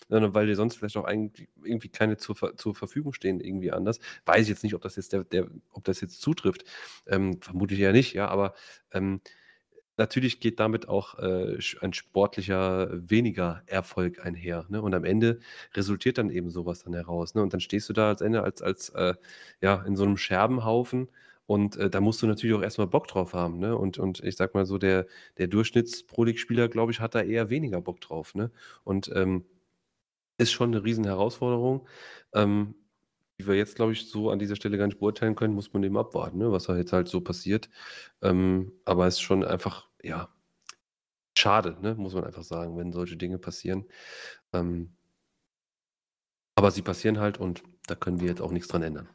sondern weil dir sonst vielleicht auch eigentlich irgendwie keine zur zur Verfügung stehen irgendwie anders. Weiß ich jetzt nicht, ob das jetzt der der ob das jetzt zutrifft. Ähm, vermutlich eher nicht, ja, aber, ähm natürlich geht damit auch äh, ein sportlicher weniger Erfolg einher. Ne? Und am Ende resultiert dann eben sowas dann heraus. Ne? Und dann stehst du da als Ende als, als äh, ja, in so einem Scherbenhaufen. Und äh, da musst du natürlich auch erstmal Bock drauf haben. Ne? Und, und ich sag mal so, der, der Durchschnitts-Pro League-Spieler, glaube ich, hat da eher weniger Bock drauf. Ne? Und ähm, ist schon eine riesen Herausforderung. Ähm, die wir jetzt, glaube ich, so an dieser Stelle gar nicht beurteilen können, muss man eben abwarten, ne? was da jetzt halt so passiert. Ähm, aber es ist schon einfach, ja, schade, ne? muss man einfach sagen, wenn solche Dinge passieren. Ähm, aber sie passieren halt und da können wir jetzt auch nichts dran ändern.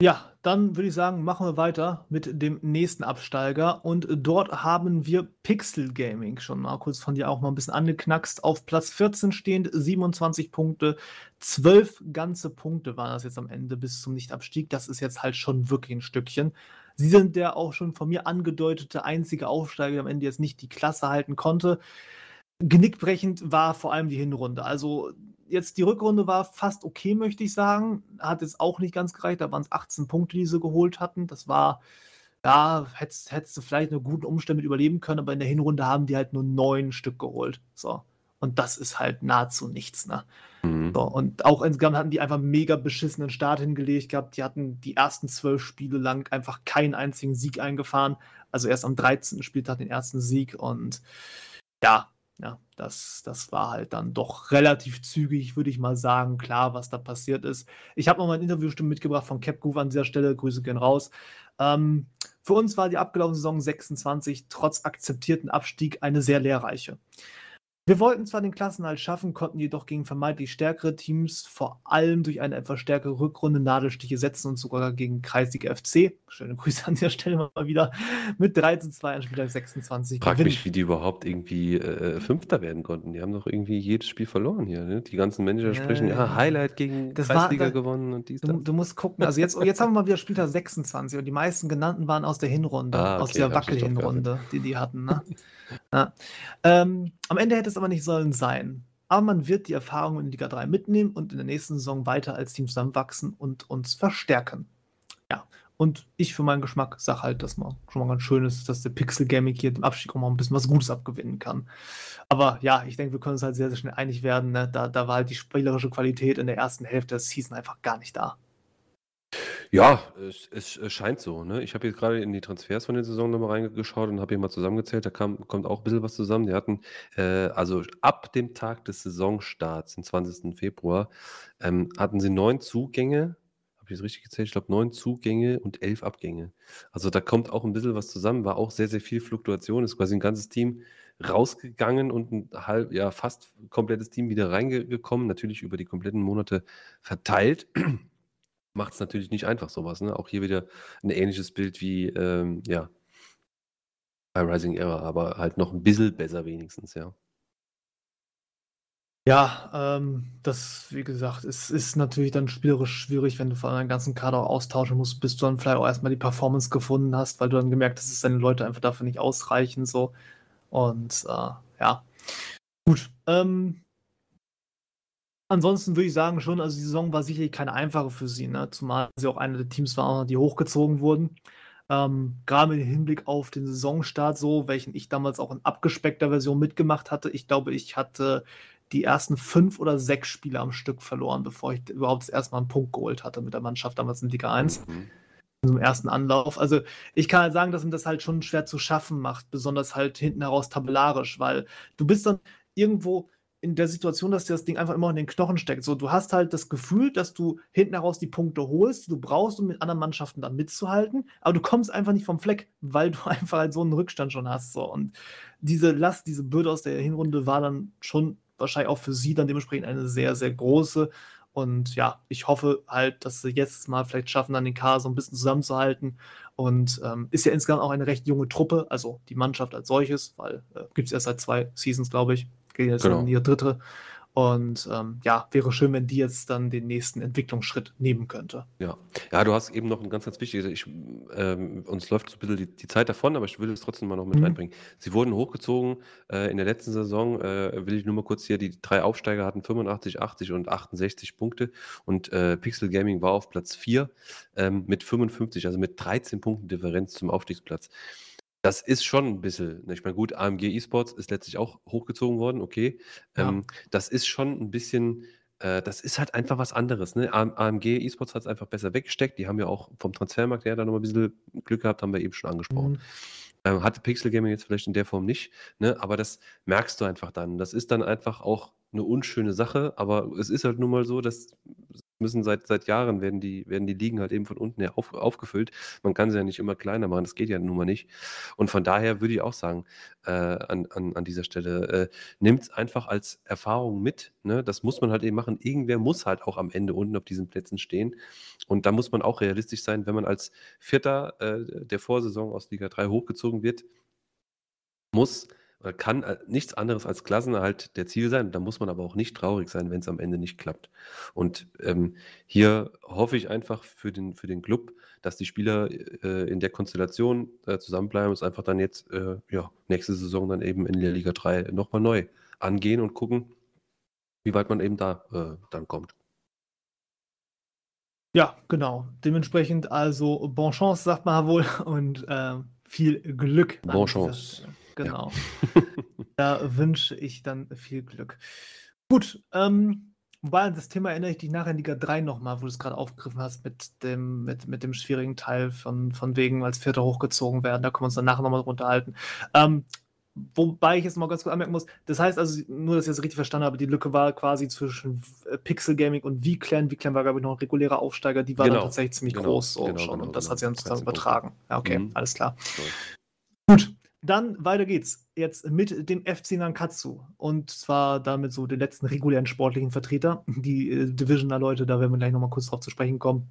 Ja, dann würde ich sagen, machen wir weiter mit dem nächsten Absteiger. Und dort haben wir Pixel Gaming schon mal kurz von dir auch mal ein bisschen angeknackst. Auf Platz 14 stehend, 27 Punkte. 12 ganze Punkte waren das jetzt am Ende bis zum Nichtabstieg. Das ist jetzt halt schon wirklich ein Stückchen. Sie sind der auch schon von mir angedeutete einzige Aufsteiger, der am Ende jetzt nicht die Klasse halten konnte. Genickbrechend war vor allem die Hinrunde. Also jetzt die Rückrunde war fast okay, möchte ich sagen. Hat jetzt auch nicht ganz gereicht. Da waren es 18 Punkte, die sie geholt hatten. Das war, ja, hättest, du vielleicht eine guten Umstände mit überleben können, aber in der Hinrunde haben die halt nur neun Stück geholt. So. Und das ist halt nahezu nichts, ne? Mhm. So, und auch insgesamt hatten die einfach mega beschissenen Start hingelegt gehabt. Die hatten die ersten zwölf Spiele lang einfach keinen einzigen Sieg eingefahren. Also erst am 13. Spieltag den ersten Sieg und ja, ja, das, das war halt dann doch relativ zügig, würde ich mal sagen, klar, was da passiert ist. Ich habe noch mal ein Interviewstimme mitgebracht von Capgroove an dieser Stelle. Grüße gehen raus. Ähm, für uns war die abgelaufene Saison 26 trotz akzeptierten Abstieg eine sehr lehrreiche. Wir wollten zwar den Klassenhalt schaffen, konnten jedoch gegen vermeintlich stärkere Teams vor allem durch eine etwas stärkere Rückrunde Nadelstiche setzen und sogar gegen Kreisliga FC, schöne Grüße an dieser Stelle mal wieder, mit 3 zu 2 an Spieltag 26 Frag gewinnen. mich, wie die überhaupt irgendwie äh, Fünfter werden konnten. Die haben doch irgendwie jedes Spiel verloren hier. Ne? Die ganzen Manager sprechen, ja, Highlight gegen das Kreisliga war, da, gewonnen und dies, du, du, musst gucken, also jetzt, jetzt haben wir mal wieder Spieltag 26 und die meisten genannten waren aus der Hinrunde, ah, okay, aus der Wackelhinrunde, die die hatten. Ne? Ja. Ähm, am Ende hätte es aber nicht sollen sein. Aber man wird die Erfahrung in Liga 3 mitnehmen und in der nächsten Saison weiter als Team zusammenwachsen und uns verstärken. Ja, und ich für meinen Geschmack sage halt, dass man schon mal ganz schön ist, dass der Pixel Gaming hier dem Abstieg auch mal ein bisschen was Gutes abgewinnen kann. Aber ja, ich denke, wir können uns halt sehr, sehr schnell einig werden. Ne? Da, da war halt die spielerische Qualität in der ersten Hälfte der Season einfach gar nicht da. Ja, es es scheint so, ne? Ich habe jetzt gerade in die Transfers von der Saison noch mal reingeschaut und habe hier mal zusammengezählt, da kam kommt auch ein bisschen was zusammen. Die hatten, äh, also ab dem Tag des Saisonstarts, dem 20. Februar, ähm, hatten sie neun Zugänge. Habe ich das richtig gezählt? Ich glaube, neun Zugänge und elf Abgänge. Also, da kommt auch ein bisschen was zusammen, war auch sehr, sehr viel Fluktuation, ist quasi ein ganzes Team rausgegangen und ein halb ja, fast komplettes Team wieder reingekommen, natürlich über die kompletten Monate verteilt macht es natürlich nicht einfach, sowas. Ne? Auch hier wieder ein ähnliches Bild wie ähm, ja, bei Rising Era, aber halt noch ein bisschen besser wenigstens, ja. Ja, ähm, das, wie gesagt, es ist natürlich dann spielerisch schwierig, wenn du vor allem deinen ganzen Kader austauschen musst, bis du dann vielleicht auch erstmal die Performance gefunden hast, weil du dann gemerkt hast, dass deine Leute einfach dafür nicht ausreichen, so. Und äh, ja. Gut. Ähm, Ansonsten würde ich sagen schon, also die Saison war sicherlich keine einfache für sie, ne? zumal sie auch eine der Teams war, die hochgezogen wurden. Ähm, gerade mit Hinblick auf den Saisonstart so, welchen ich damals auch in abgespeckter Version mitgemacht hatte. Ich glaube, ich hatte die ersten fünf oder sechs Spiele am Stück verloren, bevor ich überhaupt das erste Mal einen Punkt geholt hatte mit der Mannschaft damals in Liga 1. Mhm. In so einem ersten Anlauf. Also ich kann halt sagen, dass mir das halt schon schwer zu schaffen macht, besonders halt hinten heraus tabellarisch, weil du bist dann irgendwo, in der Situation, dass dir das Ding einfach immer in den Knochen steckt. So, du hast halt das Gefühl, dass du hinten heraus die Punkte holst, die du brauchst, um mit anderen Mannschaften dann mitzuhalten, aber du kommst einfach nicht vom Fleck, weil du einfach halt so einen Rückstand schon hast. So. Und diese Last, diese Bürde aus der Hinrunde war dann schon wahrscheinlich auch für sie dann dementsprechend eine sehr, sehr große. Und ja, ich hoffe halt, dass sie jetzt mal vielleicht schaffen, dann den Kader so ein bisschen zusammenzuhalten und ähm, ist ja insgesamt auch eine recht junge Truppe, also die Mannschaft als solches, weil äh, gibt es erst seit zwei Seasons, glaube ich. Geht jetzt genau. in die dritte. Und ähm, ja, wäre schön, wenn die jetzt dann den nächsten Entwicklungsschritt nehmen könnte. Ja, ja du hast eben noch ein ganz, ganz wichtiges, ich, ähm, uns läuft so ein bisschen die, die, Zeit davon, aber ich will es trotzdem mal noch mit mhm. reinbringen. Sie wurden hochgezogen äh, in der letzten Saison, äh, will ich nur mal kurz hier, die drei Aufsteiger hatten 85, 80 und 68 Punkte und äh, Pixel Gaming war auf Platz 4 ähm, mit 55, also mit 13 Punkten Differenz zum Aufstiegsplatz. Das ist schon ein bisschen, ne, ich meine, gut, AMG E-Sports ist letztlich auch hochgezogen worden, okay. Ja. Ähm, das ist schon ein bisschen, äh, das ist halt einfach was anderes, ne? AMG E-Sports hat es einfach besser weggesteckt. Die haben ja auch vom Transfermarkt her da noch mal 'n bisschen Glück gehabt, haben wir eben schon angesprochen. Mhm. Ähm, hatte Pixel Gaming jetzt vielleicht in der Form nicht, ne? Aber das merkst du einfach dann. Das ist dann einfach auch eine unschöne Sache, aber es ist halt nun mal so, dass müssen seit, seit Jahren werden die, werden die Ligen halt eben von unten her auf, aufgefüllt. Man kann sie ja nicht immer kleiner machen, das geht ja nun mal nicht. Und von daher würde ich auch sagen, äh, an, an, an dieser Stelle, äh, nimmt es einfach als Erfahrung mit. Ne? Das muss man halt eben machen. Irgendwer muss halt auch am Ende unten auf diesen Plätzen stehen. Und da muss man auch realistisch sein, wenn man als Vierter äh, der Vorsaison aus Liga 3 hochgezogen wird, muss oder kann äh, nichts anderes als Klassenerhalt der Ziel sein. Da muss man aber auch nicht traurig sein, wenn es am Ende nicht klappt. Und ähm, hier hoffe ich einfach für den, für den Club, dass die Spieler äh, in der Konstellation äh, zusammenbleiben und es einfach dann jetzt äh, ja, nächste Saison dann eben in der Liga 3 nochmal neu angehen und gucken, wie weit man eben da äh, dann kommt. Ja, genau. Dementsprechend also Bon Chance, sagt man wohl, und äh, viel Glück. Bon Chance. Genau. Ja. da wünsche ich dann viel Glück. Gut, ähm, wobei an das Thema erinnere ich dich nachher in Liga 3 nochmal, wo du es gerade aufgegriffen hast mit dem, mit, mit dem schwierigen Teil von, von wegen als Vierter hochgezogen werden. Da können wir uns dann nachher nochmal unterhalten. Ähm, Wobei ich jetzt mal ganz kurz anmerken muss, das heißt also, nur dass ich das richtig verstanden habe, die Lücke war quasi zwischen Pixel Gaming und V-Clan. V-Clan war, glaube ich, noch ein regulärer Aufsteiger, die war genau. dann tatsächlich ziemlich genau. groß so genau, schon. Genau, und das hat sich dann sozusagen übertragen. Ja, okay, mhm. alles klar. So. Gut, dann weiter geht's jetzt mit dem FC Nankatsu. Und zwar damit so den letzten regulären sportlichen Vertreter. Die äh, Divisioner-Leute, da werden wir gleich nochmal kurz drauf zu sprechen kommen.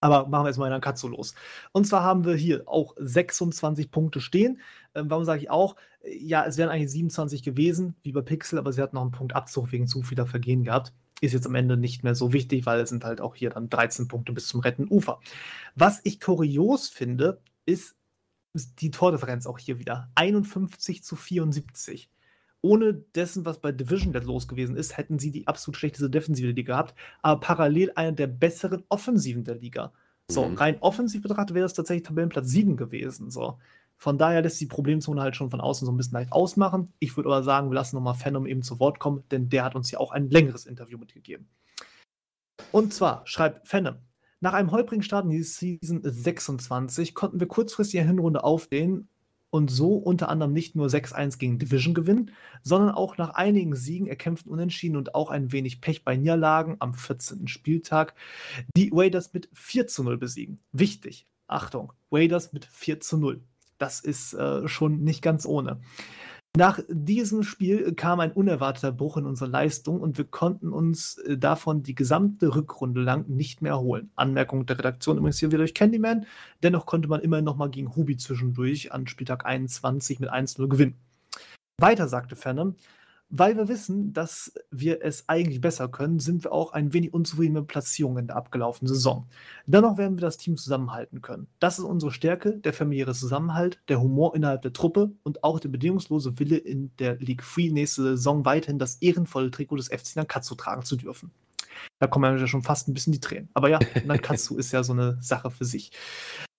Aber machen wir erstmal in Nankatsu los. Und zwar haben wir hier auch 26 Punkte stehen. Ähm, warum sage ich auch? Ja, es wären eigentlich 27 gewesen, wie bei Pixel, aber sie hat noch einen Punkt Abzug wegen zu vieler Vergehen gehabt. Ist jetzt am Ende nicht mehr so wichtig, weil es sind halt auch hier dann 13 Punkte bis zum retten Ufer. Was ich kurios finde, ist, die Tordifferenz auch hier wieder. 51 zu 74. Ohne dessen, was bei Division Dead los gewesen ist, hätten sie die absolut schlechteste Defensive der Liga gehabt, aber parallel eine der besseren Offensiven der Liga. So, mhm. rein offensiv betrachtet wäre das tatsächlich Tabellenplatz 7 gewesen. So. Von daher lässt die Problemzone halt schon von außen so ein bisschen leicht ausmachen. Ich würde aber sagen, wir lassen nochmal Phantom eben zu Wort kommen, denn der hat uns ja auch ein längeres Interview mitgegeben. Und zwar schreibt Phantom, nach einem holprigen Start in die Season 26 konnten wir kurzfristig eine Hinrunde aufdehnen und so unter anderem nicht nur 6-1 gegen Division gewinnen, sondern auch nach einigen Siegen erkämpften Unentschieden und auch ein wenig Pech bei Niederlagen am 14. Spieltag die Raiders mit 4 zu 0 besiegen. Wichtig, Achtung, Raiders mit 4 zu 0. Das ist äh, schon nicht ganz ohne. Nach diesem Spiel kam ein unerwarteter Bruch in unserer Leistung und wir konnten uns äh, davon die gesamte Rückrunde lang nicht mehr erholen. Anmerkung der Redaktion übrigens hier wieder durch Candyman. Dennoch konnte man immerhin nochmal gegen Hubi zwischendurch an Spieltag 21 mit 1-0 gewinnen. Weiter sagte Ferne, weil wir wissen, dass wir es eigentlich besser können, sind wir auch ein wenig unzufrieden mit Platzierungen in der abgelaufenen Saison. Dennoch werden wir das Team zusammenhalten können. Das ist unsere Stärke, der familiäre Zusammenhalt, der Humor innerhalb der Truppe und auch der bedingungslose Wille in der League Free nächste Saison weiterhin das ehrenvolle Trikot des FC Nankatsu tragen zu dürfen. Da kommen ja schon fast ein bisschen die Tränen. Aber ja, Nankatsu ist ja so eine Sache für sich.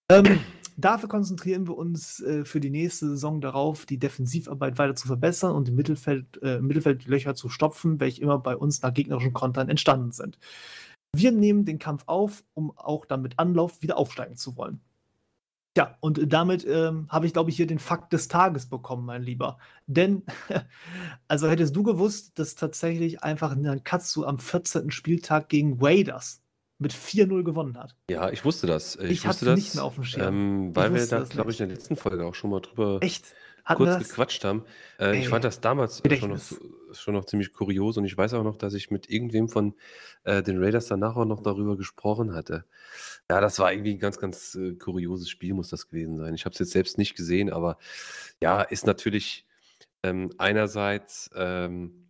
Ähm, Dafür konzentrieren wir uns äh, für die nächste Saison darauf, die Defensivarbeit weiter zu verbessern und im Mittelfeld, äh, Mittelfeld zu stopfen, welche immer bei uns nach gegnerischen Kontern entstanden sind. Wir nehmen den Kampf auf, um auch dann mit Anlauf wieder aufsteigen zu wollen. Ja, und damit ähm, habe ich, glaube ich, hier den Fakt des Tages bekommen, mein Lieber. Denn, also hättest du gewusst, dass tatsächlich einfach Nankatsu am 14. Spieltag gegen Raiders mit 4-0 gewonnen hat. Ja, ich wusste das. Ich, ich hatte das nicht mehr auf dem Schirm. Ähm, weil wir da, glaube ich, in der letzten Folge auch schon mal drüber Echt? kurz das? gequatscht haben. Äh, ich fand das damals schon noch, schon noch, ziemlich kurios und ich weiß auch noch, dass ich mit irgendwem von äh, den Raiders danach auch noch darüber gesprochen hatte. Ja, das war irgendwie ein ganz, ganz äh, kurioses Spiel, muss das gewesen sein. Ich habe es jetzt selbst nicht gesehen, aber ja, ist natürlich ähm, einerseits. Ähm,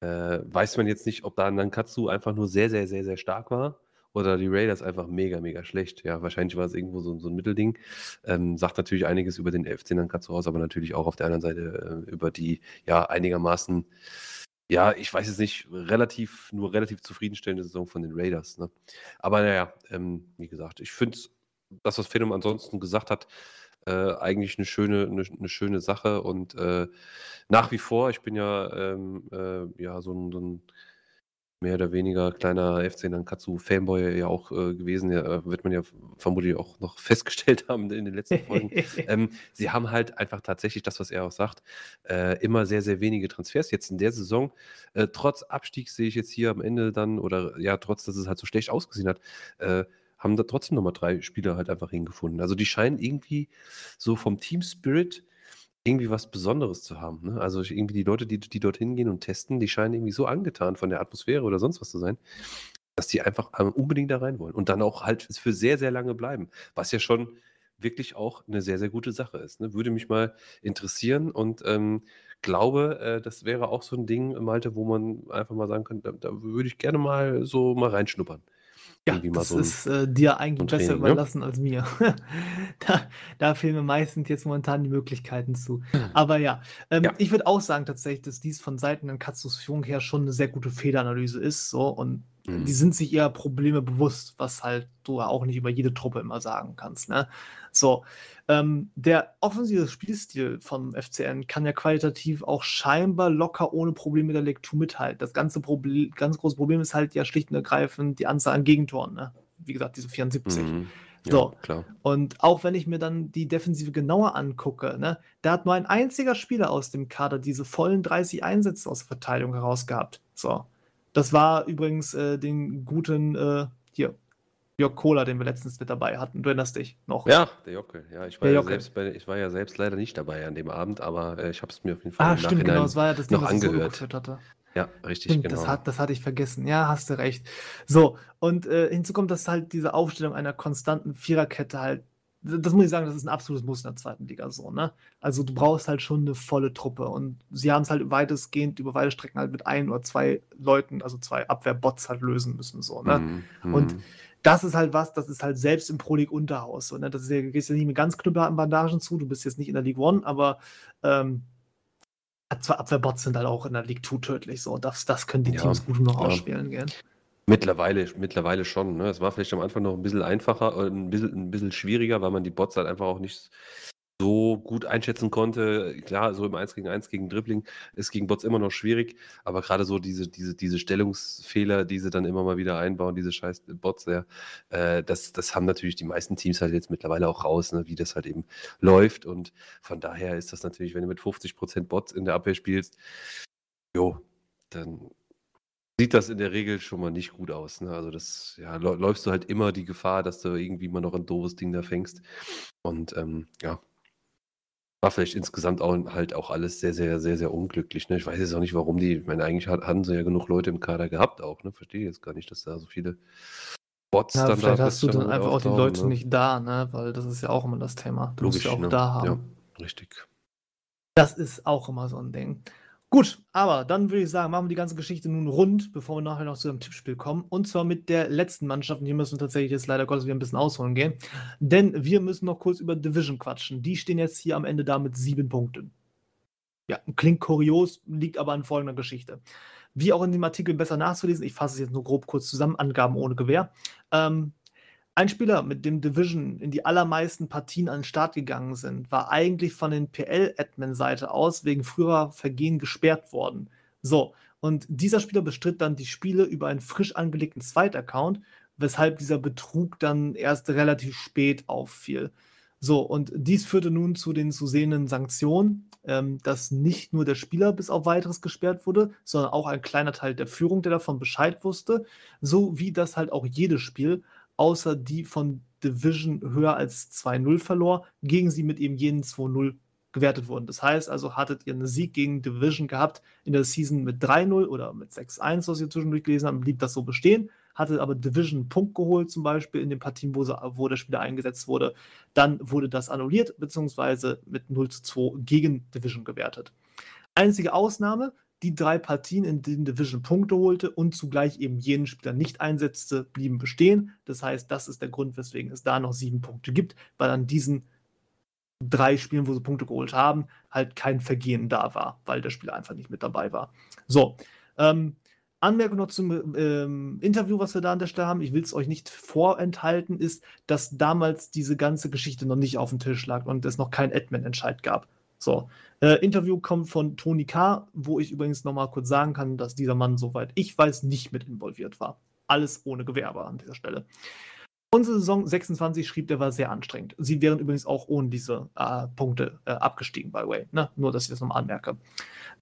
äh, weiß man jetzt nicht, ob da Nankatsu einfach nur sehr, sehr, sehr, sehr stark war oder die Raiders einfach mega, mega schlecht. Ja, wahrscheinlich war es irgendwo so, so ein Mittelding. Ähm, sagt natürlich einiges über den FC Nankatsu aus, aber natürlich auch auf der anderen Seite äh, über die ja einigermaßen, ja, ich weiß es nicht, relativ, nur relativ zufriedenstellende Saison von den Raiders. Ne? Aber naja, ähm, wie gesagt, ich finde das, was Phänomen ansonsten gesagt hat, äh, eigentlich eine schöne, eine, eine, schöne Sache und äh, nach wie vor, ich bin ja, ähm, äh, ja so ein, so ein mehr oder weniger kleiner FC Nankatsu-Fanboy ja auch äh, gewesen. Ja, äh, wird man ja vermutlich auch noch festgestellt haben in den letzten Folgen. ähm, sie haben halt einfach tatsächlich das, was er auch sagt, äh, immer sehr, sehr wenige Transfers. Jetzt in der Saison, äh, trotz Abstieg sehe ich jetzt hier am Ende dann, oder ja, trotz, dass es halt so schlecht ausgesehen hat, äh, haben da trotzdem nochmal drei Spieler halt einfach hingefunden. Also die scheinen irgendwie so vom Team Spirit irgendwie was Besonderes zu haben. Ne? Also irgendwie die Leute, die, die dorthin gehen und testen, die scheinen irgendwie so angetan von der Atmosphäre oder sonst was zu sein, dass die einfach ähm, unbedingt da rein wollen und dann auch halt für sehr, sehr lange bleiben. Was ja schon wirklich auch eine sehr, sehr gute Sache ist. Ne? Würde mich mal interessieren und ähm, glaube, äh, das wäre auch so ein Ding, Malte, wo man einfach mal sagen könnte, da, da würde ich gerne mal so mal reinschnuppern. Ja, das so ist äh, dir eigentlich besser Training, ne? überlassen als mir. da, da fehlen mir meistens jetzt momentan die Möglichkeiten zu. Aber ja, ähm, ja. ich würde auch sagen tatsächlich, dass dies von Seiten der Katzus Führung her schon eine sehr gute Fehleranalyse ist. So, und mhm. die sind sich eher Probleme bewusst, was halt du auch nicht über jede Truppe immer sagen kannst. Ne? So, ähm, der offensive Spielstil vom FCN kann ja qualitativ auch scheinbar locker ohne Probleme mit der Lektur mithalten. Das ganze Problem, ganz große Problem ist halt ja schlicht und ergreifend die Anzahl an Gegentoren. Ne? Wie gesagt, diese 74. Mhm. So, ja, klar. Und auch wenn ich mir dann die Defensive genauer angucke, ne, da hat nur ein einziger Spieler aus dem Kader diese vollen 30 Einsätze aus der Verteidigung herausgehabt. So. Das war übrigens äh, den guten, äh, hier, Jörg Kohler, den wir letztens mit dabei hatten. Du erinnerst dich noch? Ja, der Jockel. Ja, ich war, ja selbst, bei, ich war ja selbst leider nicht dabei an dem Abend, aber äh, ich habe es mir auf jeden Fall ah, im stimmt, genau. Es war ja das Ding, noch angehört. So hatte. Ja, richtig, stimmt, genau. Das, hat, das hatte ich vergessen. Ja, hast du recht. So, und äh, hinzu kommt, dass halt diese Aufstellung einer konstanten Viererkette halt das muss ich sagen, das ist ein absolutes Muss in der zweiten Liga so, ne? Also du brauchst halt schon eine volle Truppe und sie haben es halt weitestgehend über weite Strecken halt mit ein oder zwei Leuten, also zwei Abwehrbots halt lösen müssen, so, ne? Mm, Und mhm das ist halt was, das ist halt selbst im Pro League Unterhaus. So, ne? Das ist ja, gehst ja nicht mit ganz knüppelharten Bandagen zu, du bist jetzt nicht in der League One, aber ähm, Abwehrbots sind halt auch in der League 2 tödlich. So, das, das können die ja, Teams gut noch ja. ausspielen gell? Mittlerweile, mittlerweile schon. Ne? Es war vielleicht am Anfang noch ein bisschen einfacher, äh, ein bisschen, ein bisschen schwieriger, weil man die Bots halt einfach auch nicht so gut einschätzen konnte. Klar, so im 1 gegen 1 gegen Dribbling ist gegen Bots immer noch schwierig, aber gerade so diese, diese, diese Stellungsfehler, die sie dann immer mal wieder einbauen, diese scheiß Bots, ja, äh, das, das haben natürlich die meisten Teams halt jetzt mittlerweile auch raus, ne, wie das halt eben läuft. Und von daher ist das natürlich, wenn du mit 50% Bots in der Abwehr spielst, jo, dann sieht das in der Regel schon mal nicht gut aus. Ne? Also das, ja, läufst du halt immer die Gefahr, dass du irgendwie mal noch ein doofes Ding da fängst. Und ähm, ja, war vielleicht insgesamt auch halt auch alles sehr, sehr, sehr, sehr unglücklich, ne? Ich weiß jetzt auch nicht, warum die ich meine, eigentlich hat hatten sie ja genug Leute im Kader gehabt auch, ne? Verstehe jetzt gar nicht, dass da so viele Bots Ja, dann da vielleicht hast du dann einfach auch die Leute ne? nicht da, ne? Weil das ist ja auch immer das Thema. Du musst ja auch ne? da haben. Ja, richtig. Das ist auch immer so ein Ding. Gut, aber dann würde ich sagen, machen wir die ganze Geschichte nun rund, bevor wir nachher noch zu einem Tippspiel kommen. Und zwar mit der letzten Mannschaft. Und hier müssen wir tatsächlich jetzt leider Gottes wieder ein bisschen ausholen gehen. Denn wir müssen noch kurz über Division quatschen. Die stehen jetzt hier am Ende da mit sieben Punkten. Ja, klingt kurios, liegt aber an folgender Geschichte. Wie auch in dem Artikel besser nachzulesen, ich fasse es jetzt nur grob kurz zusammen, Angaben ohne Gewehr. Ähm, ein Spieler, mit dem Division in die allermeisten Partien an den Start gegangen sind, war eigentlich von den PL-Admin-Seite aus wegen früherer Vergehen gesperrt worden. So, und dieser Spieler bestritt dann die Spiele über einen frisch angelegten Zweitaccount, weshalb dieser Betrug dann erst relativ spät auffiel. So, und dies führte nun zu den zu sehenden Sanktionen, ähm, dass nicht nur der Spieler bis auf weiteres gesperrt wurde, sondern auch ein kleiner Teil der Führung, der davon Bescheid wusste, so wie das halt auch jedes Spiel außer die von Division höher als 2-0 verlor, gegen sie mit eben jenen 2-0 gewertet wurden. Das heißt also, hattet ihr einen Sieg gegen Division gehabt in der Season mit 3-0 oder mit 6-1, was ihr zwischendurch gelesen habt, blieb das so bestehen. Hatte aber Division einen Punkt geholt, zum Beispiel in den Partien, wo, wo der Spieler eingesetzt wurde. Dann wurde das annulliert, beziehungsweise mit 0 zu 2 gegen Division gewertet. Einzige Ausnahme, die drei Partien, in denen Division Punkte holte und zugleich eben jenen Spieler nicht einsetzte, blieben bestehen. Das heißt, das ist der Grund, weswegen es da noch sieben Punkte gibt, weil an diesen drei Spielen, wo sie Punkte geholt haben, halt kein Vergehen da war, weil der Spieler einfach nicht mit dabei war. So, ähm, Anmerkung noch zum ähm, Interview, was wir da an der Stelle haben. Ich will es euch nicht vorenthalten, ist, dass damals diese ganze Geschichte noch nicht auf dem Tisch lag und es noch kein Admin-Entscheid gab. So, äh, Interview kommt von Tony K., wo ich übrigens noch mal kurz sagen kann, dass dieser Mann, soweit ich weiß, nicht mit involviert war. Alles ohne Gewerbe an dieser Stelle. Unsere Saison 26 schrieb, der war sehr anstrengend. Sie wären übrigens auch ohne diese äh, Punkte äh, abgestiegen, by the way. Ne? Nur, dass ich das nochmal anmerke.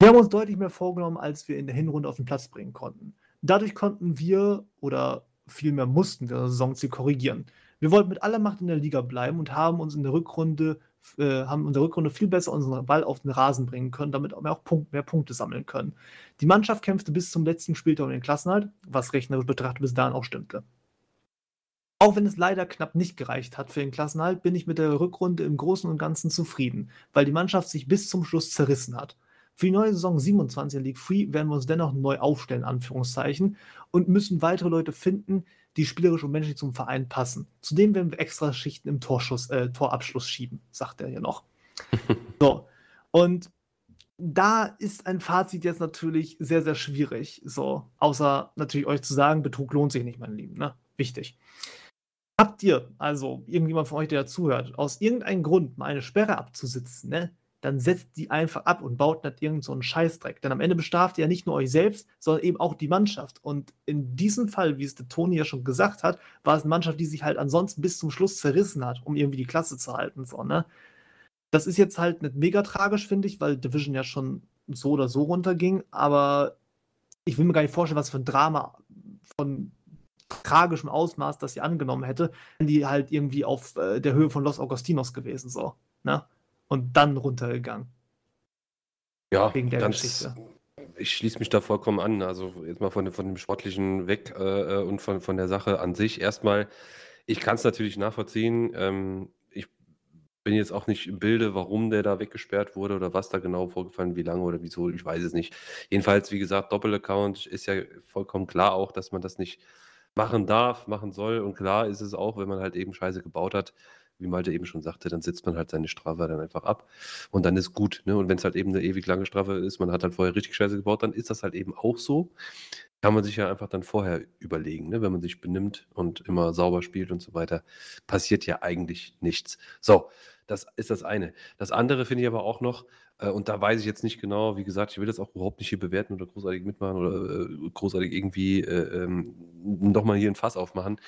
Wir haben uns deutlich mehr vorgenommen, als wir in der Hinrunde auf den Platz bringen konnten. Dadurch konnten wir oder vielmehr mussten wir das Saisonziel korrigieren. Wir wollten mit aller Macht in der Liga bleiben und haben uns in der Rückrunde äh, haben in der Rückrunde viel besser unseren Ball auf den Rasen bringen können, damit wir auch Punkt, mehr Punkte sammeln können. Die Mannschaft kämpfte bis zum letzten Spieltag um den Klassenhalt, was rechnerisch betrachtet bis dahin auch stimmte. Auch wenn es leider knapp nicht gereicht hat für den Klassenhalt, bin ich mit der Rückrunde im Großen und Ganzen zufrieden, weil die Mannschaft sich bis zum Schluss zerrissen hat. Für die neue Saison 27 in League Free werden wir uns dennoch neu aufstellen, Anführungszeichen, und müssen weitere Leute finden, die spielerisch und menschlich zum Verein passen. Zudem werden wir extra Schichten im Torschuss, äh, Torabschluss schieben, sagt er hier noch. so, und da ist ein Fazit jetzt natürlich sehr, sehr schwierig. So, außer natürlich euch zu sagen, Betrug lohnt sich nicht, mein Lieben, ne? Wichtig. Habt ihr, also irgendjemand von euch, der zuhört, aus irgendeinem Grund mal eine Sperre abzusitzen, ne? Dann setzt die einfach ab und baut nicht irgendeinen so Scheißdreck. Denn am Ende bestraft ihr ja nicht nur euch selbst, sondern eben auch die Mannschaft. Und in diesem Fall, wie es der Toni ja schon gesagt hat, war es eine Mannschaft, die sich halt ansonsten bis zum Schluss zerrissen hat, um irgendwie die Klasse zu halten. So, ne? Das ist jetzt halt nicht mega tragisch, finde ich, weil Division ja schon so oder so runterging. Aber ich will mir gar nicht vorstellen, was für ein Drama von tragischem Ausmaß das sie angenommen hätte, wenn die halt irgendwie auf äh, der Höhe von Los Augustinos gewesen, so. Ne? Und dann runtergegangen. Ja, wegen der Geschichte. Ich schließe mich da vollkommen an. Also jetzt mal von, von dem Sportlichen weg äh, äh, und von, von der Sache an sich. Erstmal, ich kann es natürlich nachvollziehen. Ähm, ich bin jetzt auch nicht im Bilde, warum der da weggesperrt wurde oder was da genau vorgefallen, wie lange oder wieso, ich weiß es nicht. Jedenfalls, wie gesagt, Doppelaccount ist ja vollkommen klar auch, dass man das nicht machen darf, machen soll. Und klar ist es auch, wenn man halt eben Scheiße gebaut hat, wie Malte eben schon sagte, dann sitzt man halt seine Strafe dann einfach ab und dann ist gut. Ne? Und wenn es halt eben eine ewig lange Strafe ist, man hat halt vorher richtig Scheiße gebaut, dann ist das halt eben auch so. Kann man sich ja einfach dann vorher überlegen, ne? wenn man sich benimmt und immer sauber spielt und so weiter, passiert ja eigentlich nichts. So, das ist das eine. Das andere finde ich aber auch noch, äh, und da weiß ich jetzt nicht genau, wie gesagt, ich will das auch überhaupt nicht hier bewerten oder großartig mitmachen oder äh, großartig irgendwie äh, ähm, nochmal hier ein Fass aufmachen.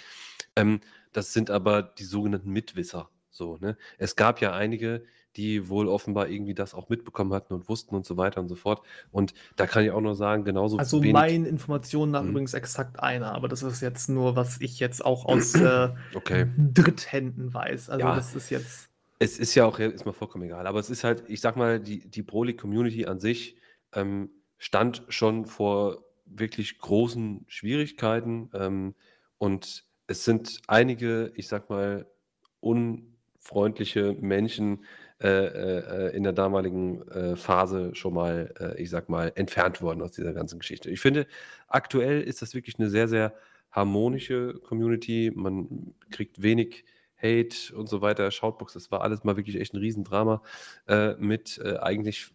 Ähm, das sind aber die sogenannten Mitwisser. So, ne? Es gab ja einige, die wohl offenbar irgendwie das auch mitbekommen hatten und wussten und so weiter und so fort. Und da kann ich auch nur sagen, genauso Also wenig. meinen Informationen nach mhm. übrigens exakt einer, aber das ist jetzt nur, was ich jetzt auch aus äh, okay. Dritthänden weiß. Also ja. das ist jetzt. Es ist ja auch ist mal vollkommen egal, aber es ist halt, ich sag mal, die, die Pro League Community an sich ähm, stand schon vor wirklich großen Schwierigkeiten ähm, und es sind einige, ich sag mal, unfreundliche Menschen äh, äh, in der damaligen äh, Phase schon mal, äh, ich sag mal, entfernt worden aus dieser ganzen Geschichte. Ich finde, aktuell ist das wirklich eine sehr, sehr harmonische Community. Man kriegt wenig Hate und so weiter. Shoutbox, das war alles mal wirklich echt ein Riesendrama äh, mit äh, eigentlich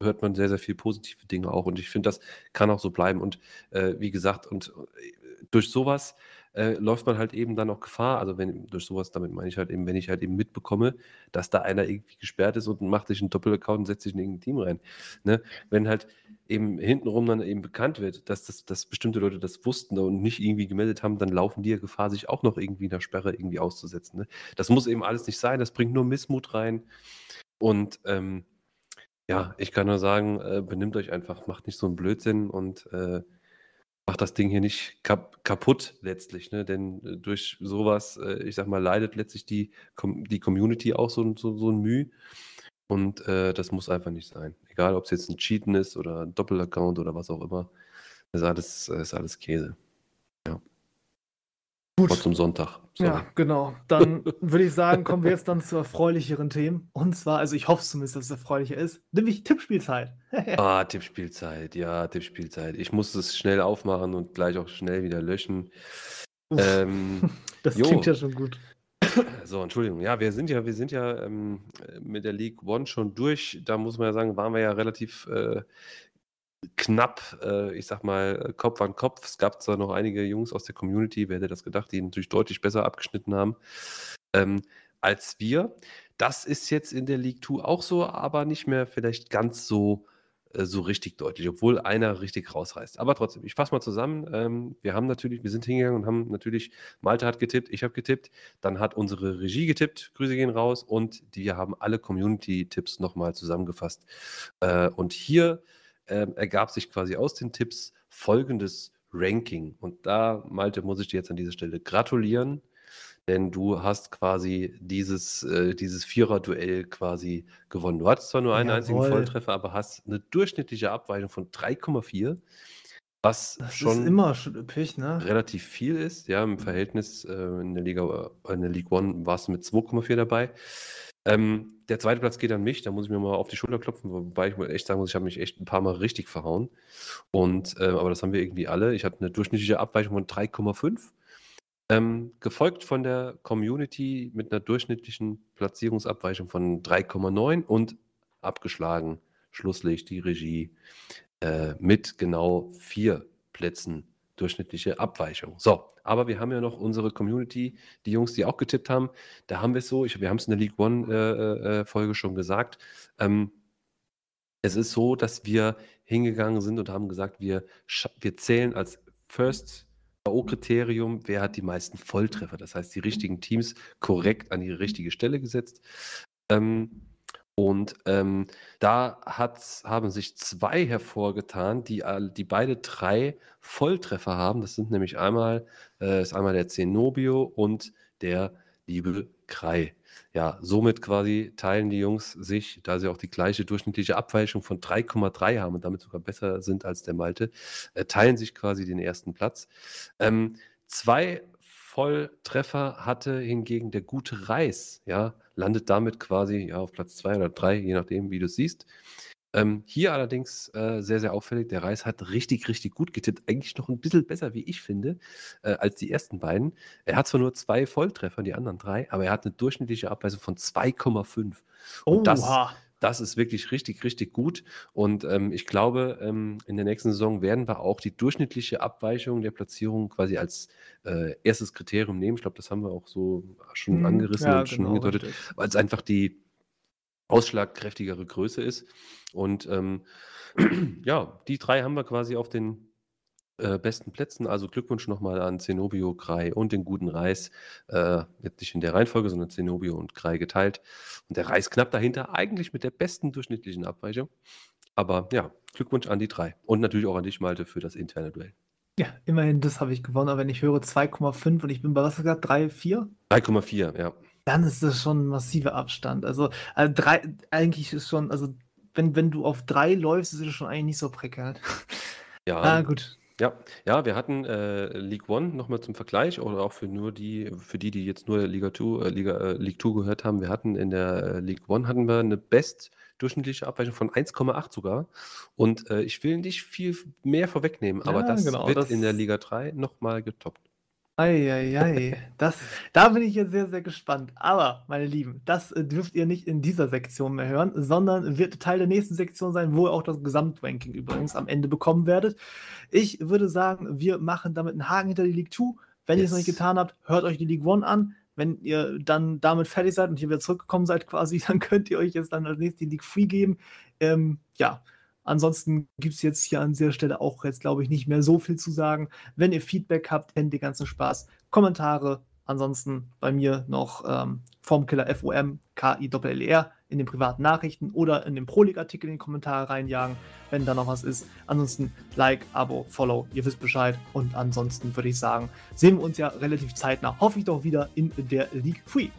hört man sehr, sehr viel positive Dinge auch. Und ich finde, das kann auch so bleiben. Und äh, wie gesagt, und äh, durch sowas äh, läuft man halt eben dann auch Gefahr. Also wenn durch sowas, damit meine ich halt eben, wenn ich halt eben mitbekomme, dass da einer irgendwie gesperrt ist und macht sich einen Doppelaccount und setzt sich in irgendein Team rein. Ne? Wenn halt eben hintenrum dann eben bekannt wird, dass, das, dass bestimmte Leute das wussten und nicht irgendwie gemeldet haben, dann laufen die ja Gefahr, sich auch noch irgendwie in der Sperre irgendwie auszusetzen. Ne? Das muss eben alles nicht sein, das bringt nur Missmut rein. Und ähm, ja, ich kann nur sagen, äh, benimmt euch einfach, macht nicht so einen Blödsinn und äh, macht das Ding hier nicht kap kaputt letztlich, ne? Denn äh, durch sowas, äh, ich sag mal, leidet letztlich die, Com die Community auch so, so, so ein Mühe. und äh, das muss einfach nicht sein. Egal, ob es jetzt ein Cheaten ist oder ein Doppelaccount oder was auch immer. Das ist alles, ist alles Käse. Ja. Gut. zum Sonntag. Sorry. Ja, genau. Dann würde ich sagen, kommen wir jetzt dann zu erfreulicheren Themen. Und zwar, also ich hoffe zumindest, dass es erfreulicher ist, nämlich Tippspielzeit. ah, Tippspielzeit, ja, Tippspielzeit. Ich muss es schnell aufmachen und gleich auch schnell wieder löschen. Ähm, das jo. klingt ja schon gut. So, Entschuldigung. Ja, wir sind ja, wir sind ja ähm, mit der League One schon durch. Da muss man ja sagen, waren wir ja relativ äh, knapp, äh, ich sag mal, Kopf an Kopf. Es gab zwar noch einige Jungs aus der Community, wer hätte das gedacht, die natürlich deutlich besser abgeschnitten haben ähm, als wir. Das ist jetzt in der League 2 auch so, aber nicht mehr vielleicht ganz so äh, so richtig deutlich, obwohl einer richtig rausreißt. Aber trotzdem, ich fasse mal zusammen. Ähm, wir haben natürlich, wir sind hingegangen und haben natürlich, Malte hat getippt, ich habe getippt, dann hat unsere Regie getippt, Grüße gehen raus und wir haben alle Community-Tipps nochmal zusammengefasst. Äh, und hier äh, ergab sich quasi aus den Tipps folgendes Ranking. Und da, Malte, muss ich dir jetzt an dieser Stelle gratulieren denn du hast quasi dieses, äh, dieses Vierer-Duell quasi gewonnen. Du hattest zwar nur einen Jawohl. einzigen Volltreffer, aber hast eine durchschnittliche Abweichung von 3,4, was das schon immer schon üppig, ne? relativ viel ist. Ja, im Verhältnis äh, in der Liga, äh, in der League One warst du mit 2,4 dabei. Ähm, der zweite Platz geht an mich, da muss ich mir mal auf die Schulter klopfen, wobei ich echt sagen muss, ich habe mich echt ein paar Mal richtig verhauen. Und, äh, aber das haben wir irgendwie alle. Ich hatte eine durchschnittliche Abweichung von 3,5 ähm, gefolgt von der Community mit einer durchschnittlichen Platzierungsabweichung von 3,9 und abgeschlagen schlusslich die Regie äh, mit genau vier Plätzen durchschnittliche Abweichung. So, aber wir haben ja noch unsere Community, die Jungs, die auch getippt haben. Da haben wir es so, ich, wir haben es in der League One-Folge äh, äh, schon gesagt. Ähm, es ist so, dass wir hingegangen sind und haben gesagt, wir, wir zählen als First K.O.-Kriterium, wer hat die meisten Volltreffer? Das heißt, die richtigen Teams korrekt an die richtige Stelle gesetzt. Ähm, und ähm, da haben sich zwei hervorgetan, die, die beide drei Volltreffer haben. Das sind nämlich einmal, äh, ist einmal der Zenobio und der liebe Krei. Ja, somit quasi teilen die Jungs sich, da sie auch die gleiche durchschnittliche Abweichung von 3,3 haben und damit sogar besser sind als der Malte, äh, teilen sich quasi den ersten Platz. Ähm, zwei Volltreffer hatte hingegen der gute Reis, ja, landet damit quasi ja, auf Platz zwei oder drei, je nachdem, wie du es siehst. Ähm, hier allerdings äh, sehr, sehr auffällig, der Reis hat richtig, richtig gut getippt. Eigentlich noch ein bisschen besser, wie ich finde, äh, als die ersten beiden. Er hat zwar nur zwei Volltreffer, die anderen drei, aber er hat eine durchschnittliche Abweisung von 2,5. Und das, das ist wirklich richtig, richtig gut. Und ähm, ich glaube, ähm, in der nächsten Saison werden wir auch die durchschnittliche Abweichung der Platzierung quasi als äh, erstes Kriterium nehmen. Ich glaube, das haben wir auch so schon hm, angerissen ja, und schon genau, angedeutet, weil es einfach die ausschlagkräftigere Größe ist. Und ähm, ja, die drei haben wir quasi auf den äh, besten Plätzen. Also Glückwunsch nochmal an Zenobio, Grei und den guten Reis. Äh, jetzt nicht in der Reihenfolge, sondern Zenobio und Grei geteilt. Und der Reis knapp dahinter, eigentlich mit der besten durchschnittlichen Abweichung. Aber ja, Glückwunsch an die drei. Und natürlich auch an dich, Malte, für das interne Duell. Ja, immerhin, das habe ich gewonnen. Aber wenn ich höre 2,5 und ich bin bei was gesagt, 3, 4? 3,4, ja. Dann ist das schon ein massiver Abstand. Also, also drei, eigentlich ist schon, also wenn, wenn du auf drei läufst, ist es schon eigentlich nicht so prekär. Ja. Ah, gut. Ja, ja, wir hatten äh, League One nochmal zum Vergleich oder auch für nur die, für die, die jetzt nur Liga 2, äh, Liga, äh, League 2 gehört haben. Wir hatten in der äh, League One hatten wir eine Best durchschnittliche Abweichung von 1,8 sogar. Und äh, ich will nicht viel mehr vorwegnehmen, aber das genau, wird das in der Liga 3 nochmal getoppt. Eieiei, das, da bin ich jetzt sehr, sehr gespannt. Aber, meine Lieben, das äh, dürft ihr nicht in dieser Sektion mehr hören, sondern wird Teil der nächsten Sektion sein, wo ihr auch das Gesamtranking übrigens am Ende bekommen werdet. Ich würde sagen, wir machen damit einen Haken hinter die League 2. Wenn yes. ihr es noch nicht getan habt, hört euch die League 1 an. Wenn ihr dann damit fertig seid und hier wieder zurückgekommen seid quasi, dann könnt ihr euch jetzt dann als nächstes die League Free geben. Ähm, ja, Ansonsten gibt es jetzt hier an dieser Stelle auch jetzt, glaube ich, nicht mehr so viel zu sagen. Wenn ihr Feedback habt, kennt ihr ganzen Spaß. Kommentare, ansonsten bei mir noch ähm, Formkiller FOM, KI-L-E-R in den privaten Nachrichten oder in den Prolig-Artikel in die Kommentare reinjagen, wenn da noch was ist. Ansonsten Like, Abo, Follow, ihr wisst Bescheid. Und ansonsten würde ich sagen, sehen wir uns ja relativ zeitnah, hoffe ich doch wieder in der League Free.